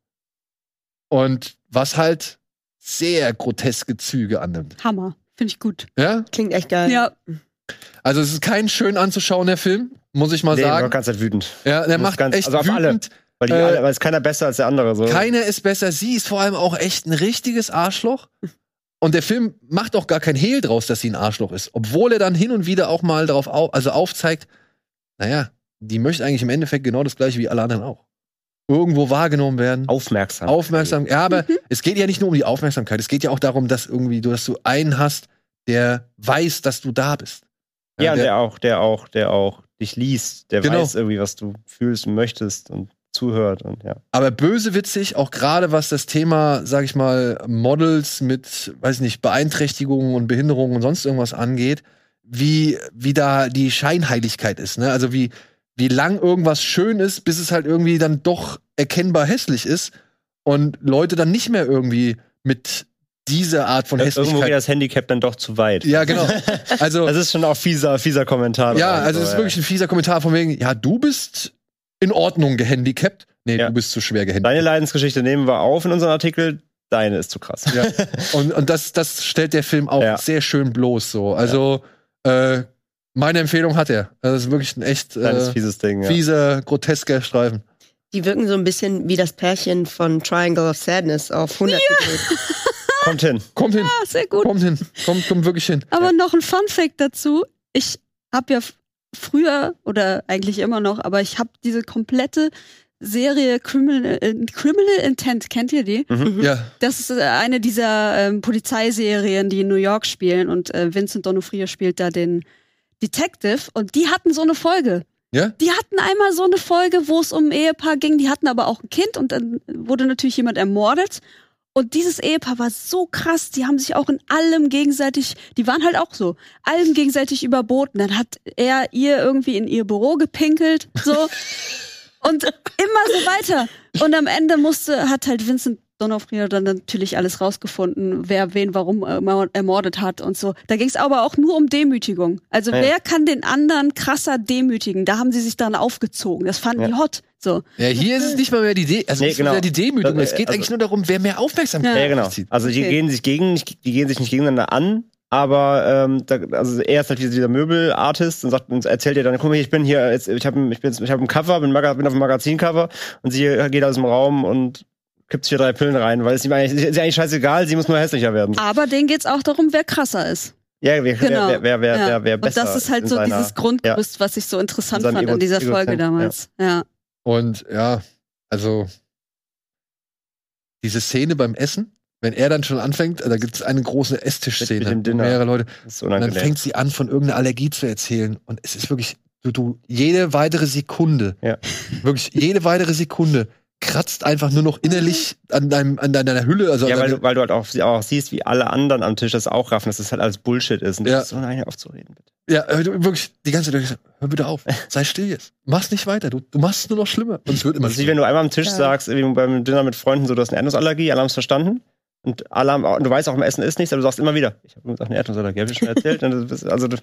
Und was halt sehr groteske Züge annimmt. Hammer. Finde ich gut. Ja? Klingt echt geil. Ja. Also es ist kein schön anzuschauen, der Film, muss ich mal Nee, war sagen. ganz halt wütend. Ja, der macht ganz- echt also auf alle. wütend. Weil, die Äh, alle, weil es keiner besser als der andere. So. Keiner ist besser. Sie ist vor allem auch echt ein richtiges Arschloch. Und der Film macht auch gar kein Hehl draus, dass sie ein Arschloch ist. Obwohl er dann hin und wieder auch mal darauf au also aufzeigt, naja, die möchte eigentlich im Endeffekt genau das gleiche wie alle anderen auch. Irgendwo wahrgenommen werden. Aufmerksam. Aufmerksam. Ja, aber es geht ja nicht nur um die Aufmerksamkeit. Es geht ja auch darum, dass irgendwie du, dass du einen hast, der weiß, dass du da bist. Ja, und der, der auch, der auch, der auch dich liest, der Genau. weiß irgendwie, was du fühlst und möchtest und zuhört und ja. aber böse witzig, auch gerade was das Thema, sag ich mal, Models mit, weiß ich nicht, Beeinträchtigungen und Behinderungen und sonst irgendwas angeht, wie, wie da die Scheinheiligkeit ist, ne? Also wie, wie lang irgendwas schön ist, bis es halt irgendwie dann doch erkennbar hässlich ist und Leute dann nicht mehr irgendwie mit dieser Art von Irgendwo geht Hässlichkeit. das Handicap dann doch zu weit. Ja, genau. Also, Das ist schon auch fieser, fieser Kommentar. ja, also so, es ist wirklich ein fieser Kommentar von wegen, ja, du bist in Ordnung gehandicapt. Nee, Ja. du bist zu schwer gehandicapt. Deine Leidensgeschichte nehmen wir auf in unserem Artikel, deine ist zu krass. Ja. Und, und das, das stellt der Film auch Ja. sehr schön bloß so. Also, äh, meine Empfehlung hat er. Das ist wirklich ein echt Kleines äh, fieses Ding, ja. fieser, grotesker Streifen. Die wirken so ein bisschen wie das Pärchen von Triangle of Sadness auf 100 gedreht. Kommt hin. Kommt hin, Ah, sehr gut. kommt hin, kommt, kommt wirklich hin. Aber noch ein Fun Fact dazu. Ich habe ja früher oder eigentlich immer noch, aber ich habe diese komplette Serie Criminal, äh, Criminal Intent, kennt ihr die? Ja. Das ist äh, eine dieser ähm, Polizeiserien, die in New York spielen und äh, Vincent D'Onofrio spielt da den Detective und die hatten so eine Folge. Ja? Die hatten einmal so eine Folge, wo es um ein Ehepaar ging, die hatten aber auch ein Kind und dann wurde natürlich jemand ermordet. Und dieses Ehepaar war so krass, die haben sich auch in allem gegenseitig, die waren halt auch so, allem gegenseitig überboten. Dann hat er ihr irgendwie in ihr Büro gepinkelt, so. und immer so weiter. Und am Ende musste, hat halt Vincent Donofrio dann natürlich alles rausgefunden, wer wen warum äh, ermordet hat und so. Da ging es aber auch nur um Demütigung. Also Ja. wer kann den anderen krasser demütigen? Da haben sie sich dann aufgezogen. Das fanden die hot. So. Ja, hier ist es nicht mal mehr die, De also Nee, nicht mehr genau. die Demütigung. Es geht also- eigentlich nur darum, wer mehr Aufmerksamkeit Ja. Ja, genau. zieht. Also die Okay. gehen sich gegen, nicht- die gehen sich nicht gegeneinander an, aber ähm, da, also er ist halt dieser, dieser Möbelartist und sagt und erzählt ihr dann, guck mal, ich bin hier, jetzt, ich habe ich bin, ich hab ein Cover, bin, Maga, bin auf dem Magazincover und sie geht aus dem Raum und kippt sich hier drei Pillen rein, weil es ihm eigentlich, ist ihr eigentlich scheißegal, sie muss nur hässlicher werden. Aber denen geht's auch darum, wer krasser ist. Ja, wer, Genau. wer, wer, wer, Ja. wer, wer Und besser das ist halt so seiner- dieses Grundgerüst, was ich so interessant In fand in dieser Ego- Folge damals. Ja. Und ja, also diese Szene beim Essen, wenn er dann schon anfängt, da gibt es eine große Esstischszene, wo mehrere Leute. Und dann fängt sie an, von irgendeiner Allergie zu erzählen. Und es ist wirklich, du, du, jede weitere Sekunde, Ja. wirklich jede weitere Sekunde kratzt einfach nur noch innerlich an deinem, an deiner Hülle. Also ja, an weil du, weil du halt auch, auch siehst, wie alle anderen am Tisch das auch raffen, dass das halt alles Bullshit ist. Und Ja. das ist so nein, hör auf zu reden. Bitte. Ja, äh, wirklich die ganze Zeit, hör bitte auf, sei still jetzt. Mach's nicht weiter, du, du machst es nur noch schlimmer. Und es wird immer Das ist wie schlimmer. wenn du einmal am Tisch Ja. sagst, wie beim Dinner mit Freunden, so du hast eine Erdnussallergie, alle haben es verstanden. Und alle haben, und du weißt auch, im Essen ist nichts, aber du sagst immer wieder, ich habe übrigens auch eine Erdnussallergie, hab ich schon erzählt. Und du bist, also du,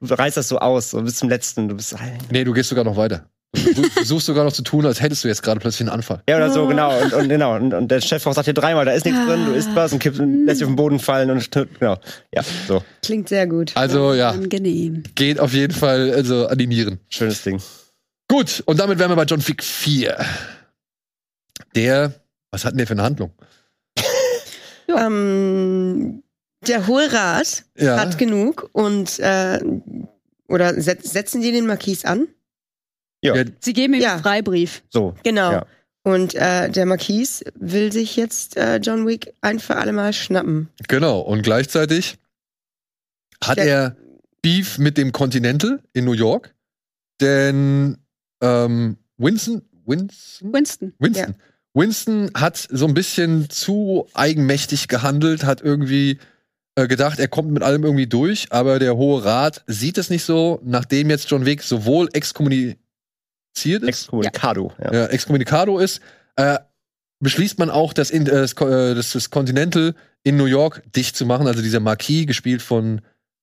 du reißt das so aus, so bis zum letzten. Du bist, Nee, du gehst sogar noch weiter. Du, du versuchst sogar noch zu tun, als hättest du jetzt gerade plötzlich einen Anfall. ja, oder so, genau. Und, und genau. Und, und der Chef auch sagt dir dreimal, da ist nichts drin, du isst was und kippst und lässt dich auf den Boden fallen und genau. Ja, so. Klingt sehr gut. Also ja, Angenehm. geht auf jeden Fall also an die Nieren. Schönes Ding. Gut, und damit wären wir bei John Wick 4. Der, was hat denn der für eine Handlung? Ähm, der Hohlrat Ja, hat genug und äh, oder set, setzen die den Marquis an? Ja. Ja. Sie geben ihm Ja. einen Freibrief. So. Genau. Ja. Und äh, der Marquis will sich jetzt äh, John Wick ein für alle Mal schnappen. genau. Und gleichzeitig hat Ja. er Beef mit dem Continental in New York, denn ähm, Winston, Winston, Winston. Winston. Winston hat so ein bisschen zu eigenmächtig gehandelt, hat irgendwie äh, gedacht, er kommt mit allem irgendwie durch, aber der Hohe Rat sieht es nicht so, nachdem jetzt John Wick sowohl exkommuniziert ist, Excommunicado. Ja. ja, excommunicado ist, äh, beschließt man auch, das, in, äh, das, äh, das, das Continental in New York dicht zu machen, also dieser Marquis, gespielt von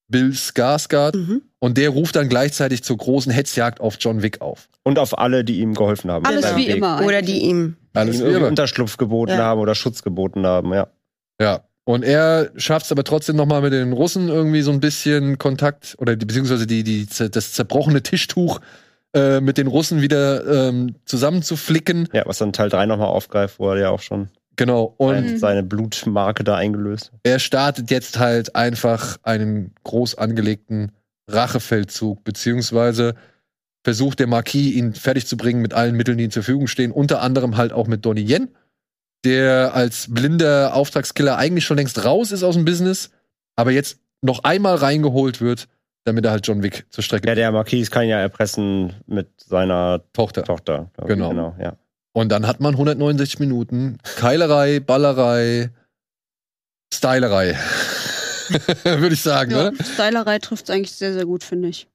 Bill Skarsgård, Mhm. und der ruft dann gleichzeitig zur großen Hetzjagd auf John Wick auf. Und auf alle, die ihm geholfen haben. Alles wie Weg. immer. Oder die ihm. Alles ihm irgendwie immer. Unterschlupf geboten Ja. haben oder Schutz geboten haben, ja. Ja. Und er schafft es aber trotzdem noch mal mit den Russen irgendwie so ein bisschen Kontakt oder die, beziehungsweise die, die, das zerbrochene Tischtuch äh, mit den Russen wieder ähm, zusammenzuflicken. Ja, was dann Teil 3 nochmal aufgreift, wo er ja auch schon Genau. Und ein- seine Blutmarke da eingelöst er startet jetzt halt einfach einen groß angelegten Rachefeldzug, beziehungsweise versucht der Marquis, ihn fertig zu bringen mit allen Mitteln, die ihm zur Verfügung stehen, unter anderem halt auch mit Donnie Yen, der als blinder Auftragskiller eigentlich schon längst raus ist aus dem Business, aber jetzt noch einmal reingeholt wird, damit er halt John Wick zur Strecke Ja, der Marquis kann ja erpressen mit seiner Tochter. Tochter. Genau. genau ja. Und dann hat man 169 Minuten Keilerei, Ballerei, Stylerei. Würde ich sagen, Ja, oder? Stylerei trifft eigentlich sehr, sehr gut, finde ich.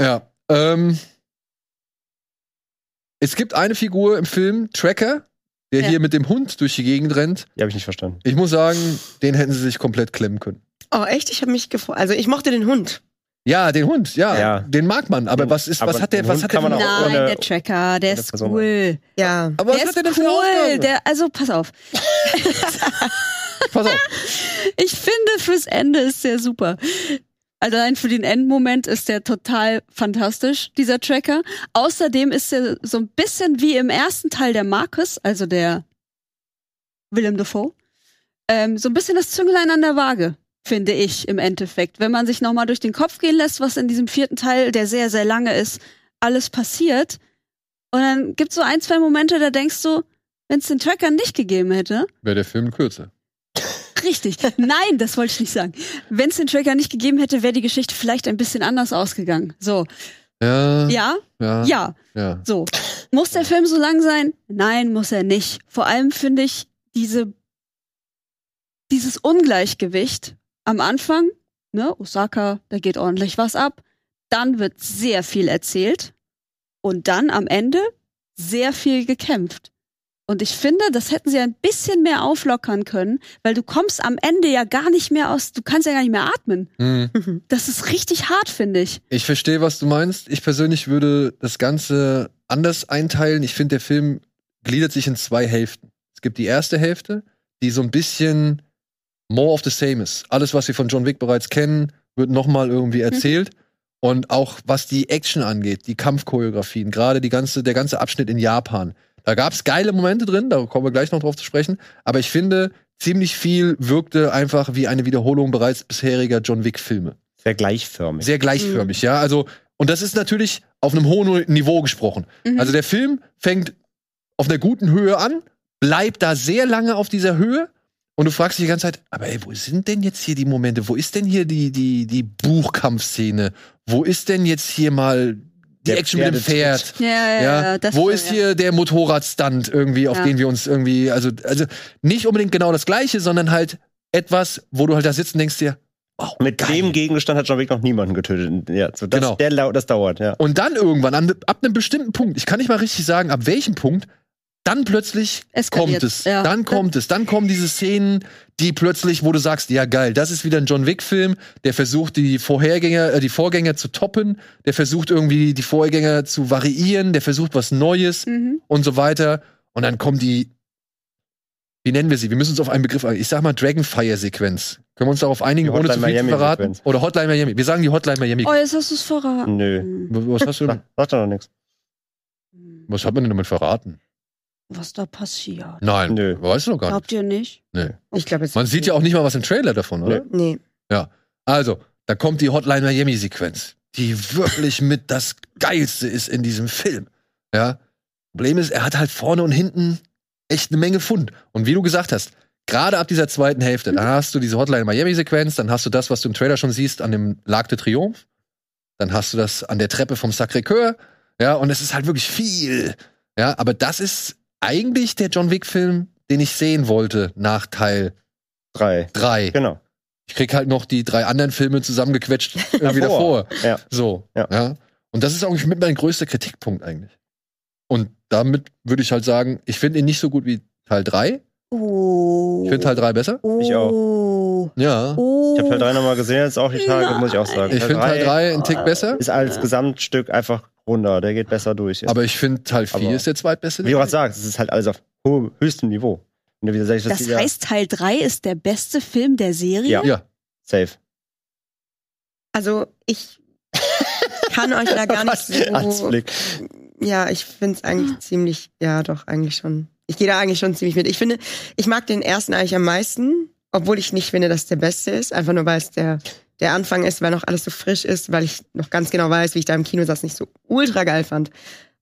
Ja. Ähm, es gibt eine Figur im Film, Tracker, der Ja. hier mit dem Hund durch die Gegend rennt. Die habe ich nicht verstanden. Ich muss sagen, den hätten sie sich komplett klemmen können. Oh, echt? Ich habe mich gefreut. Also ich mochte den Hund. Ja, den Hund, ja, Ja. den mag man. Aber Den- was ist, was aber hat der, was hat der Nein, ohne- der Tracker, der ist Person- cool. Ja. Aber was der hat ist der denn cool. Der, also, pass auf. Pass auf. Ich finde, fürs Ende ist der super. Allein für den Endmoment ist der total fantastisch, dieser Tracker. Außerdem ist er so ein bisschen wie im ersten Teil der Marcus, also der Willem Dafoe, ähm, so ein bisschen das Zünglein an der Waage, finde ich im Endeffekt. Wenn man sich nochmal durch den Kopf gehen lässt, was in diesem vierten Teil, der sehr, sehr lange ist, alles passiert, Und dann gibt's so ein, zwei Momente, da denkst du, wenn es den Tracker nicht gegeben hätte, Wäre der Film kürzer. richtig. Nein, das wollte ich nicht sagen. Wenn es den Tracker nicht gegeben hätte, wäre die Geschichte vielleicht ein bisschen anders ausgegangen. So, Ja. ja, Ja. ja, ja. so. Muss der Film so lang sein? Nein, muss er nicht. Vor allem finde ich diese, dieses Ungleichgewicht am Anfang, ne, Osaka, da geht ordentlich was ab. Dann wird sehr viel erzählt. Und dann am Ende sehr viel gekämpft. Und ich finde, das hätten sie ein bisschen mehr auflockern können, weil du kommst am Ende ja gar nicht mehr aus, du kannst ja gar nicht mehr atmen. Hm. Das ist richtig hart, finde ich. Ich verstehe, was du meinst. Ich persönlich würde das Ganze anders einteilen. Ich finde, der Film gliedert sich in zwei Hälften. Es gibt die erste Hälfte, die so ein bisschen more of the same ist. Alles, was wir von John Wick bereits kennen, wird nochmal irgendwie erzählt. Und auch was die Action angeht, die Kampfchoreografien, gerade die ganze, der ganze Abschnitt in Japan. Da gab es geile Momente drin, da kommen wir gleich noch drauf zu sprechen. Aber ich finde, ziemlich viel wirkte einfach wie eine Wiederholung bereits bisheriger John Wick-Filme. Sehr gleichförmig. Sehr gleichförmig, ja. Also, und das ist natürlich auf einem hohen Niveau gesprochen. Mhm. Also der Film fängt auf einer guten Höhe an, bleibt da sehr lange auf dieser Höhe und du fragst dich die ganze Zeit, aber ey, wo sind denn jetzt hier die Momente? Wo ist denn hier die, die, die Buchkampfszene? Wo ist denn jetzt hier mal die Der Action mit dem Pferd? Ja, ja, Ja, ja. Das wo ja. ist hier der Motorradstand irgendwie, auf Ja. den wir uns irgendwie, also, also nicht unbedingt genau das Gleiche, sondern halt etwas, wo du halt da sitzt und denkst dir, wow, Mit geil. dem Gegenstand hat John Wick noch niemanden getötet. Ja, so das, Genau. der, das dauert, ja. Und dann irgendwann, an, ab einem bestimmten Punkt, ich kann nicht mal richtig sagen, ab welchem Punkt, dann plötzlich Eskaliert, kommt es. ja. Dann kommt es. Dann kommen diese Szenen, die plötzlich, wo du sagst, ja geil, das ist wieder ein John Wick-Film, der versucht, die Vorhergänger, äh, die Vorgänger zu toppen, der versucht irgendwie die Vorgänger zu variieren, der versucht was Neues Mhm. und so weiter. Und dann kommen die, wie nennen wir sie? Wir müssen uns auf einen Begriff einigen. Ich sag mal Dragonfire-Sequenz. Können wir uns darauf einigen, ohne zu viel zu Miami verraten? Sequenz. Oder Hotline Miami. Wir sagen die Hotline Miami. Oh, jetzt hast du es verraten. Nö. Was hast du denn? Sag, sag doch noch nichts. Was hat man denn damit verraten? Was da passiert. Nein, Nö. weißt du noch gar nicht. Glaubt ihr nicht? Nee. Ich glaube jetzt. Man sieht ja auch nicht mal was im Trailer davon, oder? Nee. Also, da kommt die Hotline Miami Sequenz, die wirklich mit das geilste ist in diesem Film. Ja. Problem ist, er hat halt vorne und hinten echt eine Menge Fund. Und wie du gesagt hast, gerade ab dieser zweiten Hälfte, da hast du diese Hotline Miami Sequenz, dann hast du das, was du im Trailer schon siehst, an dem L'arc de Triomphe. Dann hast du das an der Treppe vom Sacré-Cœur. Ja, und es ist halt wirklich viel. Ja, aber das ist eigentlich der John Wick-Film, den ich sehen wollte nach Teil Drei. 3. Genau. Ich krieg halt noch die drei anderen Filme zusammengequetscht irgendwie davor. Ja. So. Ja. Ja. Und das ist auch mit mein größter Kritikpunkt eigentlich. Und damit würde ich halt sagen, ich finde ihn nicht so gut wie Teil 3. Oh. Ich finde Teil 3 besser. Ich auch. Oh. Ja. Oh. Ich habe Teil 3 nochmal gesehen, jetzt auch die Tage, Nein. muss ich auch sagen. Ich finde Teil 3 einen Tick besser. ist als Gesamtstück einfach runder, der geht besser durch. Aber ich finde Teil 4 Aber- ist der zweitbeste. wie du gerade sagst, es ist halt alles auf höchstem Niveau. Und wie gesagt, Das wieder heißt, Teil 3 ist der beste Film der Serie? Ja. Ja. safe. Also ich kann euch da gar nicht so. Anblick. Ja, ich finde es eigentlich ziemlich, ja doch, eigentlich schon. Ich gehe da eigentlich schon ziemlich mit. Ich finde, ich mag den ersten eigentlich am meisten, obwohl ich nicht finde, dass der beste ist. Einfach nur, weil es der, der Anfang ist, weil noch alles so frisch ist, weil ich noch ganz genau weiß, wie ich da im Kino saß, nicht so ultra geil fand.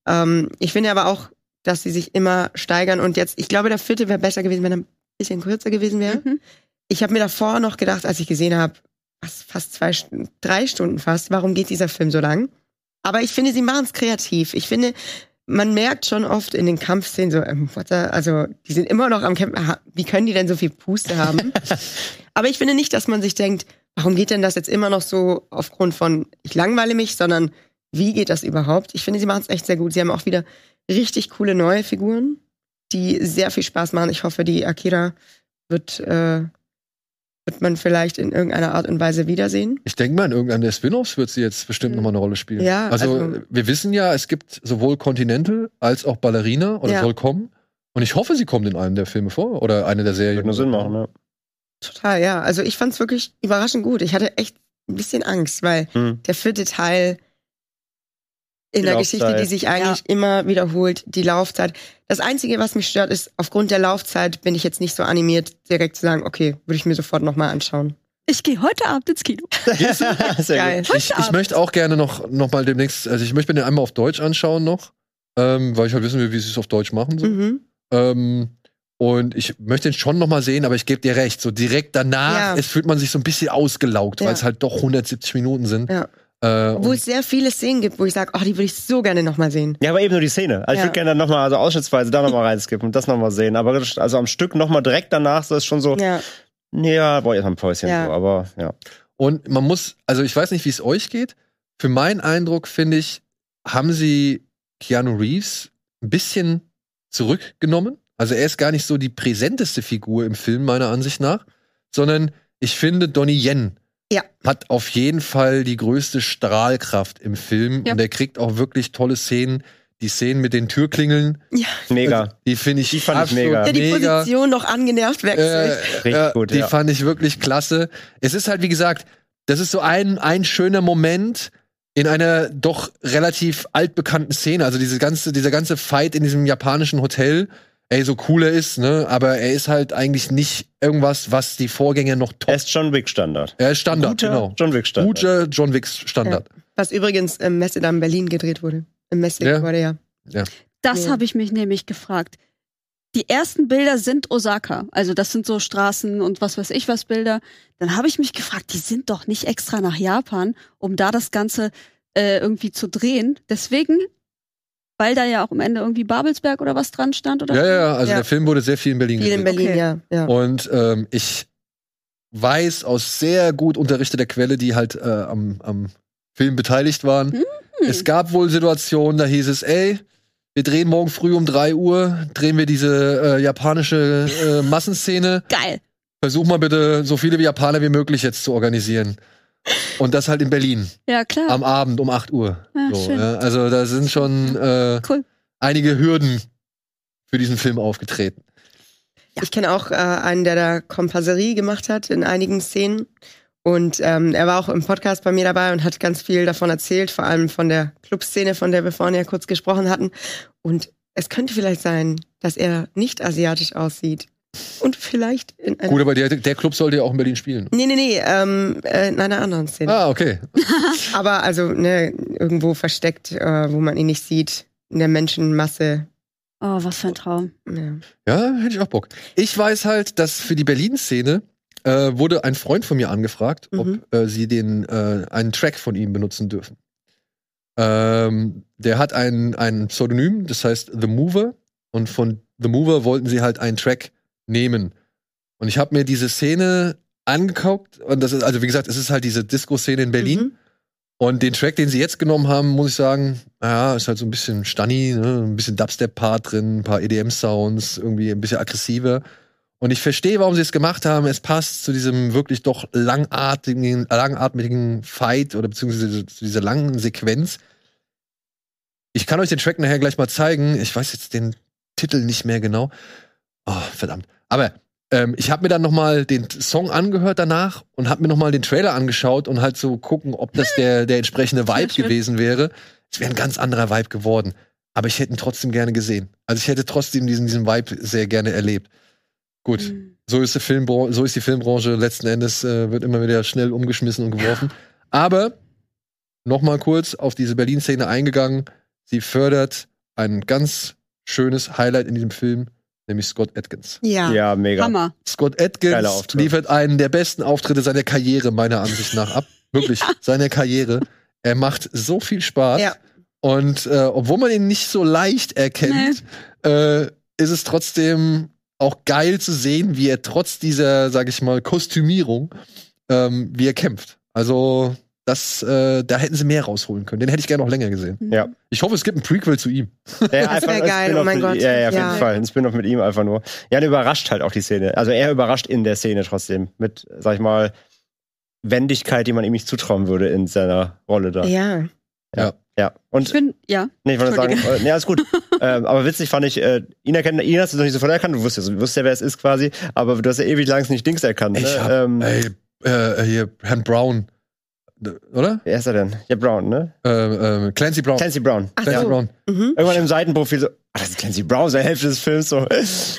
Ähm, ich finde aber auch, dass sie sich immer steigern und jetzt, ich glaube, der vierte wäre besser gewesen, wenn er ein bisschen kürzer gewesen wäre. Mhm. Ich habe mir davor noch gedacht, als ich gesehen habe, was, fast zwei, drei Stunden fast, warum geht dieser Film so lang? Aber ich finde, sie machen es kreativ. Ich finde, man merkt schon oft in den Kampfszenen so, ähm, what the, also die sind immer noch am Kämpfen. Wie können die denn so viel Puste haben? Aber ich finde nicht, dass man sich denkt, warum geht denn das jetzt immer noch so aufgrund von ich langweile mich, sondern wie geht das überhaupt? Ich finde, sie machen es echt sehr gut. Sie haben auch wieder richtig coole neue Figuren, die sehr viel Spaß machen. Ich hoffe, die Akira wird, äh, wird man vielleicht in irgendeiner Art und Weise wiedersehen. Ich denke mal, in irgendeinem der Spin-offs wird sie jetzt bestimmt Mhm. nochmal eine Rolle spielen. Ja, also, also- wir wissen ja, es gibt sowohl Continental als auch Ballerina oder Ja. soll kommen. Und ich hoffe, sie kommt in einem der Filme vor oder eine der Serien. Würde nur Sinn machen, ne? Total, ja. Also ich fand es wirklich überraschend gut. Ich hatte echt ein bisschen Angst, weil Hm. der vierte Teil in Die der Laufzeit. Geschichte, die sich eigentlich immer wiederholt, die Laufzeit. Das Einzige, was mich stört, ist, aufgrund der Laufzeit bin ich jetzt nicht so animiert, direkt zu sagen, okay, würde ich mir sofort nochmal anschauen. Ich gehe heute Abend ins Kino. Sehr Geil. gut. Ich, ich möchte auch gerne noch, noch mal demnächst, also ich möchte mir den einmal auf Deutsch anschauen noch. ähm, weil ich halt wissen will, wie sie es auf Deutsch machen. So. Mhm. Ähm, und ich möchte ihn schon noch mal sehen, aber ich gebe dir recht, so direkt danach, Ja. es fühlt man sich so ein bisschen ausgelaugt, weil Ja. es halt doch 170 Minuten sind. Ja. Äh, Wo und- es sehr viele Szenen gibt, wo ich sage, oh, die würde ich so gerne nochmal sehen. Ja, aber eben nur die Szene. Also ich Ja. würde gerne dann nochmal, also ausschnittsweise da nochmal reinskippen und das nochmal sehen. Aber das- also am Stück nochmal direkt danach, so ist schon so, Ja. ja, brauche ich erstmal ein Päuschen. Ja. So, aber ja. Und man muss, also ich weiß nicht, wie es euch geht. Für meinen Eindruck, finde ich, haben sie Keanu Reeves ein bisschen zurückgenommen. Also er ist gar nicht so die präsenteste Figur im Film, meiner Ansicht nach, sondern ich finde, Donnie Yen Ja. hat auf jeden Fall die größte Strahlkraft im Film Ja. und er kriegt auch wirklich tolle Szenen. Die Szenen mit den Türklingeln, Mega. die finde ich, Die fand ich absolut mega. Ja, die mega. Position noch angenervt wechselt. Äh, Richtig ja, gut, Die ja. fand ich wirklich klasse. Es ist halt, wie gesagt, das ist so ein, ein schöner Moment in einer doch relativ altbekannten Szene. Also diese ganze, dieser ganze Fight in diesem japanischen Hotel. Ey, so cool er ist, ne? Aber er ist halt eigentlich nicht irgendwas, was die Vorgänger noch top. Er ist John Wick Standard. Er ist Standard, Guter genau. John Wick Standard. Guter John Wicks Standard. Was übrigens im Messedamm Berlin gedreht wurde. Im Messe Ja. wurde ja. Das Ja. habe ich mich nämlich gefragt. Die ersten Bilder sind Osaka. Also das sind so Straßen und was weiß ich was Bilder. Dann habe ich mich gefragt, die sind doch nicht extra nach Japan, um da das Ganze äh, irgendwie zu drehen. Deswegen, weil da ja auch am Ende irgendwie Babelsberg oder was dran stand oder Ja, ja, ja. Also Ja. der Film wurde sehr viel in Berlin Viel in. Berlin, Okay. ja. ja. Und ähm, ich weiß aus sehr gut unterrichteter Quelle, die halt äh, am, am Film beteiligt waren. Hm. Es gab wohl Situationen, da hieß es, ey, wir drehen morgen früh um 3 Uhr, drehen wir diese äh, japanische äh, Massenszene. Geil. Versuch mal bitte, so viele wie Japaner wie möglich jetzt zu organisieren. Und das halt in Berlin, Ja, klar. am Abend um 8 Uhr. Ja, so, schön. ja. Also da sind schon äh, Cool. einige Hürden für diesen Film aufgetreten. Ich kenne auch äh, einen, der da Kompasserie gemacht hat in einigen Szenen. Und ähm, er war auch im Podcast bei mir dabei und hat ganz viel davon erzählt, vor allem von der Clubszene, von der wir vorhin ja kurz gesprochen hatten. Und es könnte vielleicht sein, dass er nicht asiatisch aussieht. Und vielleicht in einer. Gut, aber der, der Club sollte ja auch in Berlin spielen. Nee, nee, nee, ähm, äh, in einer anderen Szene. Ah, okay. Aber also, ne, irgendwo versteckt, äh, wo man ihn nicht sieht, in der Menschenmasse. Oh, was für ein Traum. Ja. Ja, hätte ich auch Bock. Ich weiß halt, dass für die Berlin-Szene äh, wurde ein Freund von mir angefragt, Mhm. ob äh, sie den äh, einen Track von ihm benutzen dürfen. Ähm, der hat ein, ein Pseudonym, das heißt The Mover. Und von The Mover wollten sie halt einen Track nehmen. Und ich habe mir diese Szene angeguckt. Und das ist, also wie gesagt, es ist halt diese Disco-Szene in Berlin. Mhm. Und den Track, den sie jetzt genommen haben, muss ich sagen, ja, ist halt so ein bisschen Stunny, ne? ein bisschen Dubstep-Part drin, ein paar EDM-Sounds, irgendwie ein bisschen aggressiver. Und ich verstehe, warum sie es gemacht haben. Es passt zu diesem wirklich doch langatmigen, langatmigen Fight oder beziehungsweise zu dieser langen Sequenz. Ich kann euch den Track nachher gleich mal zeigen. Ich weiß jetzt den Titel nicht mehr genau. Oh, verdammt. Aber ähm, ich habe mir dann noch mal den Song angehört danach und habe mir noch mal den Trailer angeschaut und halt so gucken, ob das der, der entsprechende Vibe gewesen wäre. Es wäre ein ganz anderer Vibe geworden. Aber ich hätte ihn trotzdem gerne gesehen. Also ich hätte trotzdem diesen, diesen Vibe sehr gerne erlebt. Gut, Mhm. so ist, die Filmbranche, so ist die Filmbranche letzten Endes, äh, wird immer wieder schnell umgeschmissen und geworfen. Aber noch mal kurz auf diese Berlin-Szene eingegangen. Sie fördert ein ganz schönes Highlight in diesem Film, nämlich Scott Atkins. Ja. Ja, mega. Hammer. Scott Atkins liefert einen der besten Auftritte seiner Karriere, meiner Ansicht nach, ab. Wirklich, seiner Karriere. Er macht so viel Spaß. Ja. Und äh, obwohl man ihn nicht so leicht erkennt, äh, ist es trotzdem auch geil zu sehen, wie er trotz dieser, sag ich mal, Kostümierung, ähm, wie er kämpft. Also, das, äh, da hätten sie mehr rausholen können. Den hätte ich gerne noch länger gesehen. Ja. Ich hoffe, es gibt ein Prequel zu ihm. Ja, Das einfach wär ein geil, oh mein Gott. Ja, ja, auf Ja. jeden Fall. Ein Spin-off mit ihm einfach nur. Ja, und überrascht halt auch die Szene. Also er überrascht in der Szene trotzdem. Mit, sag ich mal, Wendigkeit, die man ihm nicht zutrauen würde in seiner Rolle da. Ja. Ja. Ich Und bin, ja. nee, ich wollte sagen, äh, nee, alles gut. ähm, aber witzig fand ich, äh, ihn erkennen, ihn hast du noch nicht sofort erkannt, du wusstest, du wusstest ja, wer es ist quasi, aber du hast ja ewig lang nicht Dings erkannt. Ne? Ich hab, ähm, ey, äh, hier, Herrn Brown. Oder? wer ist er denn? Ja, Brown, ne? Äh, äh, Clancy Brown. Clancy Brown. Ach Clancy so. Brown. Mhm. Irgendwann im Seitenprofil so, ah, das ist Clancy Brown, seine Hälfte des Films so.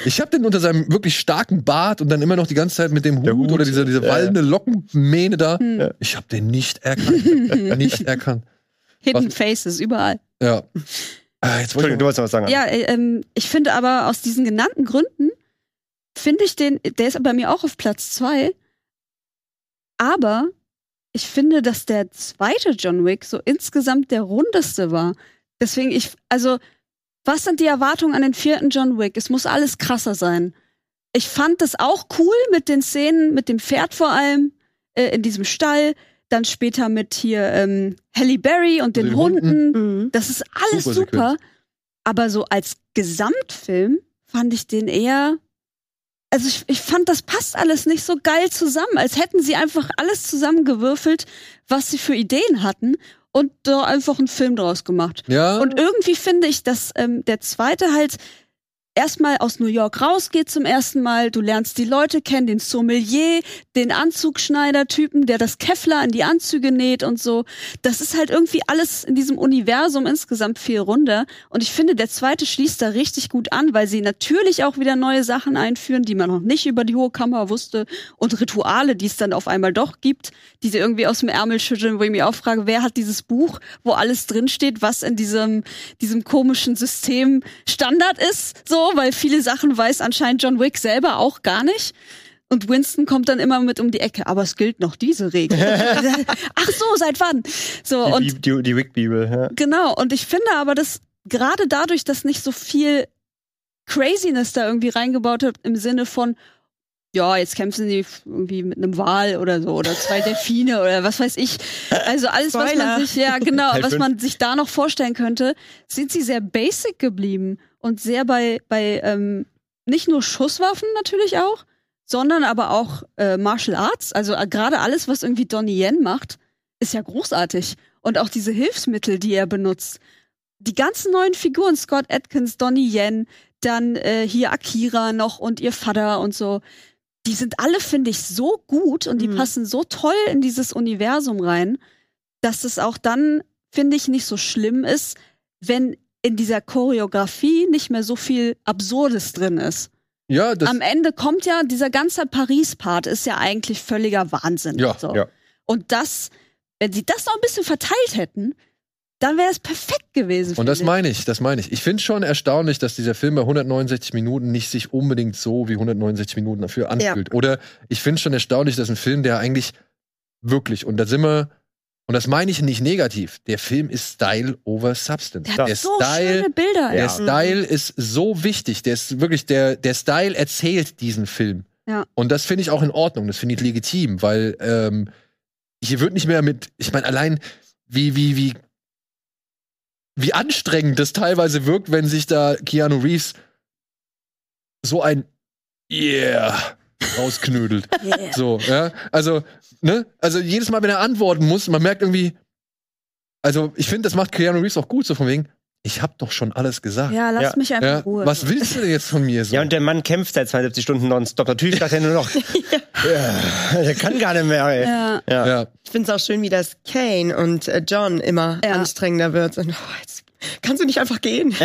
Ich habe den unter seinem wirklich starken Bart und dann immer noch die ganze Zeit mit dem Hut, Der Hut, oder diese, diese ja, wallende Lockenmähne da. Hm. Ja. Ich habe den nicht erkannt. nicht erkannt. Hidden Faces, überall. Ja. Ah, jetzt wollte Entschuldigung, ich du wolltest noch was sagen. Ja, äh, ähm, ich finde aber aus diesen genannten Gründen, finde ich den, der ist bei mir auch auf Platz zwei. Aber ich finde, dass der zweite John Wick so insgesamt der rundeste war. Deswegen, ich, also, was sind die Erwartungen an den vierten John Wick? Es muss alles krasser sein. Ich fand das auch cool mit den Szenen, mit dem Pferd vor allem, äh, in diesem Stall. Dann später mit hier ähm, Halle Berry und den, den Hunden. Hunden. Mhm. Das ist alles Super super. Aber so als Gesamtfilm fand ich den eher. Also ich, ich fand, das passt alles nicht so geil zusammen, als hätten sie einfach alles zusammengewürfelt, was sie für Ideen hatten und da einfach einen Film draus gemacht. Ja. Und irgendwie finde ich, dass ähm, der zweite halt erstmal aus New York rausgeht zum ersten Mal. Du lernst die Leute kennen, den Sommelier, den Anzugschneider-Typen, der das Kevlar in die Anzüge näht und so. Das ist halt irgendwie alles in diesem Universum insgesamt viel runder. Und ich finde, der zweite schließt da richtig gut an, weil sie natürlich auch wieder neue Sachen einführen, die man noch nicht über die Hohe Kammer wusste und Rituale, die es dann auf einmal doch gibt, die sie irgendwie aus dem Ärmel schütteln, wo ich mich auch frage, wer hat dieses Buch, wo alles drinsteht, was in diesem, diesem komischen System Standard ist, so, weil viele Sachen weiß anscheinend John Wick selber auch gar nicht. Und Winston kommt dann immer mit um die Ecke, aber es gilt noch diese Regel. Ach so, seit wann? So, und Die, die, die Wick-Bibel, ja. Genau, und ich finde aber, dass gerade dadurch, dass nicht so viel Craziness da irgendwie reingebaut hat, im Sinne von, ja, jetzt kämpfen sie irgendwie mit einem Wal oder so oder zwei Delfine oder was weiß ich. Also alles, was Spoiler. man sich, ja genau, was man sich da noch vorstellen könnte, sind sie sehr basic geblieben und sehr bei, bei ähm, nicht nur Schusswaffen natürlich auch, sondern aber auch äh, Martial Arts. Also äh, gerade alles, was irgendwie Donnie Yen macht, ist ja großartig. Und auch diese Hilfsmittel, die er benutzt. Die ganzen neuen Figuren, Scott Atkins, Donnie Yen, dann äh, hier Akira noch und ihr Vater und so, die sind alle, finde ich, so gut und die Mhm. passen so toll in dieses Universum rein, dass es auch dann, finde ich, nicht so schlimm ist, wenn in dieser Choreografie nicht mehr so viel Absurdes drin ist. ja, das, Am Ende kommt ja dieser ganze Paris-Part ist ja eigentlich völliger Wahnsinn. Ja, so. ja. Und das, wenn sie das noch ein bisschen verteilt hätten, dann wäre es perfekt gewesen. Und das meine ich, das meine ich. Ich finde schon erstaunlich, dass dieser Film bei 169 Minuten nicht sich unbedingt so wie 169 Minuten dafür anfühlt. Oder ich finde schon erstaunlich, dass ein Film, der eigentlich wirklich, und da sind wir, und das meine ich nicht negativ, der Film ist Style over Substance. Der der so Style, schöne Bilder. der ja. Style ist so wichtig. Der ist wirklich, der, der Style erzählt diesen Film. Ja. Und das finde ich auch in Ordnung, das finde ich legitim, weil ähm, hier wird nicht mehr mit, ich meine, allein wie, wie, wie, wie anstrengend das teilweise wirkt, wenn sich da Keanu Reeves so ein Yeah rausknödelt. Yeah. So, ja. Also, ne? Also jedes Mal, wenn er antworten muss, man merkt irgendwie, also ich finde, das macht Keanu Reeves auch gut, so von wegen, ich hab doch schon alles gesagt. Ja, lass Ja. mich einfach Ja, in Ruhe. was willst du denn jetzt von mir so? Ja, und der Mann kämpft seit 72 Stunden nonstop. Natürlich sagt er nur noch, ja, der kann gar nicht mehr, ey. ja. Ja. ja. Ich finde es auch schön, wie das Kane und äh, John immer Ja. anstrengender wird. Und, oh, jetzt kannst du nicht einfach gehen?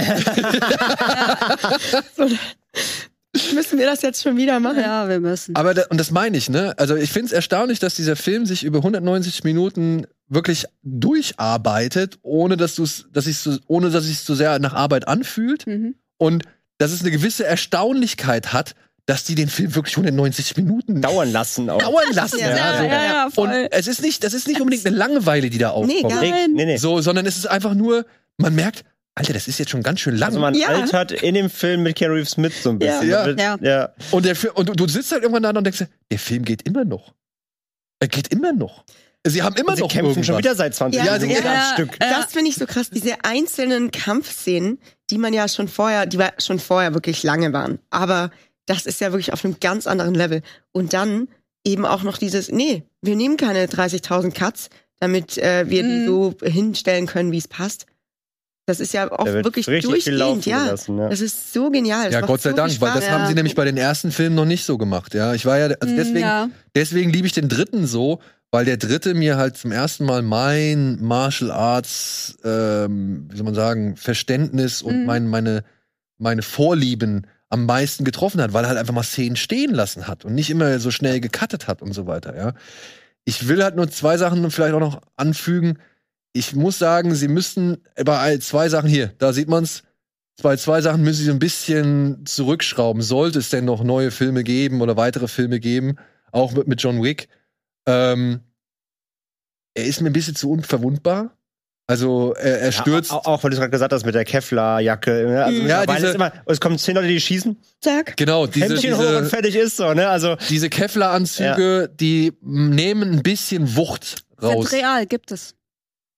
so, müssen wir das jetzt schon wieder machen? ja, wir müssen. Aber da, und das meine ich, ne? Also ich finde es erstaunlich, dass dieser Film sich über 190 Minuten wirklich durcharbeitet, ohne dass du es, dass ich so, ohne dass es so sehr nach Arbeit anfühlt Mhm. und dass es eine gewisse Erstaunlichkeit hat, dass die den Film wirklich 190 Minuten Dauern lassen auch. dauern lassen. Ja, ja, ja, ja, voll. Und es ist nicht, das ist nicht unbedingt eine Langeweile, die da aufkommt. gar Nee, nee, nee. So, sondern es ist einfach nur, man merkt, Alter, das ist jetzt schon ganz schön lang. Also man Ja. altert in dem Film mit Keanu Reeves mit so ein bisschen. Ja. Ja. ja. und, der, und du, du sitzt halt irgendwann da und denkst, dir, der Film geht immer noch. Er geht immer noch. Sie haben immer Und sie noch kämpfen irgendwas. schon wieder seit 20 Ja, Minuten ja, ja. Stück. Das finde ich so krass, diese einzelnen Kampfszenen, die man ja schon vorher, die schon vorher wirklich lange waren. Aber das ist ja wirklich auf einem ganz anderen Level. Und dann eben auch noch dieses, nee, wir nehmen keine 30.000 Cuts, damit äh, wir die Mhm. so hinstellen können, wie es passt. Das ist ja auch wirklich durchgehend, ja. gelassen, ja. Das ist so genial. Das Ja, Gott sei so Dank, weil das Spaß. haben sie Ja. nämlich bei den ersten Filmen noch nicht so gemacht. Ja, ich war ja, also Mm, deswegen, ja. deswegen liebe ich den dritten so, weil der dritte mir halt zum ersten Mal mein Martial Arts, ähm, wie soll man sagen, Verständnis und Mhm. mein, meine, meine Vorlieben am meisten getroffen hat, weil er halt einfach mal Szenen stehen lassen hat und nicht immer so schnell gecuttet hat und so weiter, ja. Ich will halt nur zwei Sachen vielleicht auch noch anfügen. Ich muss sagen, sie müssten bei all- zwei Sachen hier, da sieht man's. Bei zwei Sachen müssen sie so ein bisschen zurückschrauben. Sollte es denn noch neue Filme geben oder weitere Filme geben, auch mit, mit John Wick. Ähm, er ist mir ein bisschen zu unverwundbar. Also er, er stürzt. Ja, auch, auch weil du es gerade gesagt hast mit der Kevlar-Jacke. Ne? Also Ja, diese- immer, es kommen zehn Leute, die schießen, Zack. genau, diese, Hemdchen hoch und diese, fertig ist so. Ne? Also diese Kevlar-Anzüge, die nehmen ein bisschen Wucht raus. Sind real, gibt es.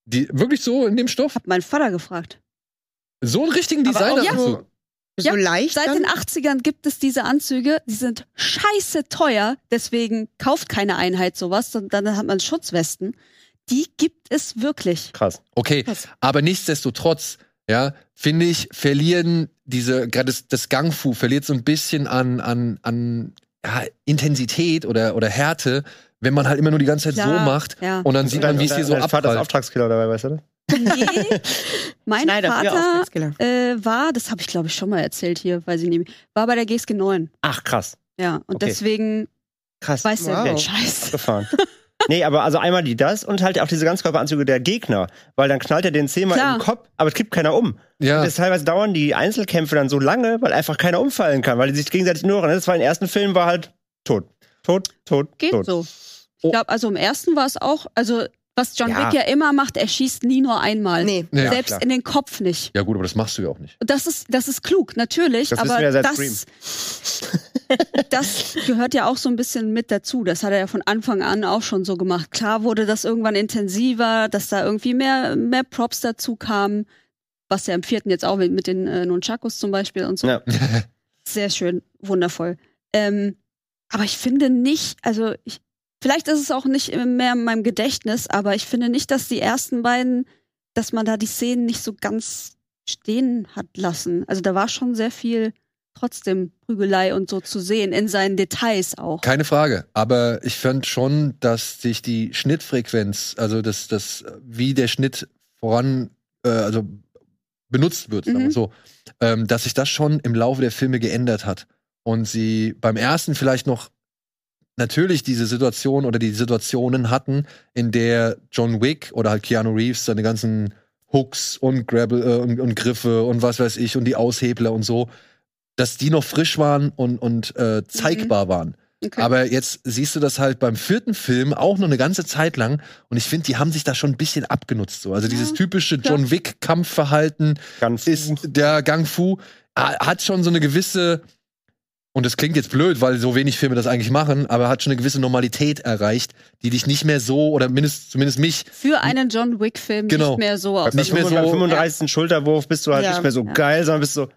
Die, wirklich so in dem Stoff? Hab meinen Vater gefragt. So einen richtigen Aber auch Designeranzug. so, so leicht Seit dann? den 80ern gibt es diese Anzüge, die sind scheiße teuer, deswegen kauft keine Einheit sowas, sondern dann hat man Schutzwesten. Die gibt es wirklich. krass. Okay, Krass. aber nichtsdestotrotz, ja, finde ich, verlieren diese, gerade das, das Gangfu verliert so ein bisschen an, an, an ja, Intensität oder, oder Härte, wenn man halt immer nur die ganze Zeit so Klar, macht ja. und dann sieht man, wie es hier so Dein Vater ist. Auftragskiller dabei, weißt du das? Nee, mein Schneider, Vater äh, war, das habe ich glaube ich schon mal erzählt hier, weiß ich nicht, mehr, war bei der GSG 9. Ach, krass. Ja, und Okay. deswegen Krass. weiß er Wow. den Scheiß. gefahren. nee, aber also einmal die das und halt auch diese Ganzkörperanzüge der Gegner, weil dann knallt er den zehnmal Klar. im Kopf, aber es kippt keiner um. Ja, Und das teilweise dauern die Einzelkämpfe dann so lange, weil einfach keiner umfallen kann, weil die sich gegenseitig nur. Das war im ersten Film war halt tot, tot, tot, Geht tot. so. Ich glaube, also im ersten war es auch, also was John Ja. Wick ja immer macht, er schießt nie nur einmal. Nee. Nee. Selbst klar. in den Kopf nicht. ja gut, aber das machst du ja auch nicht. Und Das ist, das ist klug, natürlich, Das wissen aber wir ja seit das, das gehört ja auch so ein bisschen mit dazu. Das hat er ja von Anfang an auch schon so gemacht. Klar wurde das irgendwann intensiver, dass da irgendwie mehr, mehr Props dazu kamen, was ja im vierten jetzt auch mit, mit den äh, Nunchakus zum Beispiel und so. Ja. Sehr schön, wundervoll. Ähm, aber ich finde nicht, also ich, vielleicht ist es auch nicht mehr in meinem Gedächtnis, aber ich finde nicht, dass die ersten beiden, dass man da die Szenen nicht so ganz stehen hat lassen. Also da war schon sehr viel trotzdem Prügelei und so zu sehen, in seinen Details auch. Keine Frage. Aber ich fand schon, dass sich die Schnittfrequenz, also das, das, wie der Schnitt voran, äh, also benutzt wird, Mhm. so, ähm, dass sich das schon im Laufe der Filme geändert hat. Und sie beim ersten vielleicht noch natürlich diese Situation oder die Situationen hatten, in der John Wick oder halt Keanu Reeves seine ganzen Hooks und Grabble äh, und, und Griffe und was weiß ich und die Aushebler und so, dass die noch frisch waren und, und äh, zeigbar waren. Okay. Aber jetzt siehst du das halt beim vierten Film auch noch eine ganze Zeit lang. Und ich finde, die haben sich da schon ein bisschen abgenutzt. So. Also dieses typische. John Wick-Kampfverhalten Ganz ist der Gang Fu hat schon so eine gewisse und das klingt jetzt blöd, weil so wenig Filme das eigentlich machen, aber hat schon eine gewisse Normalität erreicht, die dich nicht mehr so oder mindestens, zumindest mich Für einen John Wick-Film Genau. nicht mehr so aus. Nicht mehr beim so- 35. Schulterwurf bist du halt Ja. nicht mehr so Ja. geil, sondern bist so,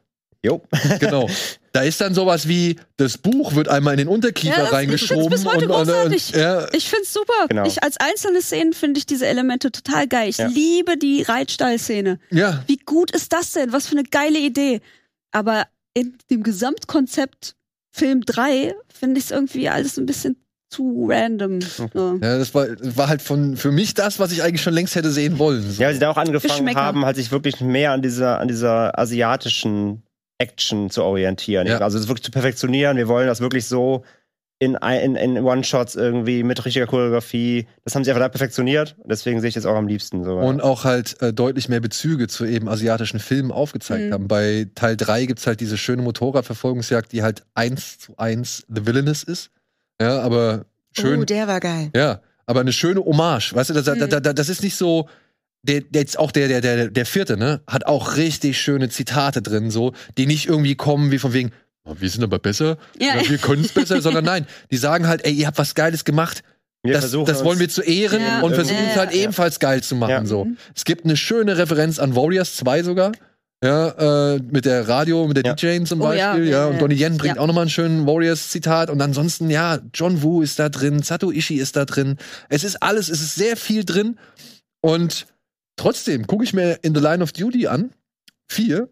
jo. genau. Da ist dann sowas wie das Buch wird einmal in den Unterkiefer Ja, das- reingeschoben ich find's bis heute und, und, und großartig. ja, Ich find's super. Genau. Ich als einzelne Szenen finde ich diese Elemente total geil. Ich Ja. liebe die Reitstall-Szene. ja, Wie gut ist das denn? Was für eine geile Idee. Aber in dem Gesamtkonzept Film 3 finde ich es irgendwie alles ein bisschen zu random. So. ja, das war, war halt von für mich das, was ich eigentlich schon längst hätte sehen wollen. So. Ja, weil sie da auch angefangen haben, halt sich wirklich mehr an dieser, an dieser asiatischen Action zu orientieren. Ja. Also das wirklich zu perfektionieren. Wir wollen das wirklich so in, in, in One-Shots irgendwie mit richtiger Choreografie. Das haben sie einfach da perfektioniert. Deswegen sehe ich das auch am liebsten so. Und auch halt äh, deutlich mehr Bezüge zu eben asiatischen Filmen aufgezeigt Mhm. haben. Bei Teil 3 gibt's halt diese schöne Motorradverfolgungsjagd, die halt eins zu eins The Villainous ist. Ja, aber schön. Oh, der war geil. Ja, aber eine schöne Hommage. Weißt du, das, Mhm. das, das, das ist nicht so. Der, der jetzt auch der, der, der, der vierte, ne, hat auch richtig schöne Zitate drin, so, die nicht irgendwie kommen wie von wegen, "Oh, wir sind aber besser, Ja. oder wir können es besser, sondern nein, die sagen halt, ey, ihr habt was Geiles gemacht, wir das, das wollen wir zu ehren Ja. und versuchen es halt Ja. ebenfalls geil zu machen. Ja. So. Mhm. Es gibt eine schöne Referenz an Warriors 2 sogar. Ja, äh, mit der Radio, mit der Ja. DJ zum Oh, ja. Beispiel, ja, und. Donnie Yen bringt Ja. auch nochmal einen schönen Warriors-Zitat und ansonsten, ja, John Woo ist da drin, Sato Ishii ist da drin. Es ist alles, es ist sehr viel drin und trotzdem gucke ich mir In the Line of Duty an, vier,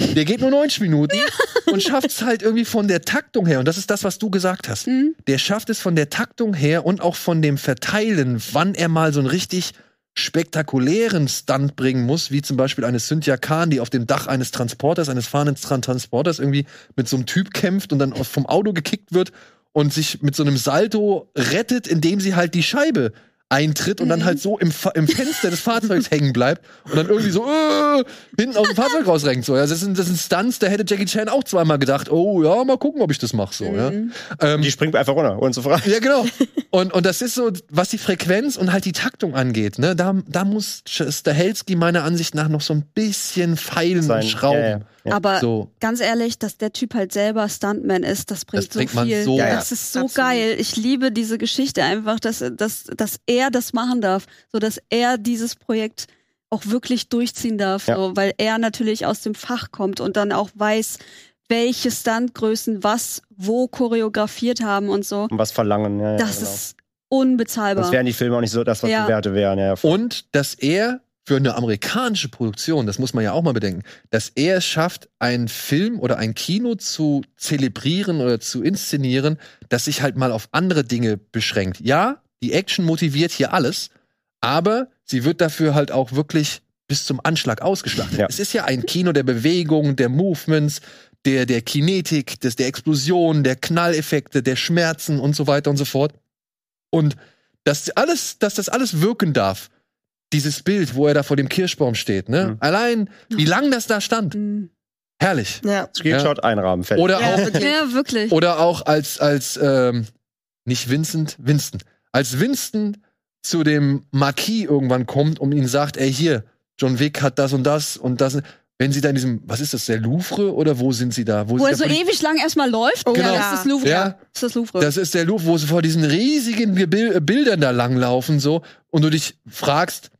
der geht nur 90 Minuten und schafft es halt irgendwie von der Taktung her, und das ist das, was du gesagt hast, Mhm. der schafft es von der Taktung her und auch von dem Verteilen, wann er mal so einen richtig spektakulären Stunt bringen muss, wie zum Beispiel eine Cynthia Khan, die auf dem Dach eines Transporters, eines fahrenden Tran- Transporters irgendwie mit so einem Typ kämpft und dann vom Auto gekickt wird und sich mit so einem Salto rettet, indem sie halt die Scheibe eintritt und dann halt so im, Fa- im Fenster des Fahrzeugs hängen bleibt und dann irgendwie so äh, hinten aus dem Fahrzeug rausrenkt. So. Ja, das, sind, das sind Stunts, da hätte Jackie Chan auch zweimal gedacht, oh ja, mal gucken, ob ich das mache. So, ja. ähm, Die springt einfach runter, ohne zu fragen. ja, genau. Und, und das ist so, was die Frequenz und halt die Taktung angeht, ne, da, da muss Stahelski meiner Ansicht nach noch so ein bisschen feilen und Sein- schrauben. ja, ja, ja. Aber So. ganz ehrlich, dass der Typ halt selber Stuntman ist, das bringt Das bringt so viel. so- Ja, ja. Das ist so Absolut. geil. Ich liebe diese Geschichte einfach, dass, dass, dass er das machen darf, so dass er dieses Projekt auch wirklich durchziehen darf, Ja. so, weil er natürlich aus dem Fach kommt und dann auch weiß, welche Stuntgrößen was wo choreografiert haben und so. Und was verlangen. Ja, ja, Das genau. ist unbezahlbar. Sonst wären die Filme auch nicht so das, was Ja. die Werte wären. Ja, Und dass er für eine amerikanische Produktion, das muss man ja auch mal bedenken, dass er es schafft, einen Film oder ein Kino zu zelebrieren oder zu inszenieren, das sich halt mal auf andere Dinge beschränkt. Ja, die Action motiviert hier alles, aber sie wird dafür halt auch wirklich bis zum Anschlag ausgeschlachtet. Ja. Es ist ja ein Kino der Bewegung, der Movements, der, der Kinetik, des, der Explosion, der Knalleffekte, der Schmerzen und so weiter und so fort. Und dass alles, dass das alles wirken darf, dieses Bild, wo er da vor dem Kirschbaum steht, ne? Mhm. Allein, wie lang das da stand. Mhm. Herrlich. Ja. Screenshot einrahmen, fertig. Oder Ja, auch, wirklich. Ja, wirklich. oder auch als, als, ähm, nicht Vincent, Winston. Als Winston zu dem Marquis irgendwann kommt und ihn sagt, ey, hier, John Wick hat das und das und das. Wenn sie da in diesem, was ist das, der Louvre oder wo sind sie da? Wo sie er da so ewig lang erstmal läuft. Oh, Genau. Ja, das ist das Louvre. Ja. Das ist das Louvre. Das ist der Louvre, wo sie vor diesen riesigen Gebil Bildern da langlaufen so und du dich fragst,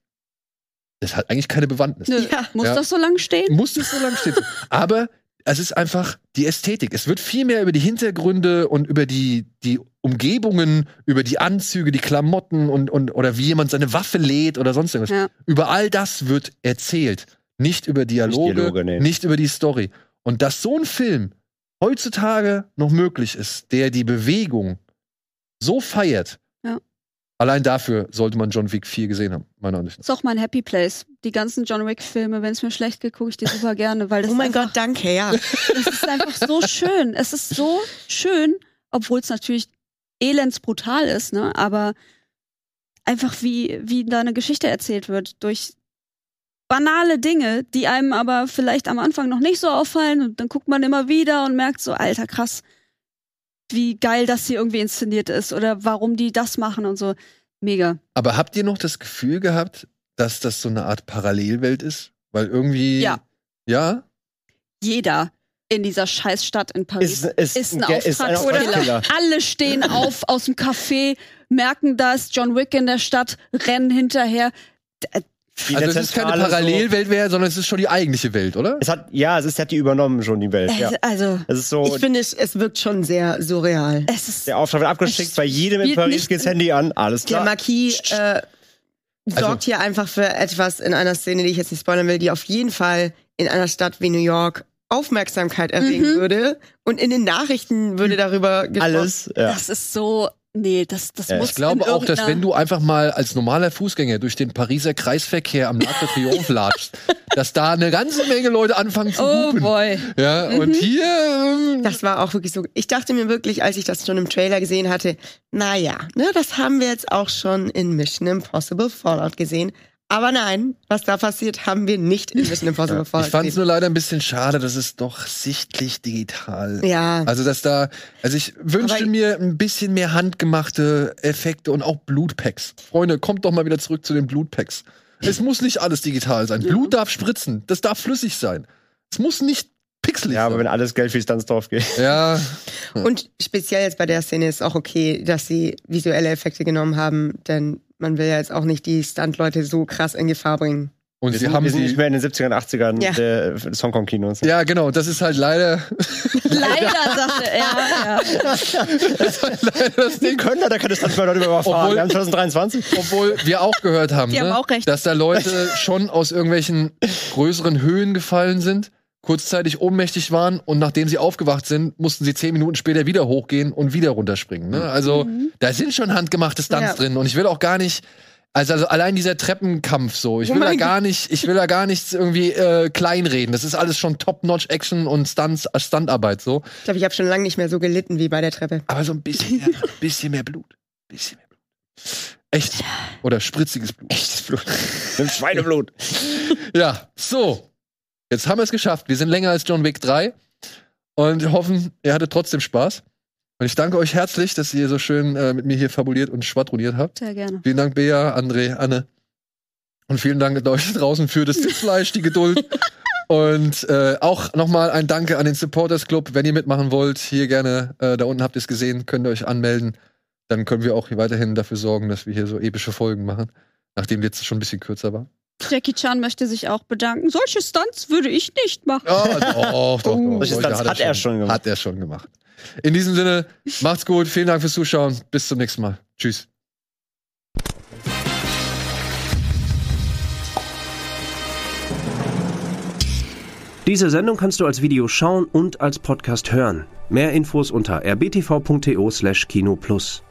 das hat eigentlich keine Bewandtnis. Nö, Ja. muss Ja. das so lang stehen? Muss es so lang stehen. Aber es ist einfach die Ästhetik. Es wird viel mehr über die Hintergründe und über die, die Umgebungen, über die Anzüge, die Klamotten und, und oder wie jemand seine Waffe lädt oder sonst irgendwas. Ja. Über all das wird erzählt. Nicht über Dialoge, nicht, Dialoge, nee. über die Story. Und dass so ein Film heutzutage noch möglich ist, der die Bewegung so feiert. Allein dafür sollte man John Wick 4 gesehen haben, meiner Ansicht nach. ist auch mein Happy Place. Die ganzen John Wick-Filme, wenn es mir schlecht geht, gucke ich die super gerne, weil das, Oh mein einfach, Gott, danke, ja. das ist einfach so schön. Es ist so schön, obwohl es natürlich elendsbrutal ist, ne? Aber einfach wie, wie da eine Geschichte erzählt wird durch banale Dinge, die einem aber vielleicht am Anfang noch nicht so auffallen und dann guckt man immer wieder und merkt so, alter krass, wie geil das hier irgendwie inszeniert ist oder warum die das machen und so. Mega. Aber habt ihr noch das Gefühl gehabt, dass das so eine Art Parallelwelt ist? Weil irgendwie. Ja. Ja? Jeder in dieser Scheißstadt in Paris Ist, ist, ist ein Auftragskiller. Alle stehen auf aus dem Café, merken, da ist John Wick in der Stadt, rennen hinterher. Also der es ist keine Parallelwelt mehr, sondern es ist schon die eigentliche Welt, oder? Es hat, ja, es ist, hat die übernommen schon, die Welt. Ja. Also, Es ist so, Ich finde, es, es wirkt schon sehr surreal. es ist. der Auftrag wird abgeschickt, Es bei jedem in Paris geht's Handy an, alles Der klar. Marquis äh, sorgt Also- hier einfach für etwas in einer Szene, die ich jetzt nicht spoilern will, die auf jeden Fall in einer Stadt wie New York Aufmerksamkeit erregen Mhm. würde. Und in den Nachrichten würde darüber gesprochen. alles, ja. Das ist so. Nee, das, das Ja, muss Ich glaube auch, dass wenn du einfach mal als normaler Fußgänger durch den Pariser Kreisverkehr am Arc de Triomphe latschst, dass da eine ganze Menge Leute anfangen zu Oh hupen. boy. Ja, und hier. ähm, Das war auch wirklich so. Ich dachte mir wirklich, als ich das schon im Trailer gesehen hatte, naja, ne, das haben wir jetzt auch schon in Mission Impossible Fallout gesehen. Aber nein, was da passiert, haben wir nicht in Mission Impossible Ich Fallout fand es nur leider ein bisschen schade, dass es doch sichtlich digital Ja, Also, dass da, also ich wünschte Aber- mir ein bisschen mehr handgemachte Effekte und auch Blutpacks. Freunde, kommt doch mal wieder zurück zu den Blutpacks. Es muss nicht alles digital sein. Blut darf spritzen. Das darf flüssig sein. Es muss nicht pixelig Ja, aber wenn sein. alles Geld für Stunts drauf geht. Ja, und speziell jetzt bei der Szene ist auch okay, dass sie visuelle Effekte genommen haben, denn man will ja jetzt auch nicht die Stunt-Leute so krass in Gefahr bringen. und Wir sie sind, haben wir sind nicht mehr in den 70ern, 80ern Ja. der, des Hongkong-Kinos. Ja, genau. Das ist halt leider, Leider, sagte er. Ja. das ist halt leider das Den Ding. können da, da kann das Stunt mal darüber überfahren. Obwohl- wir haben 2023. Obwohl wir auch gehört haben, Die haben ne, auch dass da Leute schon aus irgendwelchen größeren Höhen gefallen sind, kurzzeitig ohnmächtig waren und nachdem sie aufgewacht sind, mussten sie zehn Minuten später wieder hochgehen und wieder runterspringen. Ne? Also da sind schon handgemachte Stunts Ja. drin und ich will auch gar nicht. Also, also allein dieser Treppenkampf so, ich Oh will da mein gar nicht, ich will da gar nichts irgendwie äh, kleinreden. Das ist alles schon Top-Notch-Action und Stunts, äh, Stuntarbeit so. Ich glaube, ich habe schon lange nicht mehr so gelitten wie bei der Treppe. Aber so ein bisschen mehr, bisschen mehr Blut. Bisschen mehr Blut. Echt. Oder spritziges Blut. Echtes Blut. Schweineblut. Ja, so. Jetzt haben wir es geschafft. Wir sind länger als John Wick 3 und hoffen, ihr hattet trotzdem Spaß. Und ich danke euch herzlich, dass ihr so schön äh, mit mir hier fabuliert und schwadroniert habt. Sehr gerne. Vielen Dank, Bea, André, Anne. Und vielen Dank an euch draußen für das Sitzfleisch, die Geduld. Und äh, auch nochmal ein Danke an den Supporters Club. Wenn ihr mitmachen wollt, hier gerne, äh, da unten habt ihr es gesehen, könnt ihr euch anmelden. Dann können wir auch hier weiterhin dafür sorgen, dass wir hier so epische Folgen machen. Nachdem die jetzt schon ein bisschen kürzer war. Jackie Chan möchte sich auch bedanken. Solche Stunts würde ich nicht machen. Ja, doch, doch, doch. Solche Stunts hat er schon gemacht. Hat er schon gemacht. In diesem Sinne, macht's gut. Vielen Dank fürs Zuschauen. Bis zum nächsten Mal. Tschüss. Diese Sendung kannst du als Video schauen und als Podcast hören. Mehr Infos unter rbtv.to/kinoplus.